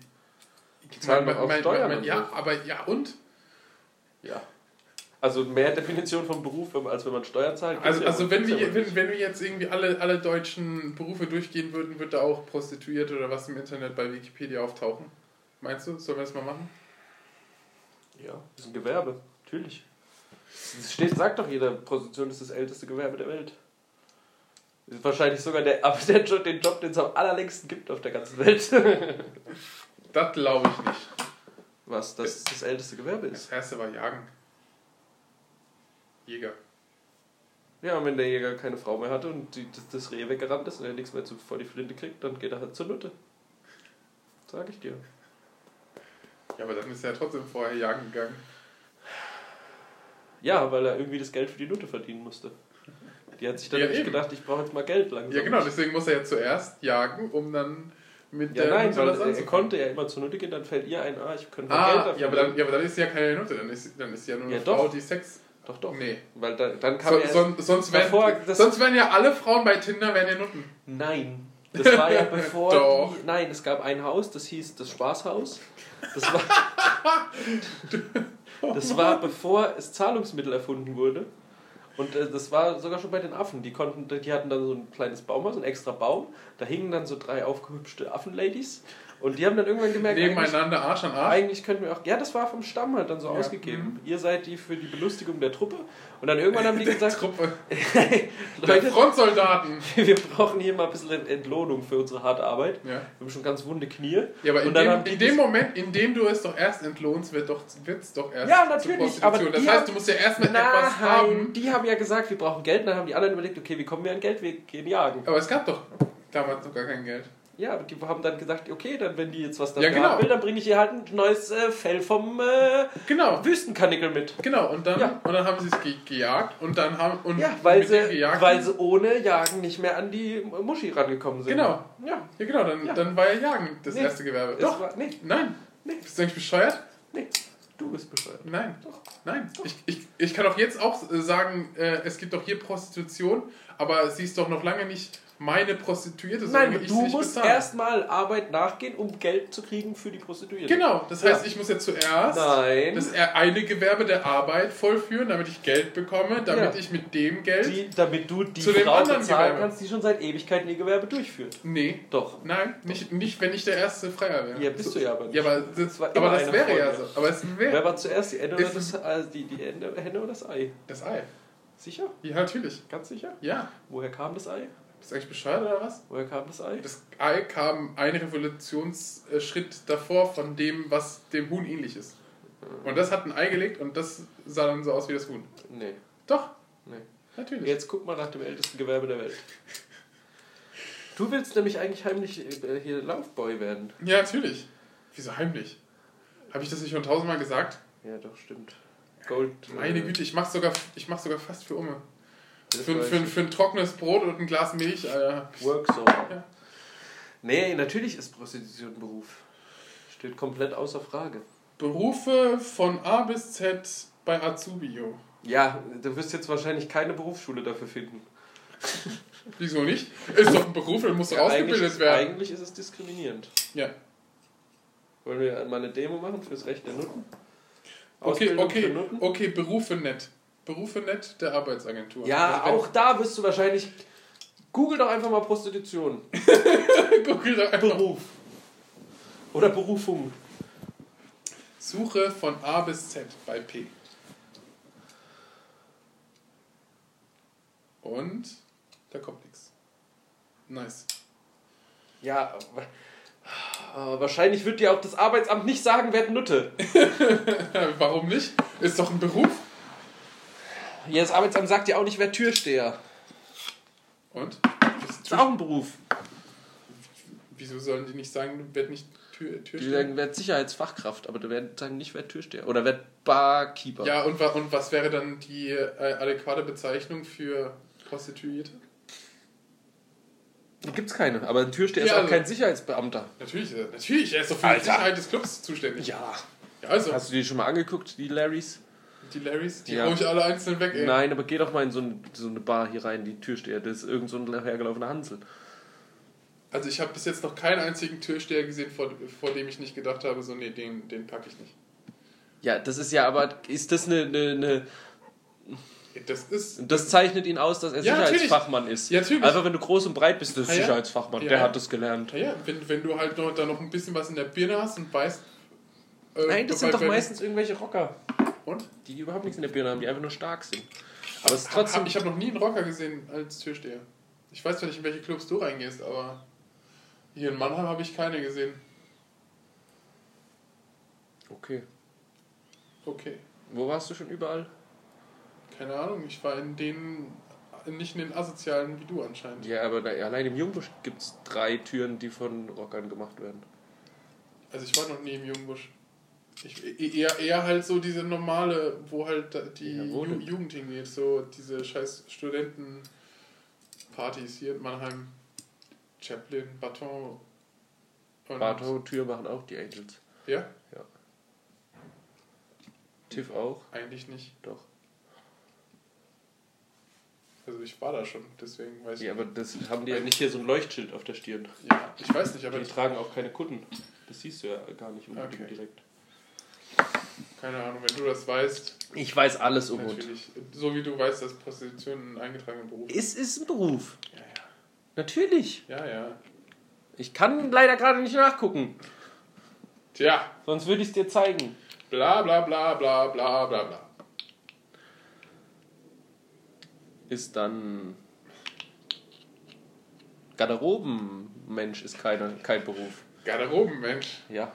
Speaker 2: Zahlen
Speaker 1: mein- mein- mein- Ja, aber ja und?
Speaker 2: Ja. Also mehr Definition von Beruf, als wenn man Steuern zahlt.
Speaker 1: Also, also wenn, wir, wenn,
Speaker 2: nicht.
Speaker 1: wenn wir jetzt irgendwie alle, alle deutschen Berufe durchgehen würden, würde da auch Prostituierte oder was im Internet bei Wikipedia auftauchen. Meinst du? Sollen wir das mal machen?
Speaker 2: Ja, das ist ein Gewerbe, natürlich. Es steht, sagt doch jeder, Prostitution ist das älteste Gewerbe der Welt. Ist wahrscheinlich sogar der, <laughs> aber der Job, den Job, den es am allerlängsten gibt auf der ganzen Welt.
Speaker 1: Das glaube ich nicht.
Speaker 2: Was das das älteste Gewerbe ist.
Speaker 1: Das erste war Jagen. Jäger.
Speaker 2: Ja, und wenn der Jäger keine Frau mehr hatte und die, das, das Reh weggerannt ist und er nichts mehr zu, vor die Flinte kriegt, dann geht er halt zur Nutte. Sag ich dir.
Speaker 1: Ja, aber dann ist er ja trotzdem vorher jagen gegangen.
Speaker 2: Ja, weil er irgendwie das Geld für die Nutte verdienen musste. Die hat sich dann
Speaker 1: Ja,
Speaker 2: nämlich gedacht, ich brauche jetzt mal Geld langsam.
Speaker 1: Ja, genau, deswegen muss er ja zuerst jagen, um dann mit
Speaker 2: Ja,
Speaker 1: der
Speaker 2: nein,
Speaker 1: Nutte
Speaker 2: weil
Speaker 1: was
Speaker 2: er, er konnte ja immer zur Nutte gehen, dann fällt ihr ein, ah, ich könnte
Speaker 1: Ah,
Speaker 2: Geld dafür
Speaker 1: ja aber, dann, ja, aber dann ist ja keine Nutte, dann ist, dann ist ja nur eine
Speaker 2: Ja,
Speaker 1: Frau,
Speaker 2: doch.
Speaker 1: die Sex.
Speaker 2: Doch, doch.
Speaker 1: Nee.
Speaker 2: Weil da, dann kam
Speaker 1: So, son, sonst, wären,
Speaker 2: davor, das-
Speaker 1: sonst wären ja alle Frauen bei Tinder wären ja Nutten.
Speaker 2: Nein. Das war ja <laughs> bevor
Speaker 1: Doch.
Speaker 2: die, Nein, es gab ein Haus, das hieß das Spaßhaus. Das war, <laughs> das war bevor es Zahlungsmittel erfunden wurde. Und äh, das war sogar schon bei den Affen. Die konnten, die hatten dann so ein kleines Baumhaus, einen extra Baum. Da hingen dann so drei aufgehübschte Affenladies. Und die haben dann irgendwann gemerkt, eigentlich,
Speaker 1: Nebeneinander Arsch an Arsch.
Speaker 2: eigentlich könnten wir auch. Ja, das war vom Stamm halt dann so
Speaker 1: Ja.
Speaker 2: ausgegeben. Ihr seid die für die Belustigung der Truppe. Und dann irgendwann haben die <laughs> gesagt,
Speaker 1: Truppe. <laughs> Der
Speaker 2: Leute,
Speaker 1: Frontsoldaten. <laughs>
Speaker 2: wir brauchen hier mal ein bisschen Entlohnung für unsere harte Arbeit.
Speaker 1: Ja.
Speaker 2: Wir haben schon ganz wunde Knie.
Speaker 1: Ja, aber in
Speaker 2: Und dann
Speaker 1: dem, in dem Moment, in dem du es doch erst entlohnst, wird doch, wird's doch erst
Speaker 2: Ja, natürlich, aber
Speaker 1: das heißt,
Speaker 2: haben-
Speaker 1: du musst ja erstmal etwas haben.
Speaker 2: die haben ja gesagt, wir brauchen Geld. Dann haben die anderen überlegt, okay, wie kommen wir an Geld? Wir gehen jagen.
Speaker 1: Aber es gab doch damals noch gar kein Geld.
Speaker 2: Ja, aber die haben dann gesagt, okay, dann wenn die jetzt was dafür
Speaker 1: Ja, genau.
Speaker 2: haben will, dann bringe ich ihr halt ein neues äh, Fell vom äh,
Speaker 1: Genau.
Speaker 2: Wüstenkanickel mit.
Speaker 1: Genau, und dann,
Speaker 2: Ja.
Speaker 1: und dann haben sie es ge gejagt und dann haben. Und
Speaker 2: Ja, weil sie,
Speaker 1: Gejagten-
Speaker 2: weil sie ohne Jagen nicht mehr an die Muschi rangekommen sind.
Speaker 1: Genau.
Speaker 2: Ja.
Speaker 1: Ja, genau, dann,
Speaker 2: Ja.
Speaker 1: dann war ja Jagen das
Speaker 2: Nee.
Speaker 1: erste Gewerbe. Doch.
Speaker 2: War, nee,
Speaker 1: Nein.
Speaker 2: Nee.
Speaker 1: Bist du eigentlich bescheuert?
Speaker 2: nee, du bist bescheuert.
Speaker 1: Nein.
Speaker 2: Doch.
Speaker 1: Nein. Ich, ich, ich kann auch jetzt auch äh, sagen, äh, es gibt doch hier Prostitution, aber sie ist doch noch lange nicht meine Prostituierte,
Speaker 2: Nein,
Speaker 1: ich
Speaker 2: du
Speaker 1: nicht
Speaker 2: musst erstmal Arbeit nachgehen, um Geld zu kriegen für die Prostituierte.
Speaker 1: Genau, das heißt,
Speaker 2: Ja.
Speaker 1: ich muss jetzt zuerst
Speaker 2: Nein.
Speaker 1: das eine Gewerbe der Arbeit vollführen, damit ich Geld bekomme, damit
Speaker 2: Ja.
Speaker 1: ich mit dem Geld.
Speaker 2: Die, damit du die
Speaker 1: Zu dem
Speaker 2: Frau
Speaker 1: anderen
Speaker 2: bezahlen
Speaker 1: Gewerbe.
Speaker 2: kannst, die schon seit Ewigkeiten ihr Gewerbe durchführt.
Speaker 1: nee,
Speaker 2: Doch.
Speaker 1: nein, nicht, nicht wenn ich der erste Freier wäre.
Speaker 2: Ja, bist du ja aber nicht.
Speaker 1: Ja, aber das,
Speaker 2: Das war
Speaker 1: aber das wäre ja
Speaker 2: Folge.
Speaker 1: so. Aber es wäre
Speaker 2: Wer war zuerst, die Ente oder das, äh, die, die Ente, Henne oder das Ei?
Speaker 1: das Ei.
Speaker 2: Sicher?
Speaker 1: Ja, natürlich.
Speaker 2: Ganz sicher?
Speaker 1: Ja.
Speaker 2: Woher kam das Ei?
Speaker 1: Bist du eigentlich bescheuert oder was?
Speaker 2: Woher kam das Ei?
Speaker 1: Das Ei kam ein Revolutionsschritt davor von dem, was dem Huhn ähnlich ist. Und das hat ein Ei gelegt und das sah dann so aus wie das Huhn.
Speaker 2: Nee,
Speaker 1: Doch,
Speaker 2: nee.
Speaker 1: natürlich.
Speaker 2: Jetzt guck mal nach dem ältesten Gewerbe der Welt. Du willst nämlich eigentlich heimlich äh, hier Laufboy werden.
Speaker 1: Ja, natürlich. Wieso heimlich? Habe ich das nicht schon tausendmal gesagt?
Speaker 2: Ja, doch, stimmt. Gold.
Speaker 1: Meine
Speaker 2: äh,
Speaker 1: Güte, ich mach's sogar, ich mach's sogar fast für Umme. Für, für, für ein trockenes Brot und ein Glas Milch, Alter.
Speaker 2: Work so.
Speaker 1: Ja.
Speaker 2: Nee, natürlich ist Prostitution Beruf. Steht komplett außer Frage.
Speaker 1: Berufe von A bis Z bei Azubio.
Speaker 2: Ja, du wirst jetzt wahrscheinlich keine Berufsschule dafür finden. <laughs>
Speaker 1: Wieso nicht? Ist doch ein Beruf, der muss
Speaker 2: Ja,
Speaker 1: ausgebildet werden.
Speaker 2: eigentlich ist es diskriminierend.
Speaker 1: Ja.
Speaker 2: Wollen wir mal eine Demo machen fürs Recht der Nutten?
Speaker 1: Okay,
Speaker 2: Ausbildung
Speaker 1: okay,
Speaker 2: Nutten?
Speaker 1: okay, Berufe nett. Berufe nett der Arbeitsagentur.
Speaker 2: Ja,
Speaker 1: Also
Speaker 2: auch da wirst du wahrscheinlich. Google doch einfach mal Prostitution. <laughs>
Speaker 1: Google doch einfach.
Speaker 2: Beruf. Oder Berufung.
Speaker 1: Suche von A bis Z bei P. Und da kommt nichts. Nice.
Speaker 2: Ja, aber wahrscheinlich wird dir auch das Arbeitsamt nicht sagen, wer Nutte. <laughs>
Speaker 1: Warum nicht? Ist doch ein Beruf.
Speaker 2: Ja, das Arbeitsamt sagt ja auch nicht, wer Türsteher.
Speaker 1: Und?
Speaker 2: Das ist auch ein Beruf.
Speaker 1: Wieso sollen die nicht sagen, du werd nicht Tür,
Speaker 2: Die
Speaker 1: Türsteher?
Speaker 2: sagen, wer Sicherheitsfachkraft, aber die werden sagen nicht, wer Türsteher. Oder wer Barkeeper.
Speaker 1: Ja, und, und was wäre dann die äh, adäquate Bezeichnung für Prostituierte?
Speaker 2: Da gibt's keine. Aber ein Türsteher
Speaker 1: Ja,
Speaker 2: ist auch
Speaker 1: also-
Speaker 2: kein Sicherheitsbeamter.
Speaker 1: Natürlich, äh, natürlich, er ist doch für die
Speaker 2: Alter.
Speaker 1: Sicherheit des Clubs zuständig.
Speaker 2: Ja.
Speaker 1: Ja, also,
Speaker 2: Hast du die schon mal angeguckt, die Larrys?
Speaker 1: Die Larrys, die
Speaker 2: Ja.
Speaker 1: ich alle einzeln weg, ey.
Speaker 2: Nein, aber geh doch mal in so, ein, so eine Bar hier rein, die Türsteher. Das ist irgend so ein hergelaufener Hansel.
Speaker 1: Also ich habe bis jetzt noch keinen einzigen Türsteher gesehen, vor, vor dem ich nicht gedacht habe, so nee, den, den packe ich nicht.
Speaker 2: Ja, das ist ja aber, ist das eine, eine, eine
Speaker 1: Das ist...
Speaker 2: das zeichnet ihn aus, dass er
Speaker 1: Ja,
Speaker 2: Sicherheitsfachmann ist.
Speaker 1: Ja, natürlich.
Speaker 2: Einfach wenn du groß und breit bist, ist
Speaker 1: Ah, ja.
Speaker 2: Sicherheitsfachmann,
Speaker 1: Ja,
Speaker 2: der
Speaker 1: ja.
Speaker 2: hat das gelernt.
Speaker 1: Naja, wenn, wenn du halt noch, da noch ein bisschen was in der Birne hast und weißt... äh,
Speaker 2: Nein, das sind doch meistens irgendwelche Rocker,
Speaker 1: Und?
Speaker 2: die überhaupt nichts in der Birne haben, die einfach nur stark sind. Aber es ist trotzdem.
Speaker 1: hab, ich habe noch nie einen Rocker gesehen als Türsteher. Ich weiß zwar nicht, in welche Clubs du reingehst, aber hier in Mannheim habe ich keine gesehen.
Speaker 2: Okay.
Speaker 1: Okay,
Speaker 2: Wo warst du schon überall?
Speaker 1: keine Ahnung, ich war in den, nicht in den asozialen wie du anscheinend.
Speaker 2: Ja, aber da, allein im Jungbusch gibt es drei Türen, die von Rockern gemacht werden.
Speaker 1: Also ich war noch nie im Jungbusch. Ich, e- eher, eher halt so diese normale, wo halt die
Speaker 2: Ja, wo
Speaker 1: Ju
Speaker 2: denn?
Speaker 1: Jugend hingeht, so diese scheiß Studentenpartys hier in Mannheim. Chaplin, Baton. und-
Speaker 2: Bartow-Tür machen auch die Angels.
Speaker 1: Ja?
Speaker 2: Tiff auch?
Speaker 1: Eigentlich nicht.
Speaker 2: Doch.
Speaker 1: Also ich war da schon, deswegen weiß ich.
Speaker 2: Ja, aber das haben die ja nicht hier so ein Leuchtschild auf der Stirn.
Speaker 1: Ja, ich weiß nicht, aber
Speaker 2: Die tragen auch keine Kutten. Das siehst du ja gar nicht unbedingt
Speaker 1: Okay.
Speaker 2: direkt.
Speaker 1: Keine Ahnung, wenn du das weißt,
Speaker 2: Ich weiß alles, Umut.
Speaker 1: natürlich. So wie du weißt, dass Prostitution ein eingetragener Beruf ist.
Speaker 2: Es ist ein Beruf.
Speaker 1: Ja,
Speaker 2: Natürlich.
Speaker 1: ja. Ja, ja.
Speaker 2: Ich kann leider gerade nicht nachgucken.
Speaker 1: Tja,
Speaker 2: Sonst würde ich es dir zeigen.
Speaker 1: bla bla bla bla bla bla bla.
Speaker 2: Ist dann. Garderobenmensch ist keine, kein Beruf.
Speaker 1: Garderobenmensch.
Speaker 2: Ja.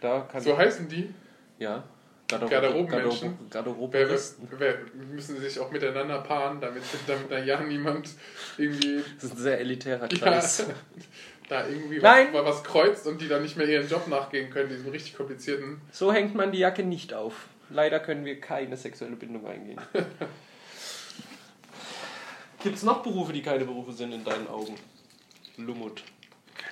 Speaker 2: Da kann
Speaker 1: So heißen die.
Speaker 2: Ja.
Speaker 1: Garderobenmenschen? Wer,
Speaker 2: Garderobenisten.
Speaker 1: wer, müssen sich auch miteinander paaren, damit, damit da ja niemand irgendwie
Speaker 2: Das ist ein sehr elitärer
Speaker 1: ja,
Speaker 2: Kreis. <laughs>
Speaker 1: da irgendwie
Speaker 2: Nein.
Speaker 1: was, was kreuzt und die dann nicht mehr ihren Job nachgehen können, diesen richtig komplizierten.
Speaker 2: So hängt man die Jacke nicht auf. Leider können wir keine sexuelle Bindung eingehen. <laughs> Gibt es noch Berufe, die keine Berufe sind in deinen Augen? Lumut.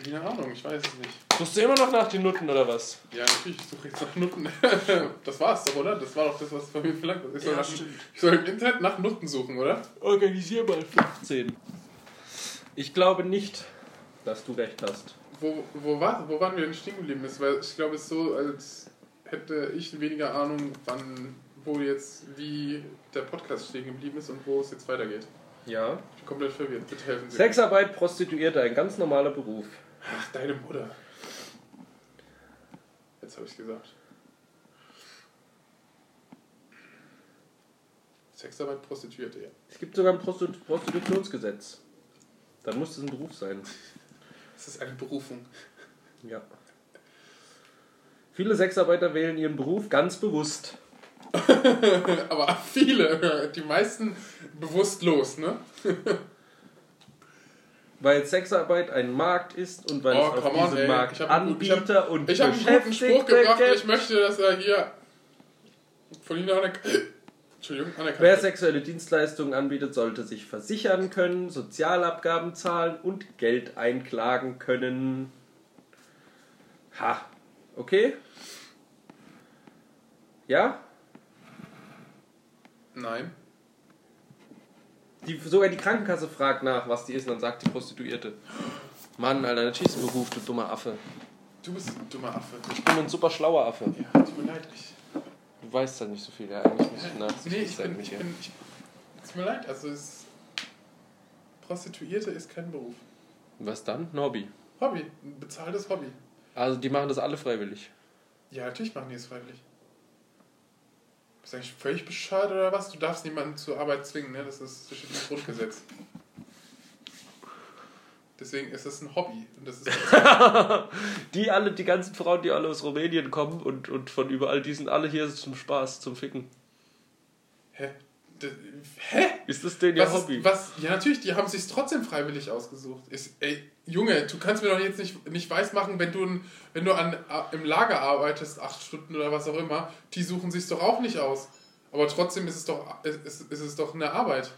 Speaker 1: Keine Ahnung, ich weiß es nicht.
Speaker 2: Suchst du immer noch nach den Nutten oder was?
Speaker 1: Ja, natürlich, ich suche jetzt nach Nutten. <laughs> das war's doch, oder? Das war doch das, was von mir verlangt wird. Ich soll,
Speaker 2: Ja,
Speaker 1: nach, ich soll im Internet nach Nutten suchen, oder?
Speaker 2: Organisier mal 15. Ich glaube nicht, dass du recht hast.
Speaker 1: Wo, wo, war, wo waren wir denn stehen geblieben? Das war, ich glaube, es ist so, als hätte ich weniger Ahnung, wann, wo jetzt, wie der Podcast stehen geblieben ist und wo es jetzt weitergeht.
Speaker 2: Ja.
Speaker 1: Ich bin komplett verwirrt. Bitte helfen Sie.
Speaker 2: Sexarbeit, Prostituierte, ein ganz normaler Beruf.
Speaker 1: Ach, deine Mutter. Jetzt habe ich gesagt. Sexarbeit, Prostituierte, ja.
Speaker 2: Es gibt sogar ein Prostitu Prostitutionsgesetz. Dann muss es ein Beruf sein.
Speaker 1: Das ist eine Berufung.
Speaker 2: Ja. Viele Sexarbeiter wählen ihren Beruf ganz bewusst. <laughs>
Speaker 1: Aber viele, die meisten bewusstlos, ne? <laughs>
Speaker 2: Weil Sexarbeit ein Markt ist und weil
Speaker 1: Oh,
Speaker 2: es auf
Speaker 1: on,
Speaker 2: diesem
Speaker 1: ey.
Speaker 2: Markt
Speaker 1: hab einen guten- ich hab-
Speaker 2: Anbieter und
Speaker 1: Ich habe einen guten Spruch
Speaker 2: Beschäftigte
Speaker 1: gebracht und
Speaker 2: gibt.
Speaker 1: ich möchte, dass er hier von Ihnen anerkannt
Speaker 2: Wer sexuelle Dienstleistungen anbietet, sollte sich versichern können, Sozialabgaben zahlen und Geld einklagen können. Ha. Okay? Ja?
Speaker 1: Nein.
Speaker 2: Die, sogar die Krankenkasse fragt nach, was die ist, und dann sagt die Prostituierte. Mann, Alter, das ist ein Beruf, du dummer Affe.
Speaker 1: Du bist ein dummer Affe.
Speaker 2: Ich bin ein super schlauer Affe.
Speaker 1: Ja, tut mir leid. Ich,
Speaker 2: Du weißt halt nicht so viel, ja. Eigentlich muss ich
Speaker 1: nee,
Speaker 2: nachsichtig
Speaker 1: ich
Speaker 2: sein
Speaker 1: bin, ich bin, ich, tut mir leid. Also es, Prostituierte ist kein Beruf.
Speaker 2: Was dann? Ein Hobby.
Speaker 1: Hobby, ein bezahltes Hobby.
Speaker 2: Also die machen das alle freiwillig.
Speaker 1: Ja, natürlich machen die es freiwillig. Bist du eigentlich völlig bescheuert oder was? Du darfst niemanden zur Arbeit zwingen, ne? Das, ist, das steht im Grundgesetz. Deswegen ist es ein Hobby. Und das ist <laughs>
Speaker 2: Die alle, die ganzen Frauen, die alle aus Rumänien kommen und, und von überall, die sind alle hier zum Spaß, zum Ficken.
Speaker 1: Hä? D- Hä?
Speaker 2: Ist das denn ihr
Speaker 1: Was
Speaker 2: Hobby?
Speaker 1: Ist, was, ja, natürlich, die haben sich trotzdem freiwillig ausgesucht. Ist, ey, Junge, du kannst mir doch jetzt nicht, nicht weismachen, wenn du, wenn du an, im Lager arbeitest, acht Stunden oder was auch immer, die suchen sich doch auch nicht aus. Aber trotzdem ist es doch, ist, ist, es doch eine Arbeit.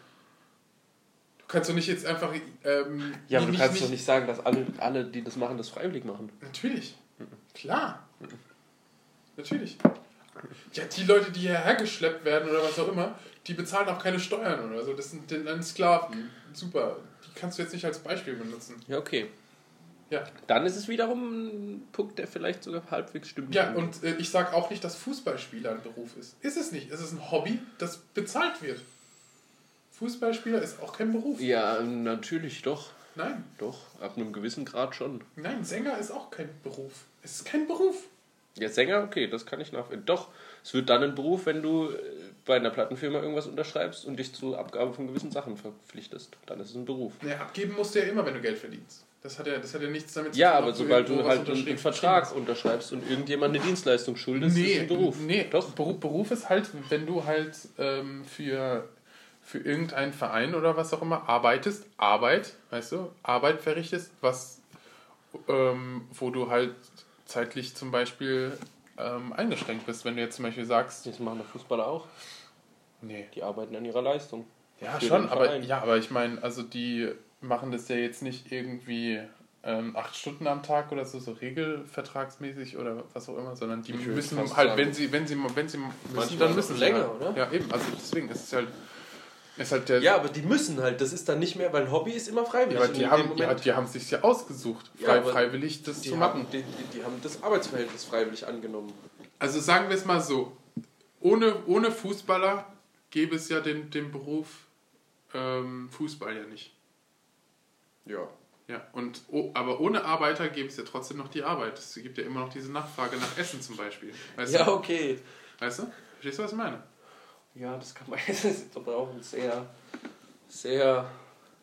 Speaker 1: Du kannst doch nicht jetzt einfach. Ähm,
Speaker 2: ja, aber du kannst
Speaker 1: nicht-
Speaker 2: doch nicht sagen, dass alle, alle, die das machen, das freiwillig machen.
Speaker 1: Natürlich. Klar. Natürlich. Ja, die Leute, die hierher geschleppt werden oder was auch immer, die bezahlen auch keine Steuern oder so. Das sind dann Sklaven. Super. Kannst du jetzt nicht als Beispiel benutzen.
Speaker 2: Ja, okay.
Speaker 1: Ja.
Speaker 2: Dann ist es wiederum ein Punkt, der vielleicht sogar halbwegs stimmt.
Speaker 1: Ja, und äh, ich sage auch nicht, dass Fußballspieler ein Beruf ist. Ist es nicht. Es ist ein Hobby, das bezahlt wird. Fußballspieler ist auch kein Beruf.
Speaker 2: Ja, natürlich doch.
Speaker 1: Nein.
Speaker 2: Doch, ab einem gewissen Grad schon.
Speaker 1: Nein, Sänger ist auch kein Beruf. Es ist kein Beruf.
Speaker 2: Ja, Sänger, okay, das kann ich nachvollziehen. Doch, es wird dann ein Beruf, wenn du äh, bei einer Plattenfirma irgendwas unterschreibst und dich zur Abgabe von gewissen Sachen verpflichtest. Dann ist es ein Beruf.
Speaker 1: Naja, abgeben musst du ja immer, wenn du Geld verdienst. Das hat ja, das hat ja nichts damit
Speaker 2: Ja,
Speaker 1: tun,
Speaker 2: aber
Speaker 1: ob
Speaker 2: sobald du halt einen, Vertrag unterschreibst und irgendjemand eine Dienstleistung schuldest, ist es ein Beruf.
Speaker 1: Nee, doch. Beruf, Beruf ist halt, wenn du halt ähm, für, für irgendeinen Verein oder was auch immer arbeitest, Arbeit, weißt du, Arbeit verrichtest, was, ähm, wo du halt zeitlich zum Beispiel ähm, eingeschränkt bist. Wenn du jetzt zum Beispiel sagst,
Speaker 2: Das machen Fußballer auch.
Speaker 1: Nee,
Speaker 2: Die arbeiten an ihrer Leistung.
Speaker 1: ja schon, aber ja, aber ich meine, also die machen das ja jetzt nicht irgendwie ähm, acht Stunden am Tag oder so, so regelvertragsmäßig oder was auch immer, sondern die
Speaker 2: Ich
Speaker 1: müssen halt,
Speaker 2: sagen.
Speaker 1: wenn sie, wenn sie, wenn sie müssen,
Speaker 2: Manchmal
Speaker 1: dann müssen sie
Speaker 2: länger,
Speaker 1: halt.
Speaker 2: oder?
Speaker 1: Ja, eben, also deswegen ist es halt, Ist halt der,
Speaker 2: Ja, aber die müssen halt. Das ist dann nicht mehr, weil ein Hobby ist immer freiwillig.
Speaker 1: Ja, die
Speaker 2: in
Speaker 1: haben, ja, die haben sich ja ausgesucht,
Speaker 2: Ja,
Speaker 1: frei,
Speaker 2: aber
Speaker 1: freiwillig das zu machen.
Speaker 2: haben, die, die, die haben das Arbeitsverhältnis freiwillig angenommen.
Speaker 1: Also sagen wir es mal so, ohne, ohne Fußballer gäbe es ja den, den Beruf ähm, Fußball ja nicht.
Speaker 2: Ja.
Speaker 1: Ja, und, oh, aber ohne Arbeiter gäbe es ja trotzdem noch die Arbeit. Es gibt ja immer noch diese Nachfrage nach Essen zum Beispiel. Weißt
Speaker 2: Ja,
Speaker 1: du?
Speaker 2: okay.
Speaker 1: Weißt du? Verstehst du, was ich meine?
Speaker 2: Ja, das kann man. <laughs> Das ist aber auch ein sehr, sehr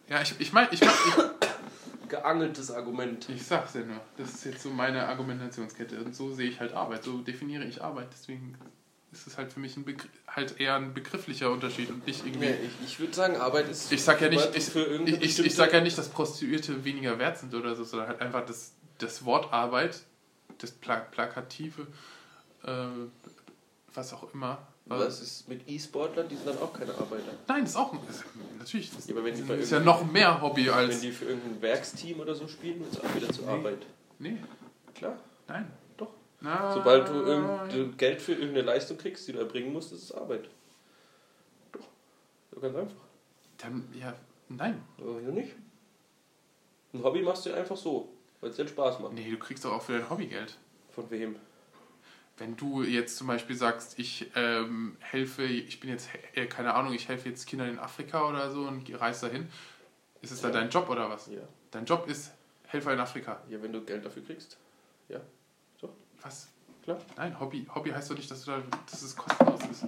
Speaker 1: Ja, ich, ich meine, ich, mein, <coughs>
Speaker 2: geangeltes Argument.
Speaker 1: ich, ich sag's ja nur. Das ist jetzt so meine Argumentationskette. Und so sehe ich halt Arbeit. So definiere ich Arbeit. Deswegen ist es halt für mich halt eher ein begrifflicher Unterschied und nicht irgendwie.
Speaker 2: Nee, ich, ich würde sagen, Arbeit ist.
Speaker 1: Ich sag ja nicht, ich, ich, ich, sag ja nicht, dass Prostituierte weniger wert sind oder so, sondern halt einfach das, das Wort Arbeit, das Pla Plakative, äh, was auch immer.
Speaker 2: Was ist mit E-Sportlern? Die sind dann auch keine Arbeiter.
Speaker 1: Nein, das ist auch ist, natürlich. Das
Speaker 2: Ja, wenn
Speaker 1: ist, ist ja noch mehr Hobby
Speaker 2: Wenn
Speaker 1: als.
Speaker 2: die für irgendein Werksteam oder so spielen, es auch wieder zur
Speaker 1: Nee.
Speaker 2: Arbeit.
Speaker 1: Nee,
Speaker 2: Klar.
Speaker 1: nein.
Speaker 2: Sobald du irgendein Geld für irgendeine Leistung kriegst, die du erbringen musst, ist es Arbeit. Doch. So ganz einfach.
Speaker 1: Dann, ja, nein.
Speaker 2: Aber wieso nicht? Ein Hobby machst du einfach so, weil es dir Spaß macht.
Speaker 1: Nee, du kriegst doch auch für dein Hobby Geld.
Speaker 2: Von wem?
Speaker 1: Wenn du jetzt zum Beispiel sagst, ich ähm, helfe, ich bin jetzt, äh, keine Ahnung, ich helfe jetzt Kindern in Afrika oder so und reise dahin, ist es dann
Speaker 2: Ja.
Speaker 1: dein Job oder was?
Speaker 2: Ja.
Speaker 1: Dein Job ist Helfer in Afrika.
Speaker 2: Ja, wenn du Geld dafür kriegst. Ja.
Speaker 1: Was?
Speaker 2: Klar.
Speaker 1: Nein, Hobby, Hobby heißt doch nicht, dass, du da, dass es kostenlos ist.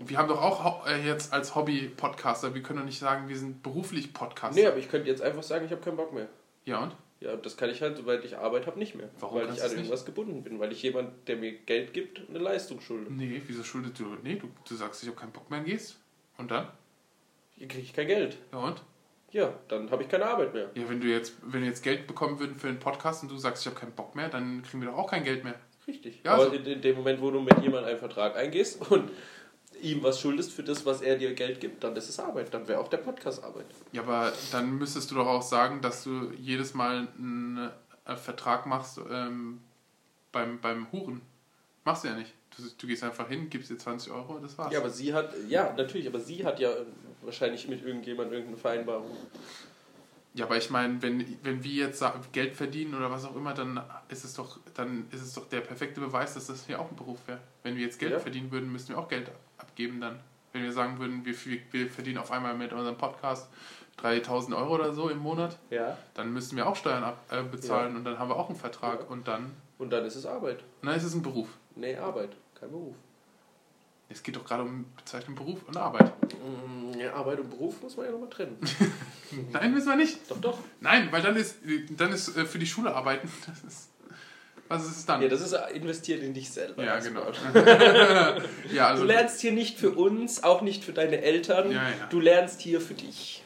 Speaker 1: Wir haben doch auch Ho- äh, jetzt als Hobby-Podcaster, wir können doch nicht sagen, wir sind beruflich Podcaster.
Speaker 2: Nee, aber ich könnte jetzt einfach sagen, ich habe keinen Bock mehr.
Speaker 1: Ja und?
Speaker 2: Ja, und das kann ich halt, sobald ich Arbeit habe, nicht mehr.
Speaker 1: Warum
Speaker 2: weil ich an irgendwas gebunden bin. Weil ich jemand, der mir Geld gibt, eine Leistung schulde.
Speaker 1: Nee, wieso schuldet du? Nee, du, du sagst, ich habe keinen Bock mehr und gehst. Und dann?
Speaker 2: Hier kriege ich kein Geld.
Speaker 1: Ja und?
Speaker 2: Ja, dann habe ich keine Arbeit mehr.
Speaker 1: Ja, wenn du jetzt, wenn wir jetzt Geld bekommen würden für einen Podcast und du sagst, ich habe keinen Bock mehr, dann kriegen wir doch auch kein Geld mehr.
Speaker 2: Richtig.
Speaker 1: Ja,
Speaker 2: Aber
Speaker 1: also-
Speaker 2: in, in dem Moment, wo du mit jemandem einen Vertrag eingehst und ihm was schuldest für das, was er dir Geld gibt, dann ist es Arbeit. Dann wäre auch der Podcast Arbeit.
Speaker 1: Ja, aber dann müsstest du doch auch sagen, dass du jedes Mal einen äh, Vertrag machst ähm, beim, beim Huren. Machst du ja nicht. Du, du gehst einfach hin, gibst dir 20 Euro und das war's.
Speaker 2: Ja, aber sie hat, ja, natürlich, aber sie hat ja wahrscheinlich mit irgendjemandem irgendeine Vereinbarung.
Speaker 1: Ja, aber ich meine, wenn, wenn wir jetzt Geld verdienen oder was auch immer, dann ist es doch, dann ist es doch der perfekte Beweis, dass das hier auch ein Beruf wäre. Wenn wir jetzt Geld
Speaker 2: Ja.
Speaker 1: verdienen würden, müssten wir auch Geld abgeben dann. Wenn wir sagen würden, wir, wir verdienen auf einmal mit unserem Podcast 3000 Euro oder so im Monat,
Speaker 2: Ja.
Speaker 1: dann müssten wir auch Steuern ab, äh, bezahlen und dann haben wir auch einen Vertrag
Speaker 2: Ja.
Speaker 1: und dann,
Speaker 2: Und dann ist es Arbeit.
Speaker 1: und dann ist es ein Beruf.
Speaker 2: Nee, Arbeit, kein Beruf.
Speaker 1: Es geht doch gerade um Bezeichnung Beruf und Arbeit.
Speaker 2: Mm, Ja, Arbeit und Beruf muss man ja nochmal trennen. <laughs>
Speaker 1: Nein, müssen wir nicht.
Speaker 2: Doch, doch.
Speaker 1: Nein, weil dann ist, dann ist äh, für die Schule arbeiten. <laughs> Das ist, was ist es dann?
Speaker 2: Ja, das ist investiert in dich selber.
Speaker 1: Ja, genau. <laughs> ja, also,
Speaker 2: Du lernst hier nicht für uns, auch nicht für deine Eltern.
Speaker 1: Ja, ja.
Speaker 2: Du lernst hier für dich.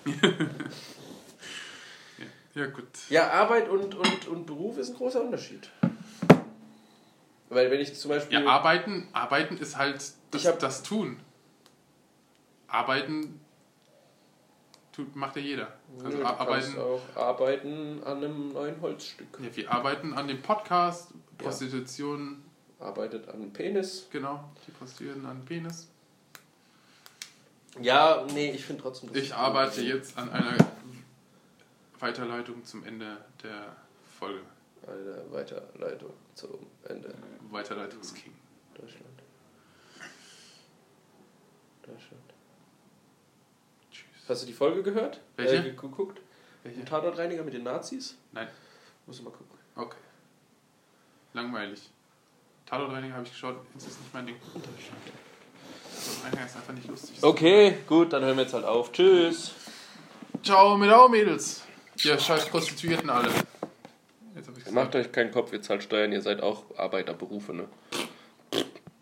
Speaker 1: ja, gut.
Speaker 2: Ja, Arbeit und, und, und Beruf ist ein großer Unterschied. Weil wenn ich zum Beispiel...
Speaker 1: Ja, arbeiten, arbeiten ist halt das,
Speaker 2: hab-
Speaker 1: das Tun. Arbeiten tut, macht ja jeder. Also
Speaker 2: Nö,
Speaker 1: arbeiten,
Speaker 2: auch arbeiten an einem neuen Holzstück.
Speaker 1: ja, wir arbeiten an dem Podcast, Prostitution,
Speaker 2: Arbeitet an Penis.
Speaker 1: genau, die Prostituierten an Penis.
Speaker 2: Ja, nee, ich finde trotzdem...
Speaker 1: Ich arbeite jetzt an einer Weiterleitung zum Ende der Folge.
Speaker 2: Eine Weiterleitung zum Ende.
Speaker 1: Weiterleitungsking.
Speaker 2: Deutschland. Deutschland.
Speaker 1: Tschüss.
Speaker 2: Hast du die Folge gehört?
Speaker 1: Welche?
Speaker 2: Äh, geguckt?
Speaker 1: Welche?
Speaker 2: Ein Tatortreiniger mit den Nazis?
Speaker 1: Nein.
Speaker 2: Muss ich mal gucken.
Speaker 1: Okay. Langweilig. Tatortreiniger habe ich geschaut, das ist nicht mein Ding. Tatortreiniger ist einfach nicht lustig.
Speaker 2: Okay, gut, dann hören wir jetzt halt auf. Tschüss.
Speaker 1: Ciao mit auch Mädels. Ihr scheiß Prostituierten alle. Jetzt hab ich gesagt.
Speaker 2: Macht euch keinen Kopf, ihr zahlt Steuern, ihr seid auch Arbeiterberufe, ne?